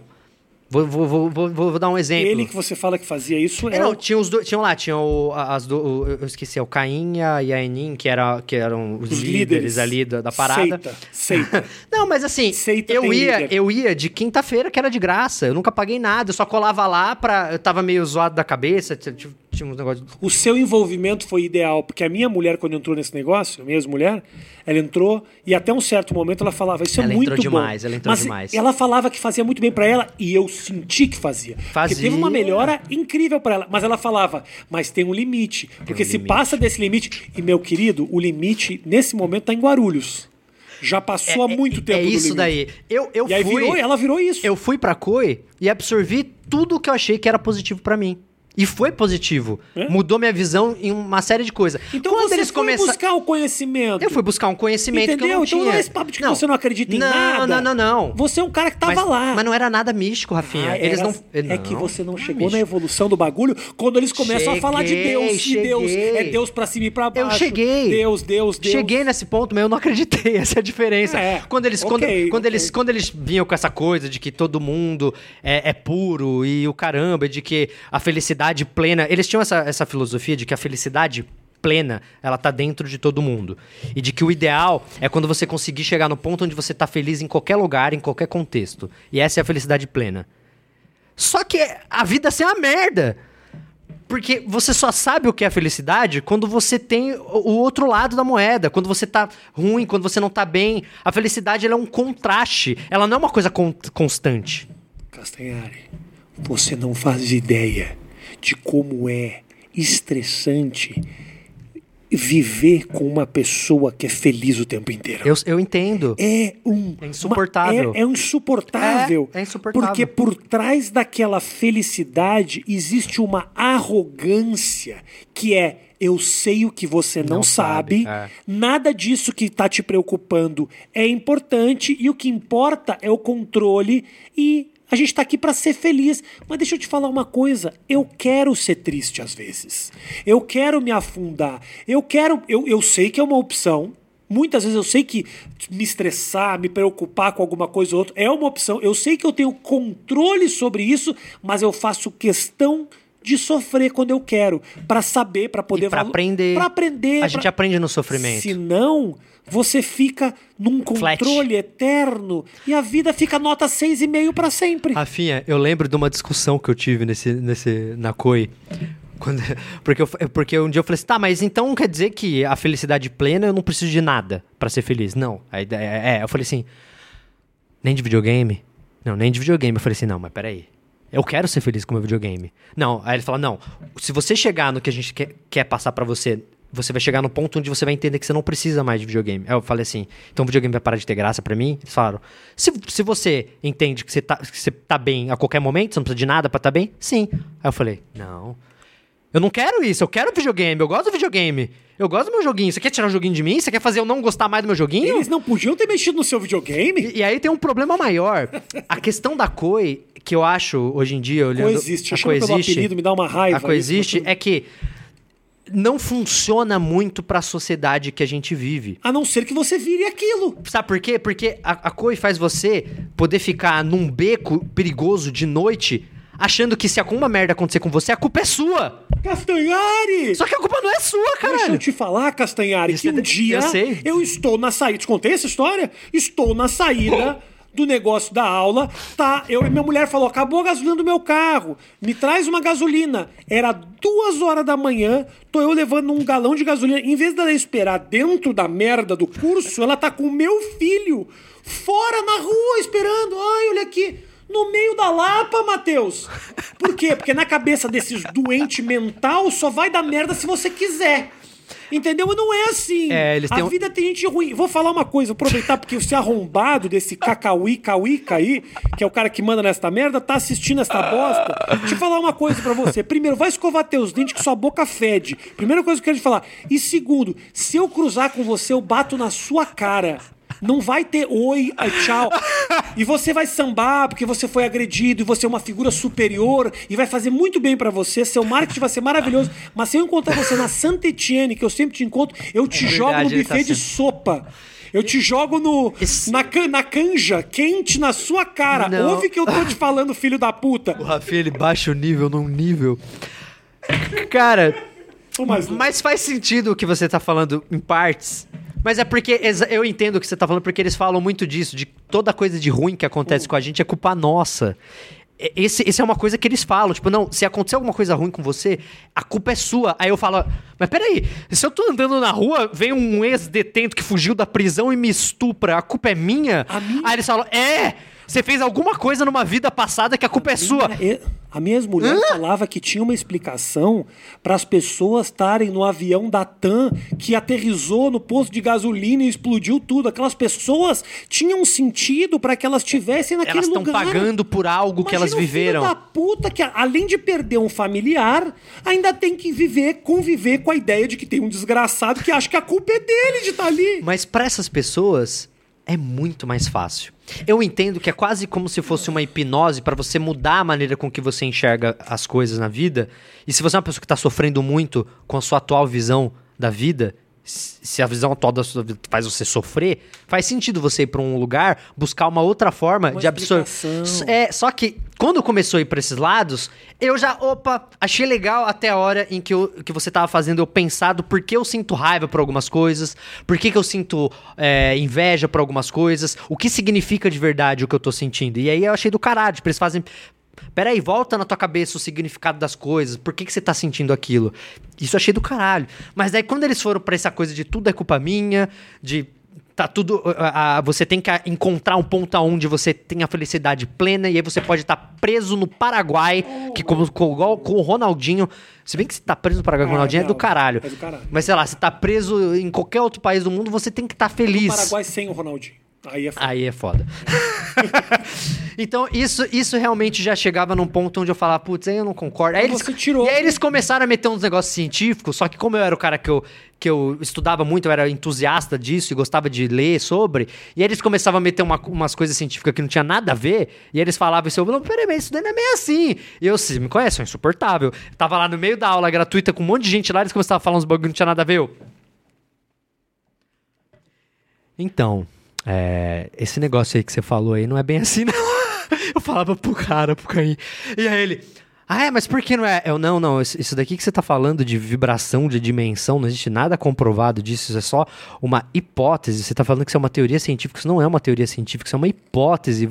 Vou, vou, vou, vou, dar um exemplo. Ele que você fala que fazia isso é, É, não, o- tinha os dois, tinham lá, tinha o, as do, o- eu esqueci, é o Caim e a, Enin, que, era, que eram os, os líderes, ali da, da parada. Seita, seita. [LAUGHS] Não, mas assim, Seita eu ia, líder. eu ia de quinta-feira, que era de graça. Eu nunca paguei nada, eu só colava lá pra. Eu tava meio zoado da cabeça, tinha, tinha- tinha uns negócios. O seu envolvimento foi ideal, porque a minha mulher, quando entrou nesse negócio, a minha ex-mulher, ela entrou e até um certo momento ela falava: Isso é Ela muito entrou bom. demais, ela entrou Mas demais. Ela falava que fazia muito bem pra ela e eu senti que fazia. Porque Fazia. teve uma melhora incrível pra ela. Mas ela falava: Mas tem um limite. Porque um se limite. passa desse limite, e meu querido, o limite nesse momento tá em Guarulhos. Já passou há muito tempo É do isso limite. daí. Eu, eu E aí fui. virou, ela virou isso. Eu fui pra Coi e absorvi tudo o que eu achei que era positivo pra mim. E foi positivo. É? Mudou minha visão em uma série de coisas. Então Quando você eles foi começam. buscar o conhecimento. Eu fui buscar um conhecimento que eu Entendeu? não então tinha. não é esse papo de que você não acredita em não, nada. Não, não, não. Você é um cara que tava mas, lá. Mas não era nada místico, Rafinha. Ah, eles era- não. É que você não é chegou na místico. evolução do bagulho quando eles começam a falar de Cheguei, Deus. E Deus cheguei. é Deus pra cima e pra Eu baixo. cheguei. Deus, Deus, Deus. Cheguei nesse ponto, mas eu não acreditei. [LAUGHS] Essa é a diferença. É, quando eles, quando, ok, quando eles, quando eles vinham com essa coisa de que todo mundo é, é puro e o caramba, de que a felicidade plena. Eles tinham essa, essa filosofia de que a felicidade plena, ela tá dentro de todo mundo. E de que o ideal é quando você conseguir chegar no ponto onde você tá feliz em qualquer lugar, em qualquer contexto. E essa é a felicidade plena. Só que a vida assim é uma merda. Porque você só sabe o que é felicidade quando você tem o outro lado da moeda, quando você tá ruim, quando você não tá bem. A felicidade é um contraste, ela não é uma coisa con- constante. Castanhari, você não faz ideia de como é estressante viver com uma pessoa que é feliz o tempo inteiro. Eu, eu entendo. É um. É insuportável. uma- é, é insuportável. É, é insuportável. Porque por trás daquela felicidade existe uma arrogância que é. Eu sei o que você não, Não sabe, sabe, é. nada disso que está te preocupando é importante e o que importa é o controle e a gente está aqui para ser feliz. Mas deixa eu te falar uma coisa: eu quero ser triste às vezes. Eu quero me afundar. Eu quero. Eu, eu sei que é uma opção. Muitas vezes eu sei que me estressar, me preocupar com alguma coisa ou outra é uma opção. Eu sei que eu tenho controle sobre isso, mas eu faço questão de sofrer quando eu quero, para saber, para poder pra valo- aprender. pra aprender. A gente pra- aprende no sofrimento. Senão, você fica num Flat. controle eterno e a vida fica nota 6,5 para sempre. Rafinha, eu lembro de uma discussão que eu tive nesse, nesse, na COI. Quando- [LAUGHS] porque, eu, porque um dia eu falei assim, tá, mas então quer dizer que a felicidade plena eu não preciso de nada pra ser feliz? Não. A ideia é, eu falei assim, nem de videogame? Não, nem de videogame. Eu falei assim, não, mas peraí. Eu quero ser feliz com o meu videogame. Não, aí ele fala: não, se você chegar no que a gente quer, quer passar pra você, você vai chegar no ponto onde você vai entender que você não precisa mais de videogame. Aí eu falei assim: então o videogame vai parar de ter graça pra mim? Eles falaram: se, se você entende que você, tá, que você tá bem a qualquer momento, você não precisa de nada pra estar tá bem, sim. Aí eu falei: não. Eu não quero isso, eu quero videogame, eu gosto do videogame. Eu gosto do meu joguinho. Você quer tirar o joguinho de mim? Você quer fazer eu não gostar mais do meu joguinho? Eles não podiam ter mexido no seu videogame? E, e aí tem um problema maior. a questão da Koi, que eu acho hoje em dia, olhando. Coexiste. A Coexiste, apelido, me dá uma raiva. A Coexiste é que não funciona muito para a sociedade que a gente vive. A não ser que você vire aquilo. Sabe por quê? Porque a, a Koi faz você poder ficar num beco perigoso de noite achando que se alguma merda acontecer com você, a culpa é sua. Castanhari! Só que a culpa não é sua, cara. Deixa eu te falar, Castanhari, Isso que um é... dia eu, sei. eu estou na saída. Te contei essa história? Estou na saída. [LAUGHS] do negócio da aula, tá? Eu, minha mulher falou: acabou a gasolina do meu carro, me traz uma gasolina. Era duas horas da manhã, tô eu levando um galão de gasolina. Em vez dela esperar dentro da merda do curso, ela tá com o meu filho fora na rua esperando. Ai, olha aqui no meio da lapa, Matheus. Por quê? Porque na cabeça desses doentes mental só vai dar merda se você quiser. Entendeu? Mas não é assim. É, eles a vida tem gente ruim. Vou falar uma coisa, aproveitar porque esse arrombado desse cacauí, cauíca aí, que é o cara que manda nesta merda, tá assistindo esta bosta. Deixa eu falar uma coisa para você. Primeiro, vai escovar teus dentes que sua boca fede. Primeira coisa que eu quero te falar. E segundo, se eu cruzar com você, eu bato na sua cara. Não vai ter oi, tchau. E você vai sambar porque você foi agredido e você é uma figura superior e vai fazer muito bem para você. Seu marketing vai ser maravilhoso. Mas se eu encontrar você na Santa Etienne, que eu sempre te encontro, eu te é jogo no tá buffet tá de sopa. Eu te jogo no, na, can, na canja, quente na sua cara. Não. Ouve que eu tô te falando, filho da puta. O Rafinha, ele baixa o nível num nível. Cara, mas faz sentido o que você tá falando em partes. Mas é porque eu entendo o que você tá falando, porque eles falam muito disso, de toda coisa de ruim que acontece com a gente é culpa nossa. Esse, esse é uma coisa que eles falam, tipo, não, se acontecer alguma coisa ruim com você, a culpa é sua. Aí eu falo, mas peraí, se eu tô andando na rua, vem um ex-detento que fugiu da prisão e me estupra, a culpa é minha? minha? Aí eles falam, é! Você fez alguma coisa numa vida passada que a culpa a é minha, sua. A minha ex-mulher Hã? falava que tinha uma explicação para as pessoas estarem no avião da TAM que aterrizou no posto de gasolina e explodiu tudo. Aquelas pessoas tinham sentido para que elas tivessem naquele elas lugar. Elas estão pagando por algo Imagina que elas viveram. Filho da puta que além de perder um familiar, ainda tem que viver, conviver com a ideia de que tem um desgraçado que acha que a culpa é dele de estar tá ali. Mas para essas pessoas é muito mais fácil. Eu entendo que é quase como se fosse uma hipnose para você mudar a maneira com que você enxerga as coisas na vida. E se você é uma pessoa que está sofrendo muito com a sua atual visão da vida, se a visão atual da sua vida faz você sofrer, faz sentido você ir para um lugar, buscar uma outra forma uma de absorver. É, só que quando começou a ir para esses lados, eu já, opa, achei legal até a hora em que, eu, que você tava fazendo eu pensar do porquê eu sinto raiva por algumas coisas, por que, que eu sinto é, inveja por algumas coisas, o que significa de verdade o que eu tô sentindo. E aí eu achei do caralho, tipo, eles fazem Peraí, volta na tua cabeça o significado das coisas. Por que, que você tá sentindo aquilo? Isso eu achei do caralho. Mas daí quando eles foram pra essa coisa de tudo é culpa minha, de tá tudo. A, você tem que encontrar um ponto onde você tem a felicidade plena e aí você pode estar tá preso no Paraguai, que como, com, com o Ronaldinho. Se bem que você tá preso no Paraguai com o ah, Ronaldinho é, é, do caralho. é do caralho. Mas sei lá, você tá preso em qualquer outro país do mundo, você tem que estar tá feliz. No Paraguai sem o Ronaldinho. Aí é foda. Aí é foda. [LAUGHS] então, isso, isso realmente já chegava num ponto onde eu falava, putz, aí eu não concordo. Aí eles, tirou. E aí eles começaram a meter uns negócios científicos, só que como eu era o cara que eu, que eu estudava muito, eu era entusiasta disso e gostava de ler sobre, e aí eles começavam a meter uma, umas coisas científicas que não tinha nada a ver, e eles falavam isso, eu falava, peraí, mas isso daí não é meio assim. E eu, vocês me conhecem, é insuportável. tava lá no meio da aula gratuita com um monte de gente lá, eles começavam a falar uns bagulho que não tinha nada a ver. Eu... Então, é, esse negócio aí que você falou aí não é bem assim, não. [LAUGHS] Eu falava pro cara, pro Caim. E aí ele, Ah, é, mas por que não é? Eu, não, não, isso daqui que você tá falando de vibração de dimensão, não existe nada comprovado disso, isso é só uma hipótese. Você tá falando que isso é uma teoria científica, isso não é uma teoria científica, isso é uma hipótese.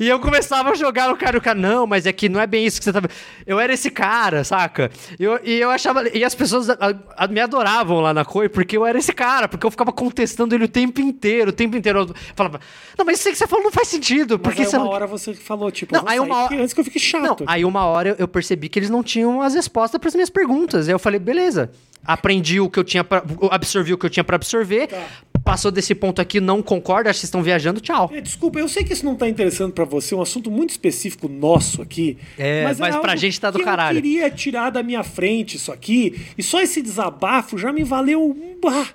E eu começava a jogar no cara, o cara, não, mas é que não é bem isso que você tá Eu era esse cara, saca? Eu, e eu achava. E as pessoas a- a- me adoravam lá na COI porque eu era esse cara, porque eu ficava contestando ele o tempo inteiro, o tempo inteiro. Eu falava, não, mas isso aí que você falou não faz sentido, Mas porque aí você uma não. hora você falou, tipo, Não, aí uma hora- antes que eu fique Não, chato. aí uma hora eu- percebi que eles não tinham as respostas para as minhas perguntas. Aí eu falei, beleza. Aprendi o que eu tinha para absorvi o que eu tinha para absorver. Tá. Passou desse ponto aqui, não concordo, acho que vocês estão viajando, tchau. É, Desculpa, eu sei que isso não tá interessando pra você, é um assunto muito específico nosso aqui. É, mas pra algo gente tá do que caralho. Eu queria tirar da minha frente isso aqui, e só esse desabafo já me valeu. um- Ah,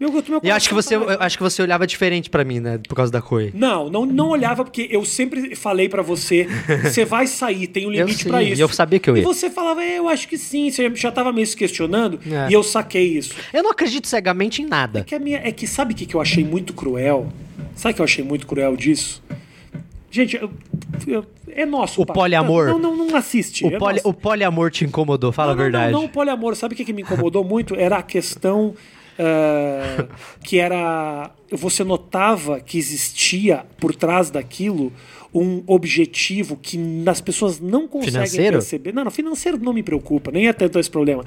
meu, meu E eu acho que você, eu acho que você olhava diferente para mim, né, por causa da COI. Não, não, não olhava, porque eu sempre falei pra você, [LAUGHS] você vai sair, tem um Eu limite pra isso. e eu sabia que eu ia. E você falava, é, eu acho que sim, você já tava meio se questionando, É. e eu saquei isso. Eu não acredito cegamente em nada. É que, a minha, é que sabe o que, que eu achei muito cruel? Sabe o que eu achei muito cruel disso? Gente, eu- eu- é nosso. O papo. poliamor. Não, não, não assiste. O, é poli, nosso. o poliamor te incomodou, fala não, a não, verdade. Não, não, o poliamor. Sabe o que, que me incomodou muito? Era a questão ah, que era. Você notava que existia por trás daquilo um objetivo que as pessoas não conseguem Financeiro? perceber. Não, não, financeiro não me preocupa, nem é tanto esse problema.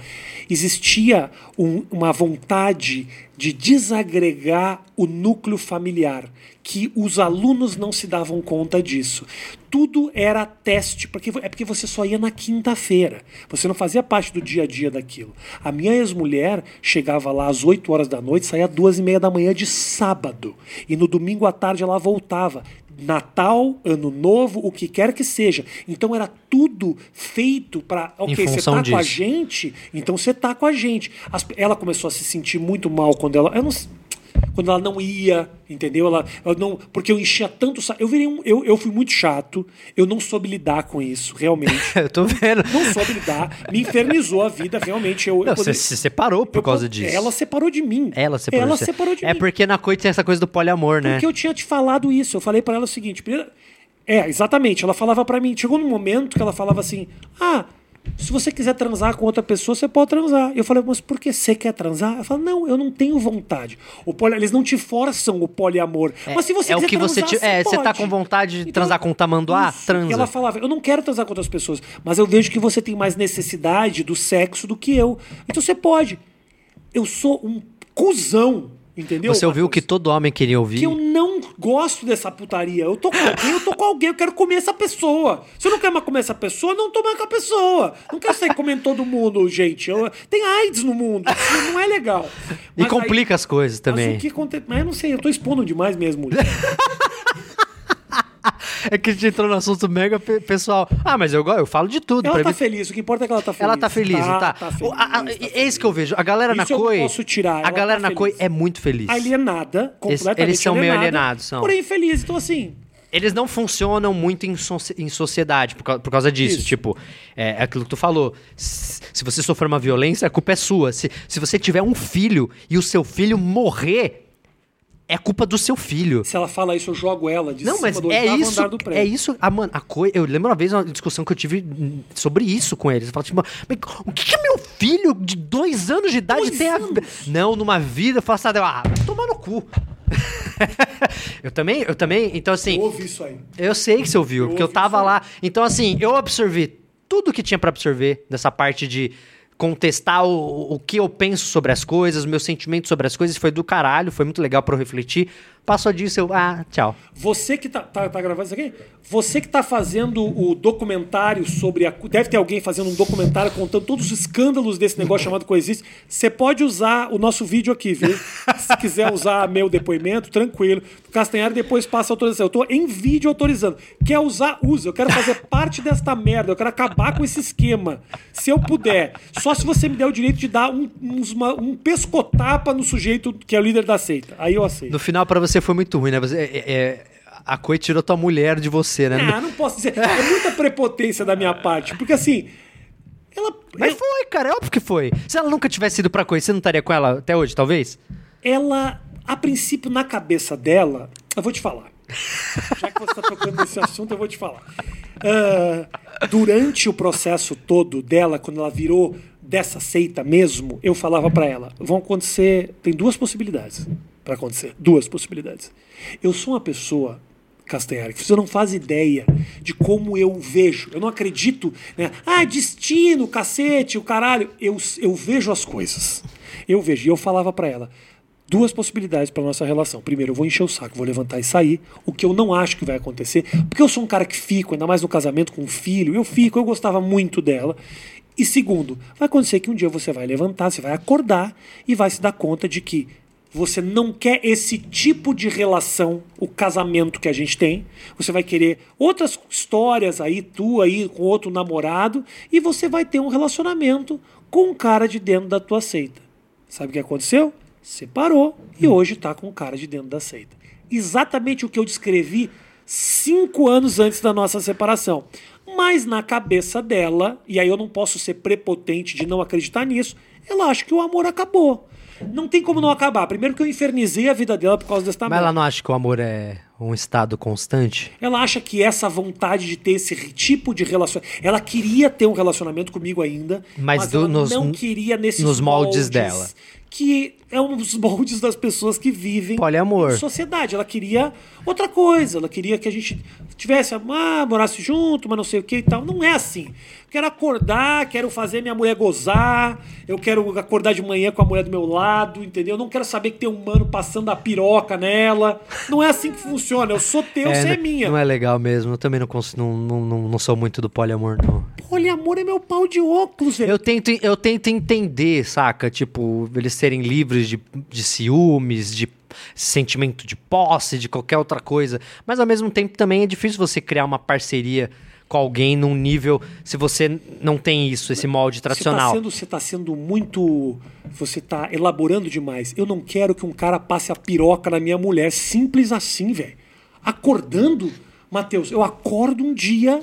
Existia um- uma vontade de desagregar o núcleo familiar, que os alunos não se davam conta disso. Tudo era teste, porque é porque você só ia na quinta-feira. Você não fazia parte do dia a dia daquilo. A minha ex-mulher chegava lá às 8 horas da noite, saía às duas e meia da manhã de sábado. E no domingo à tarde ela voltava. Natal, Ano Novo, o que quer que seja. Então era tudo feito para. Ok, você tá com a disso. gente, então você tá com a gente. As- ela começou a se sentir muito mal quando ela. Eu não quando ela não ia, entendeu? Ela, ela não, porque eu enchia tanto. sa- Eu virei um, eu, eu fui muito chato. Eu não soube lidar com isso, realmente. [LAUGHS] Eu tô vendo. não soube lidar. Me infernizou a vida, realmente. Eu, Não, você se separou por eu- causa disso. Ela separou de mim. Ela separou Ela de separou de É mim. porque na COI tem essa coisa do poliamor, né? Porque eu tinha te falado isso. Eu falei pra ela o seguinte. primeiro- É, exatamente. Ela falava pra mim. Chegou num momento que ela falava assim: Ah, se você quiser transar com outra pessoa, você pode transar. Eu falei, mas por que você quer transar? Ela falou, não, eu não tenho vontade. O poli... Eles não te forçam o poliamor. mas se você é o quiser que você transar, te- é, você tá pode. com vontade de Então, transar com um tamanduá? isso. Transa. Ela falava, eu não quero transar com outras pessoas, mas eu vejo que você tem mais necessidade do sexo do que eu. Então você pode. Eu sou um cuzão, entendeu? Você ouviu o que todo homem queria ouvir? que eu não gosto dessa putaria. Eu tô com alguém, eu tô com alguém, eu quero comer essa pessoa. Se eu não quero mais comer essa pessoa, não tô mais com a pessoa. Não quero sair comendo todo mundo, gente. Eu- tem AIDS no mundo. Não é legal. E Mas complica as coisas aí- também. Mas o que acontece? Mas eu não sei, eu tô expondo demais mesmo. [LAUGHS] [LAUGHS] É que a gente entrou no assunto mega pe- pessoal. Ah, mas eu, eu falo de tudo. Ela tá mim- feliz, o que importa é que ela tá feliz. Ela tá feliz, tá? tá O- feliz, a- a- tá é isso que eu vejo. A galera na Isso eu não COI. posso tirar, A galera tá na COI é muito feliz. Alienada, completamente eles são meio alienada, alienados, são. Porém feliz. Então assim, Eles não funcionam muito em, so- em sociedade por, cau- por causa disso. Isso. Tipo, é, é aquilo que tu falou. Se você sofrer uma violência, a culpa é sua. Se, se você tiver um filho e o seu filho morrer, é culpa do seu filho. se ela fala isso, eu jogo ela de Não, cima mas do é isso. andar do prédio. É isso. A, mano, a coi- eu lembro uma vez uma discussão que eu tive sobre isso com eles. Eu falo, tipo, mas o que, que meu filho de dois anos de idade Dois tem a. anos? Não, numa vida, eu nada. Eu, Ah, vai tomar no cu. [LAUGHS] eu também, eu também. Então, assim. Eu ouvi isso aí. Eu sei que você ouviu, Eu porque eu ouvi tava isso aí. lá. Então, assim, eu absorvi tudo que tinha pra absorver dessa parte de contestar o, o que eu penso sobre as coisas, meus sentimentos sobre as coisas. Foi do caralho, foi muito legal pra eu refletir. Passou disso, eu. Ah, tchau. Você que tá, tá, tá gravando isso aqui? Você que tá fazendo o documentário sobre a. Deve ter alguém fazendo um documentário contando todos os escândalos desse negócio [LAUGHS] chamado Coexiste. Você pode usar o nosso vídeo aqui, viu? Se quiser usar meu depoimento, tranquilo. Castanhari depois passa a autorização. Eu tô em vídeo autorizando. Quer usar, usa. Eu quero fazer [LAUGHS] parte desta merda. Eu quero acabar com esse esquema. Se eu puder. Só se você me der o direito de dar um, uns- uma- um pescotapa no sujeito que é o líder da seita. Aí eu aceito. No final, pra você foi muito ruim, né? Você, é- é- a Coi tirou tua mulher de você, né? Ah, não posso dizer. É muita prepotência da minha parte. Porque assim. Ela, Mas foi, cara, é óbvio que foi. Se ela nunca tivesse ido pra Coi, você não estaria com ela até hoje, talvez? ela, a princípio, na cabeça dela. Eu vou te falar. Já que você está tocando nesse assunto, eu vou te falar. Ah, durante o processo todo dela, quando ela virou dessa seita mesmo, eu falava pra ela: vão acontecer. Tem duas possibilidades pra acontecer. Duas possibilidades. Eu sou uma pessoa. Castanhari, que você não faz ideia de como eu vejo. Eu não acredito, né? Ah, destino, cacete, o caralho. Eu, eu vejo as coisas. Eu vejo. E eu falava pra ela: duas possibilidades para nossa relação. Primeiro, eu vou encher o saco, vou levantar e sair, o que eu não acho que vai acontecer, porque eu sou um cara que fico, ainda mais no casamento com um filho, eu fico, eu gostava muito dela. E segundo, vai acontecer que um dia você vai levantar, você vai acordar e vai se dar conta de que você não quer esse tipo de relação, o casamento que a gente tem. Você vai querer outras histórias aí, tu aí com outro namorado, e você vai ter um relacionamento com um cara de dentro da tua seita. Sabe o que aconteceu? Separou e hoje tá com o cara de dentro da seita. Exatamente o que eu descrevi cinco anos antes da nossa separação. Mas na cabeça dela, e aí eu não posso ser prepotente de não acreditar nisso, ela acha que o amor acabou. Não tem como não acabar. Primeiro que eu infernizei a vida dela por causa desse Mas tamanho. ela não acha que o amor é um estado constante? Ela acha que essa vontade de ter esse tipo de relacionamento. Ela queria ter um relacionamento comigo ainda, Mas mas, do- ela nos- não queria nesses nos moldes dela. Que é um dos [LAUGHS] moldes das pessoas que vivem Poliamor. em sociedade. Ela queria outra coisa. Ela queria que a gente tivesse, ah, morasse junto, mas não sei o que e tal. Não é assim. Quero acordar, quero fazer minha mulher gozar, eu quero acordar de manhã com a mulher do meu lado, entendeu? Eu não quero saber que tem um mano passando a piroca nela. Não é assim que funciona. Eu sou teu, você é minha. Não é legal mesmo. Eu também não, não, não, não sou muito do poliamor, não. Poliamor é meu pau de óculos, velho. Eu tento, eu tento entender, saca? Tipo, eles serem livres de, de ciúmes, de sentimento de posse, de qualquer outra coisa. Mas ao mesmo tempo também é difícil você criar uma parceria com alguém num nível se você não tem isso, esse molde Você tá, tradicional. sendo, você tá sendo muito. Você tá elaborando demais. Eu não quero que um cara passe a piroca na minha mulher. Simples assim, velho. Acordando, Matheus, eu acordo um dia.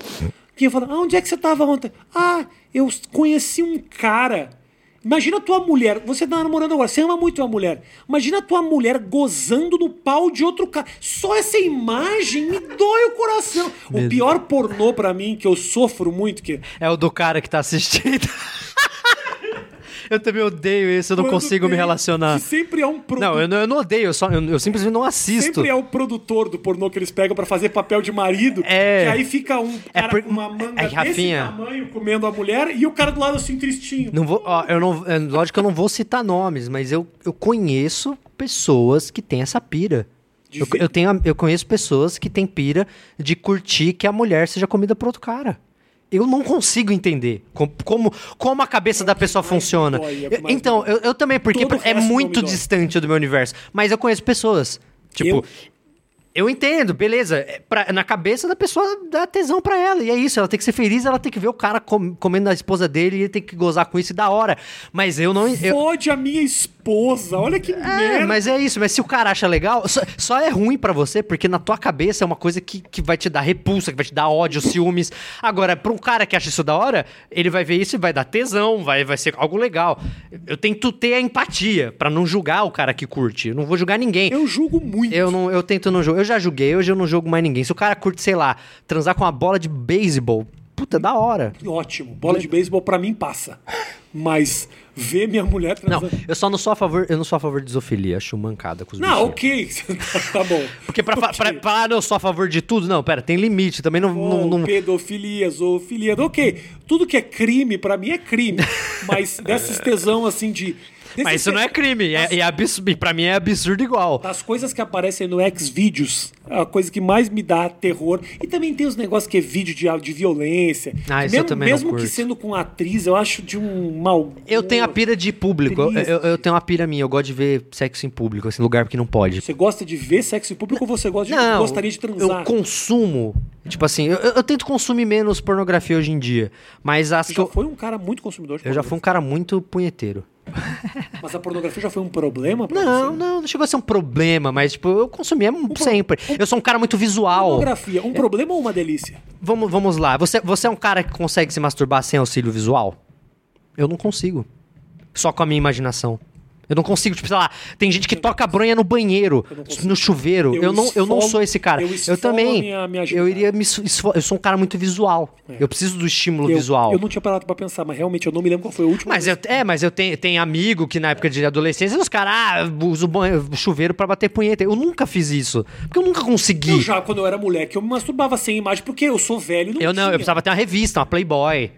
Que eu falo, ah, onde é que você tava ontem? Ah, eu conheci um cara. Imagina a tua mulher, você tá namorando agora, você ama muito a mulher. Imagina a tua mulher gozando no pau de outro cara. Só essa imagem me dói o coração. O pior pornô pra mim, que eu sofro muito, que É o do cara que tá assistindo. Eu também odeio isso, eu não Quando consigo me relacionar. que sempre é um produtor. Não, eu não, eu não odeio, eu, só, eu, eu simplesmente não assisto. Sempre é o produtor do pornô que eles pegam pra fazer papel de marido. É. Que aí fica um cara por- com uma manga desse Rafinha. tamanho comendo a mulher e o cara do lado assim tristinho. Não vou, ó, eu não, é, lógico que eu não vou citar nomes, mas eu, eu conheço pessoas que têm essa pira. Eu, eu, tenho, eu conheço pessoas que têm pira de curtir que a mulher seja comida por outro cara. Eu não consigo entender como, como, como a cabeça da pessoa funciona. dói, é então, eu, eu também, porque é muito dói. distante do meu universo. Mas eu conheço pessoas. Tipo, Eu? eu entendo, beleza. É pra- na cabeça da pessoa dá tesão pra ela. E é isso, ela tem que ser feliz, ela tem que ver o cara com- comendo a esposa dele e ele tem que gozar com isso e da hora. Mas eu não. Eu, Fode a minha esposa, olha que é, merda. mas é isso. Mas se o cara acha legal, só, só é ruim pra você porque na tua cabeça é uma coisa que, que vai te dar repulsa, que vai te dar ódio, ciúmes. Agora, pra um cara que acha isso da hora, ele vai ver isso e vai dar tesão, vai, vai ser algo legal. Eu tento ter a empatia pra não julgar o cara que curte. Eu não vou julgar ninguém. Eu julgo muito. Eu não, eu tento não jogar. Eu já joguei, hoje eu não jogo mais ninguém. Se o cara curte, sei lá, transar com uma bola de beisebol, puta, da hora. Ótimo. Bola de beisebol pra mim passa. Mas ver minha mulher Não, transando... eu só não sou a favor, eu não sou a favor de zoofilia, acho mancada com os Não, bichinhos. ok. [LAUGHS] tá bom. Porque pra, fa- pra, pra, não, eu sou a favor de tudo, não, pera, tem limite, também não... não, Oh, não- pedofilia, zoofilia, ok. Tudo que é crime, pra mim, é crime. [LAUGHS] Mas desses tesão, assim, de... Mas desses isso não é crime, é, é absurdo, pra mim é absurdo igual. Das coisas que aparecem no Xvideos, a coisa que mais me dá terror. E também tem os negócios que é vídeo de, de violência. Ah, isso eu mesmo também não mesmo que sendo com atriz, eu acho de um mal. Eu tenho a pira de público, eu, eu, eu tenho uma pira minha, eu gosto de ver sexo em público, assim, lugar que não pode. Você gosta de ver sexo em público ou você gosta de, Não, gostaria de transar? eu consumo, tipo assim, eu, eu- eu tento consumir menos pornografia hoje em dia, mas as Você que já eu, foi um cara muito consumidor de eu já fui um cara muito punheteiro. [LAUGHS] Mas a pornografia já foi um problema pra Não, você? não, não chegou a ser um problema, mas tipo, eu consumia sempre. Eu sou um cara muito visual. Pornografia, um problema ou uma delícia? Vamos, vamos lá. Você, você é um cara que consegue se masturbar sem auxílio visual? Eu não consigo. Só com a minha imaginação. Eu não consigo, tipo, sei lá, tem gente que toca bronha no banheiro, no chuveiro. Eu, Eu não, eu não esfolo- sou esse cara. eu Eu, esfolo também. minha- minha eu iria me su- esfo- Eu sou um cara muito visual. Eu preciso do estímulo Eu, visual. eu não tinha parado pra pensar, mas realmente eu não me lembro qual foi o último. Mas eu, é, mas eu tenho, tenho amigo que na época de adolescência os caras ah, usam o chuveiro pra bater punheta. Eu nunca fiz isso. Porque eu nunca consegui. Eu já, quando eu era moleque, eu me masturbava sem imagem, porque eu sou velho e não Eu não, tinha. eu precisava ter uma revista, uma Playboy.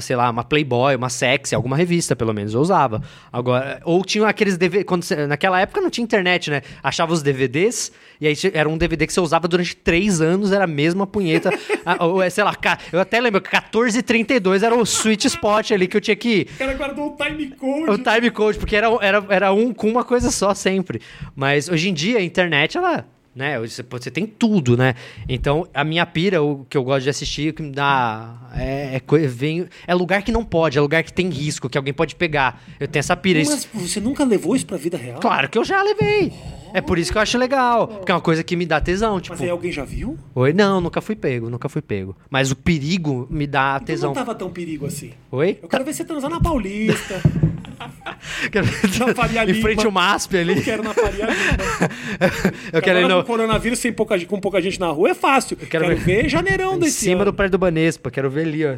Sei lá, uma Playboy, uma Sexy, alguma revista, pelo menos, eu usava. Agora, ou tinha aqueles DVD. Quando você- naquela época não tinha internet, né? Achava os DVDs, e aí era um DVD que você usava durante três anos, era a mesma punheta. [LAUGHS] Ah, ou, é, sei lá, eu até lembro que 14h32 era o sweet spot ali que eu tinha que. O cara guardou o time code. O time code, porque era, era, era um com uma coisa só sempre. Mas hoje em dia a internet, ela. Né, você, você tem tudo, né? Então, a minha pira, o que eu gosto de assistir, que me dá. É, é, vem, é lugar que não pode, é lugar que tem risco, que alguém pode pegar. Eu tenho essa pira. Isso- Mas você nunca levou isso pra vida real? claro que eu já levei. É por isso que eu acho legal. Porque é uma coisa que me dá tesão. Tipo, Mas aí alguém já viu? oi? Não, nunca fui pego, nunca fui pego. Mas o perigo me dá Então tesão. não tava tão perigo assim. Oi? Eu quero ver você transar na Paulista. [LAUGHS] [LAUGHS] Na Faria em frente Lima. ao MASP ali. Eu quero na Faria [LAUGHS] Lima. Eu quero Agora no, com o coronavírus sem pouca, com pouca gente na rua é fácil. quero quero, ver- ver janeirão Em desse cima ano. do prédio do Banespa, quero ver ali, ó.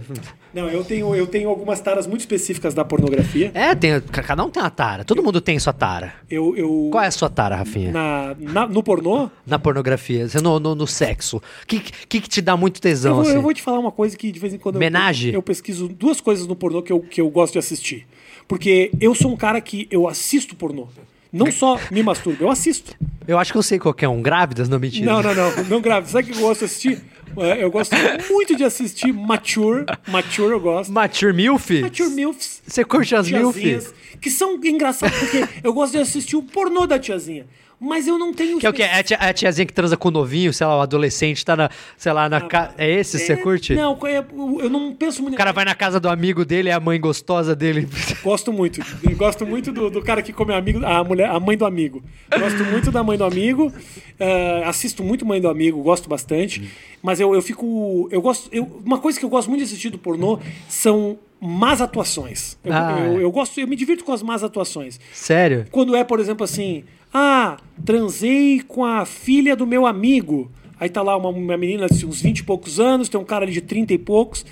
Não, eu tenho, eu tenho algumas taras muito específicas da pornografia. É, tem, cada um tem uma tara. Todo mundo tem sua tara. Eu, eu Qual é a sua tara, Rafinha? Na, na, na- no pornô, pornografia, você no, no, no sexo. O que, que, que te dá muito eu tesão, vou, assim? eu vou te falar uma coisa que de vez em quando eu- Menage? eu, eu pesquiso duas coisas no pornô que eu, que eu gosto de assistir. Porque eu sou um cara que eu assisto pornô. Não só me masturbo, eu assisto. Eu acho que eu sei qual que é um. Grávidas? Não, mentira. Não, não, não. Não grave. Sabe o que eu gosto de assistir? É, Eu gosto muito de assistir Mature. Mature eu gosto. Mature Milf? Mature Milfs. Você curte as Milf? Tiazinhas. Que são engraçadas, porque eu gosto de assistir o pornô da tiazinha. Mas eu não tenho... Que é o que? É a, tia- a tiazinha que transa com o novinho, sei lá, o adolescente tá na, sei lá, na casa. É esse? Você É, curte? Não, é- eu não penso muito... O cara vai na casa do amigo dele, é a mãe gostosa dele. [LAUGHS] Gosto muito. Eu Gosto muito do, do cara que come amigo, a mulher, a mãe do amigo. Gosto muito da mãe do amigo. eh, assisto muito mãe do amigo, gosto bastante. Mas eu, eu fico. Eu gosto. eu- uma coisa que eu gosto muito de assistir do pornô são más atuações. Eu, Ah, eu, é. eu gosto, eu me divirto com as más atuações. Sério? Quando é, por exemplo, assim, ah, transei com a filha do meu amigo. Aí tá lá uma, uma menina de uns 20 e poucos anos, tem um cara ali de 30 e poucos.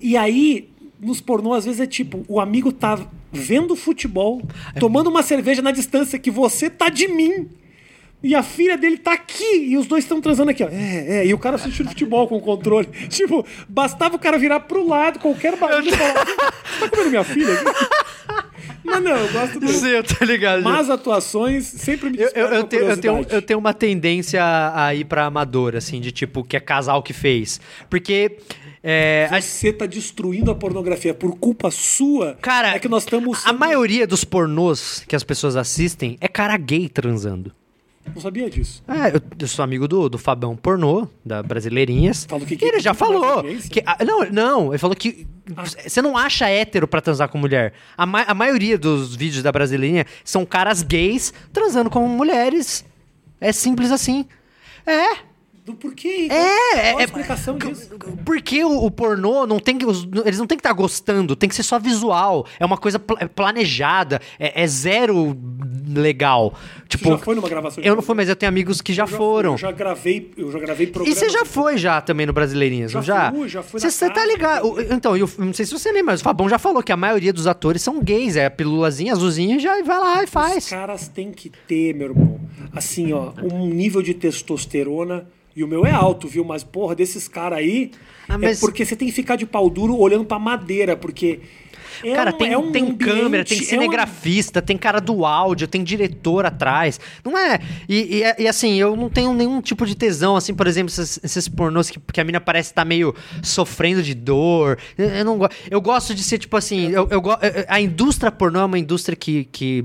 E aí, nos pornô, às vezes é tipo, o amigo tá vendo futebol, tomando uma cerveja na distância que você tá de mim. E a filha dele tá aqui, e os dois estão transando aqui, ó. É, é, e o cara assistindo futebol com o controle. [LAUGHS] Tipo, bastava o cara virar pro lado, qualquer barulho falar: Você tá comendo minha filha? [LAUGHS] Mas não, eu gosto dele. Sim, tô ligado. Mas atuações sempre me Eu, eu, tenho, eu, tenho, eu tenho uma tendência a ir pra amador, assim, de tipo, que é casal que fez. Porque. É, a- Você tá destruindo a pornografia por culpa sua. cara, é que nós estamos. a maioria dos pornôs que as pessoas assistem é cara gay transando. Não sabia disso. É, eu, eu sou amigo do, do Fabão Pornô, da Brasileirinhas. Fala o que que- ele já que falou. Que, ah, não, não, ele falou que você não acha hétero pra transar com mulher. A, ma- a maioria dos vídeos da Brasileirinha são caras gays transando com mulheres. É simples assim. É. Do porquê? É, Qual é, a é- explicação disso? Porque o, o pornô não tem que. os- eles não tem que estar gostando, tem que ser só visual. É uma coisa pla- é planejada, é, é zero legal. Tipo, já foi numa gravação de Eu não fui, mas eu tenho amigos que já, já foram. fui, Eu já gravei, eu já gravei E você já foi já também no Brasileirinhas, Já já? fui, já fui Você você tá ligado? Então, eu não sei se você lembra, mas o Fabão já falou que a maioria dos atores são gays. É a pilulazinha azulzinha e já vai lá e Os faz. caras têm que ter, meu irmão, assim, ó, um nível de testosterona. E o meu é alto, viu? Mas, porra, desses caras aí. Ah, mas- É porque você tem que ficar de pau duro olhando pra madeira, porque. é Cara, um- tem, é um tem câmera, ambiente, tem é um- cinegrafista, tem cara do áudio, tem diretor atrás. Não é. E, e- e, assim, eu não tenho nenhum tipo de tesão, assim, por exemplo, esses, esses pornôs que, que a mina parece estar meio sofrendo de dor. Eu, eu não go- Eu gosto de ser, tipo assim. Eu, eu- a indústria pornô é uma indústria que. que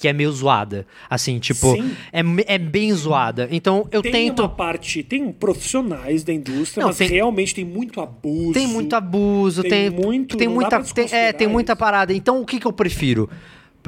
que é meio zoada. Assim, tipo, Sim. é, é bem zoada. Então eu tem tento. uma parte, tem profissionais da indústria, Não, mas tem- realmente tem muito abuso. Tem muito abuso, tem tem, muito- tem muita, tem, é, tem muita parada. Então o que que eu prefiro?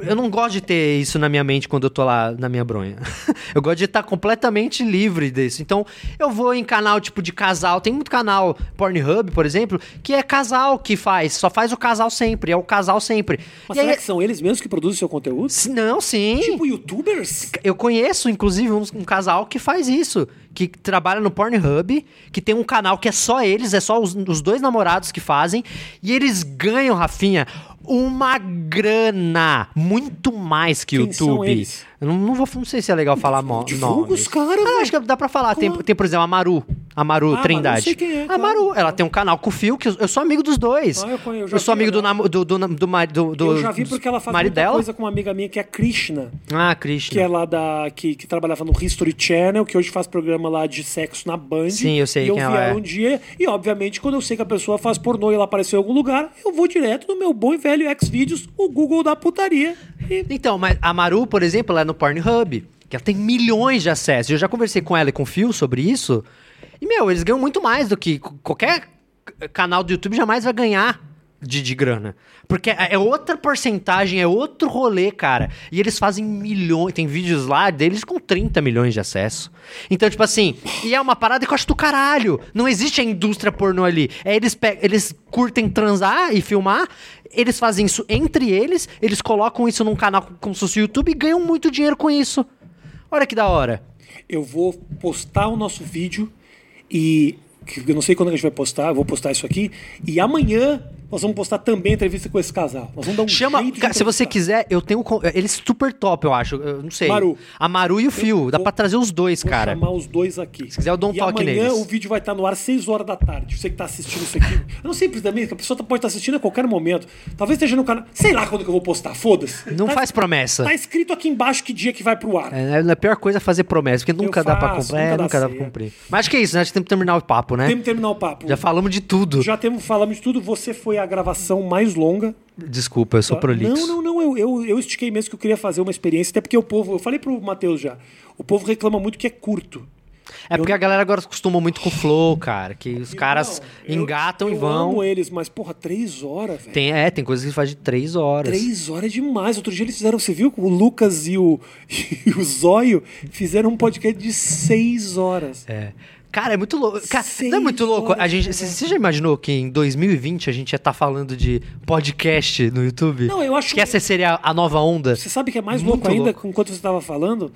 Eu não gosto de ter isso na minha mente quando eu tô lá na minha bronha. [LAUGHS] eu gosto de estar completamente livre disso. Então, eu vou em canal tipo de casal. Tem muito canal, Pornhub, por exemplo, que é casal que faz. Só faz o casal sempre. É o casal sempre. Mas E será aí- que são eles mesmos que produzem seu conteúdo? Não, sim. Tipo youtubers? Eu conheço, inclusive, um, um casal que faz isso. Que trabalha no Pornhub, que tem um canal que é só eles, é só os, os dois namorados que fazem. E eles ganham, Rafinha, uma grana. Muito mais que o YouTube. não, não vou, não sei se é legal falar mo- Divulga nomes. os caras, Ah, acho que dá pra falar. Tem, tem, por exemplo, a Maru. A Maru Ah, Trindade. Eu sei quem é, a claro, Maru, ela tem um canal com o Fio, que eu, eu sou amigo dos dois. Ah, eu conhe- eu já sou amigo do, namo- do, do, do, do, do eu já vi porque ela faz muita dela. coisa com uma amiga minha que é a Krishna. Ah, Que Krishna. é lá da. Que, que trabalhava no History Channel, que hoje faz programa lá de sexo na Band. Sim, eu sei E eu quem vi ela ela é. um dia. E, obviamente, quando eu sei que a pessoa faz pornô e ela apareceu em algum lugar, eu vou direto no meu bom e velho Xvideos, o Google da putaria. E Então, mas a Maru, por exemplo, ela é no Pornhub, que ela tem milhões de acessos. Eu já conversei com ela e com o Phil sobre isso. E, meu, eles ganham muito mais do que qualquer canal do YouTube jamais vai ganhar de, de grana. Porque é é outra porcentagem, é outro rolê, cara. E eles fazem milhões. Tem vídeos lá deles com 30 milhões de acesso. Então, tipo assim, e é uma parada que eu acho do caralho. Não existe a indústria pornô ali. É eles, eles curtem transar e filmar. Eles fazem isso entre eles, eles colocam isso num canal como se fosse o YouTube e ganham muito dinheiro com isso. Olha que da hora. eu vou postar o nosso vídeo e. que Eu não sei quando a gente vai postar, vou postar isso aqui. E amanhã nós vamos postar também a entrevista com esse casal. Nós vamos dar um Chama, cara, se você quiser, eu tenho eles super top, eu acho. Eu não sei. Maru. A Maru e o Fio, dá pra trazer os dois, Vou cara. chamar os dois aqui. Se quiser, eu dou um e toque amanhã neles. o vídeo vai estar no ar às 6 horas da tarde. Você que tá assistindo isso aqui. Eu não sei também, que a pessoa pode estar assistindo a qualquer momento. Talvez esteja no canal. Sei lá quando que eu vou postar, foda-se. Não Tá- faz promessa. Tá escrito aqui embaixo que dia que vai pro ar. É, a pior coisa é fazer promessa, porque nunca dá pra faço, cumprir. É, nunca dá nunca dá pra cumprir. Mas acho que é isso, né? Acho que tem que terminar o papo, né? Temos que terminar o papo. Já falamos de tudo. Já temos, falamos de tudo. Você foi a gravação mais longa. Desculpa, eu sou prolixo. Não, não, não. Eu, eu, eu estiquei mesmo que eu queria fazer uma experiência. Até porque o povo. Eu falei pro Matheus já. O povo reclama muito que é curto. É porque a galera agora acostuma muito com o flow, cara. Que os caras Não, eu- engatam eu e vão. amo eles, mas, porra, três horas, velho. Tem, é, tem coisas que faz de três horas. Três horas é demais. Outro dia eles fizeram, você viu? O Lucas e o, [LAUGHS] e o Zóio fizeram um podcast de seis horas. É. Cara, é muito louco. Cara, não é muito louco? A gente, você já imaginou que em 2020 a gente ia estar falando de podcast no YouTube? Não, eu acho que essa seria a nova onda. Você sabe que é mais Muito louco ainda, louco. enquanto você estava falando?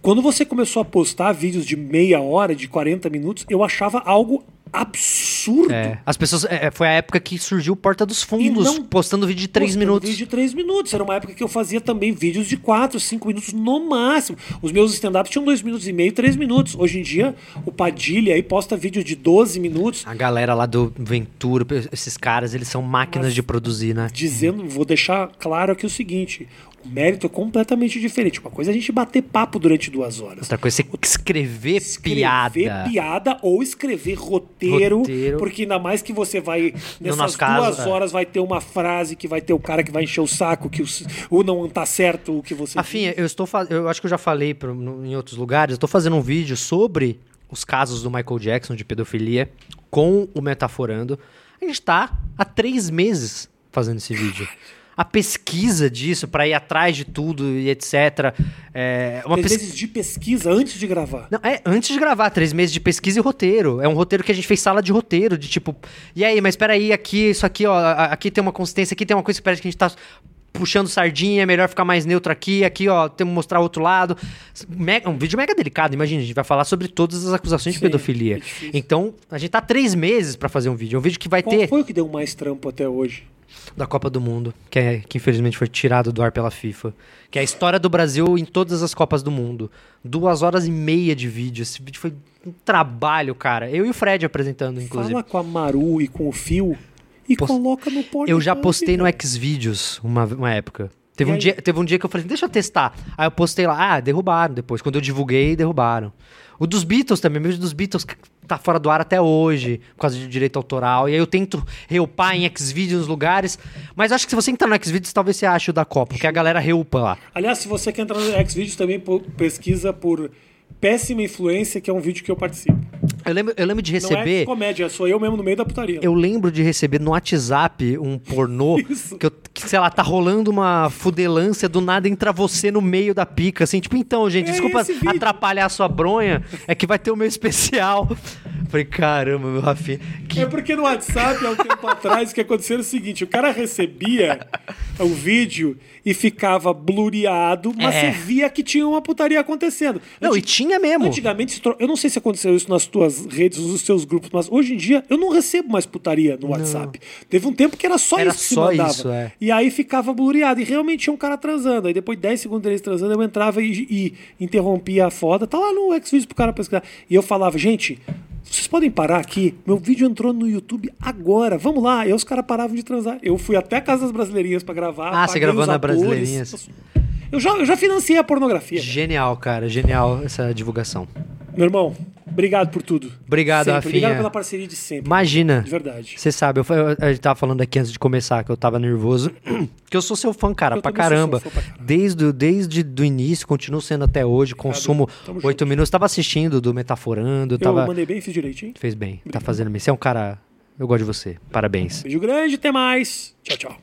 Quando você começou a postar vídeos de meia hora, de 40 minutos, eu achava algo absurdo. É, as pessoas. é, foi a época que surgiu o Porta dos Fundos, não postando vídeo de três Postando minutos. Vídeo de 3 minutos. Era uma época que eu fazia também vídeos de 4, 5 minutos no máximo. Os meus stand-ups tinham 2 minutos e meio, 3 minutos. Hoje em dia, o Padilha aí posta vídeos de 12 minutos, A galera lá do Ventura, esses caras, eles são máquinas de produzir, né? dizendo, vou deixar claro aqui o seguinte: mérito é completamente diferente. Uma coisa é a gente bater papo durante duas horas. Outra coisa é escrever, Escrever piada. piada ou escrever roteiro, Roteiro. porque ainda mais que você vai nessas nosso duas caso, é. horas vai ter uma frase que vai ter o cara que vai encher o saco que o, não tá certo o que você Afinha, eu estou eu acho que eu já falei no- em outros lugares, eu estou fazendo um vídeo sobre os casos do Michael Jackson de pedofilia com o Metaforando. A gente tá há três meses fazendo esse vídeo. [LAUGHS] A pesquisa disso, pra ir atrás de tudo e etc. É uma Três pesquisa. meses de pesquisa antes de gravar. Não, é antes de gravar, três meses de pesquisa e roteiro. É um roteiro que a gente fez sala de roteiro, de tipo, e aí, mas peraí, aqui, isso aqui, ó, aqui tem uma consistência, aqui tem uma coisa que parece que a gente tá puxando sardinha, é melhor ficar mais neutro aqui, aqui, ó, temos que mostrar o outro lado. Mega- um vídeo mega delicado, imagina, a gente vai falar sobre todas as acusações de Sim, pedofilia. é. Então, a gente tá três meses pra fazer um vídeo. É um vídeo que vai Qual ter foi o que deu mais trampo até hoje? da Copa do Mundo, que, é, que infelizmente foi tirado do ar pela FIFA. Que é a história do Brasil em todas as Copas do Mundo. Duas horas e meia de vídeo. Esse vídeo foi um trabalho, cara. Eu e o Fred apresentando, inclusive. Fala com a Maru e com o Fio e Post- coloca no porta. Eu já postei no Xvideos uma, uma época. Teve E um, aí? dia, teve um dia que eu falei, deixa eu testar. Aí eu postei lá, ah, derrubaram depois. Quando eu divulguei, derrubaram. O dos Beatles também, mesmo dos Beatles tá fora do ar até hoje, por causa de direito autoral. E aí eu tento reupar em Xvideos nos lugares. Mas acho que se você entrar no Xvideos, talvez você ache o da Copa, porque a galera reupa lá. Aliás, se você quer entrar no Xvideos também pesquisa por Péssima Influência, que é um vídeo que eu participo. Eu lembro, eu lembro de Não receber. é comédia, sou eu mesmo no meio da putaria. Eu lembro de receber no WhatsApp um pornô [LAUGHS] que, eu, que, sei lá, tá rolando uma fudelância, do nada entra você no meio da pica, assim, tipo, então, gente, É desculpa atrapalhar a sua bronha, é que vai ter o meu especial. [LAUGHS] Falei, caramba, meu Rafinha. Que... É porque no WhatsApp, há um tempo atrás, o que aconteceu era o seguinte: o cara recebia o vídeo e ficava blureado, mas É. você via que tinha uma putaria acontecendo. Não, Anti- e tinha mesmo. Antigamente, se eu não sei se aconteceu isso nas tuas redes, nos seus grupos, mas hoje em dia eu não recebo mais putaria no WhatsApp. Teve um tempo que era só Era isso que se só mandava. isso, é. E aí ficava blureado. E realmente tinha um cara transando. Aí depois de 10 segundos deles transando, eu entrava e, e interrompia a foda. Tá lá no Xvideos pro cara pesquisar. E eu falava, gente. Vocês podem parar aqui? Meu vídeo entrou no YouTube agora. Vamos lá. Aí os caras paravam de transar. Eu fui até a Casa das Brasileirinhas pra gravar. Ah, você gravou na. Brasileirinhas. Eu já, eu já financiei a pornografia. Genial, cara, genial essa divulgação. Meu irmão, obrigado por tudo. Obrigado, sempre. Rafinha. Obrigado pela parceria de sempre. Imagina. De verdade. Você sabe, eu, eu, a gente tava falando aqui antes de começar que eu tava nervoso. [CLEARS THROAT] que eu sou seu fã, cara, Eu pra sou caramba. fã pra caramba. Desde, o- desde do início, continuo sendo até hoje. Consumo Tamo oito minutos. Tava assistindo do Metaforando. Eu Tava... mandei bem, fiz direitinho. Fez bem, tá fazendo bem. Você é um cara. Eu gosto de você. Parabéns. Beijo grande, até mais. Tchau, tchau.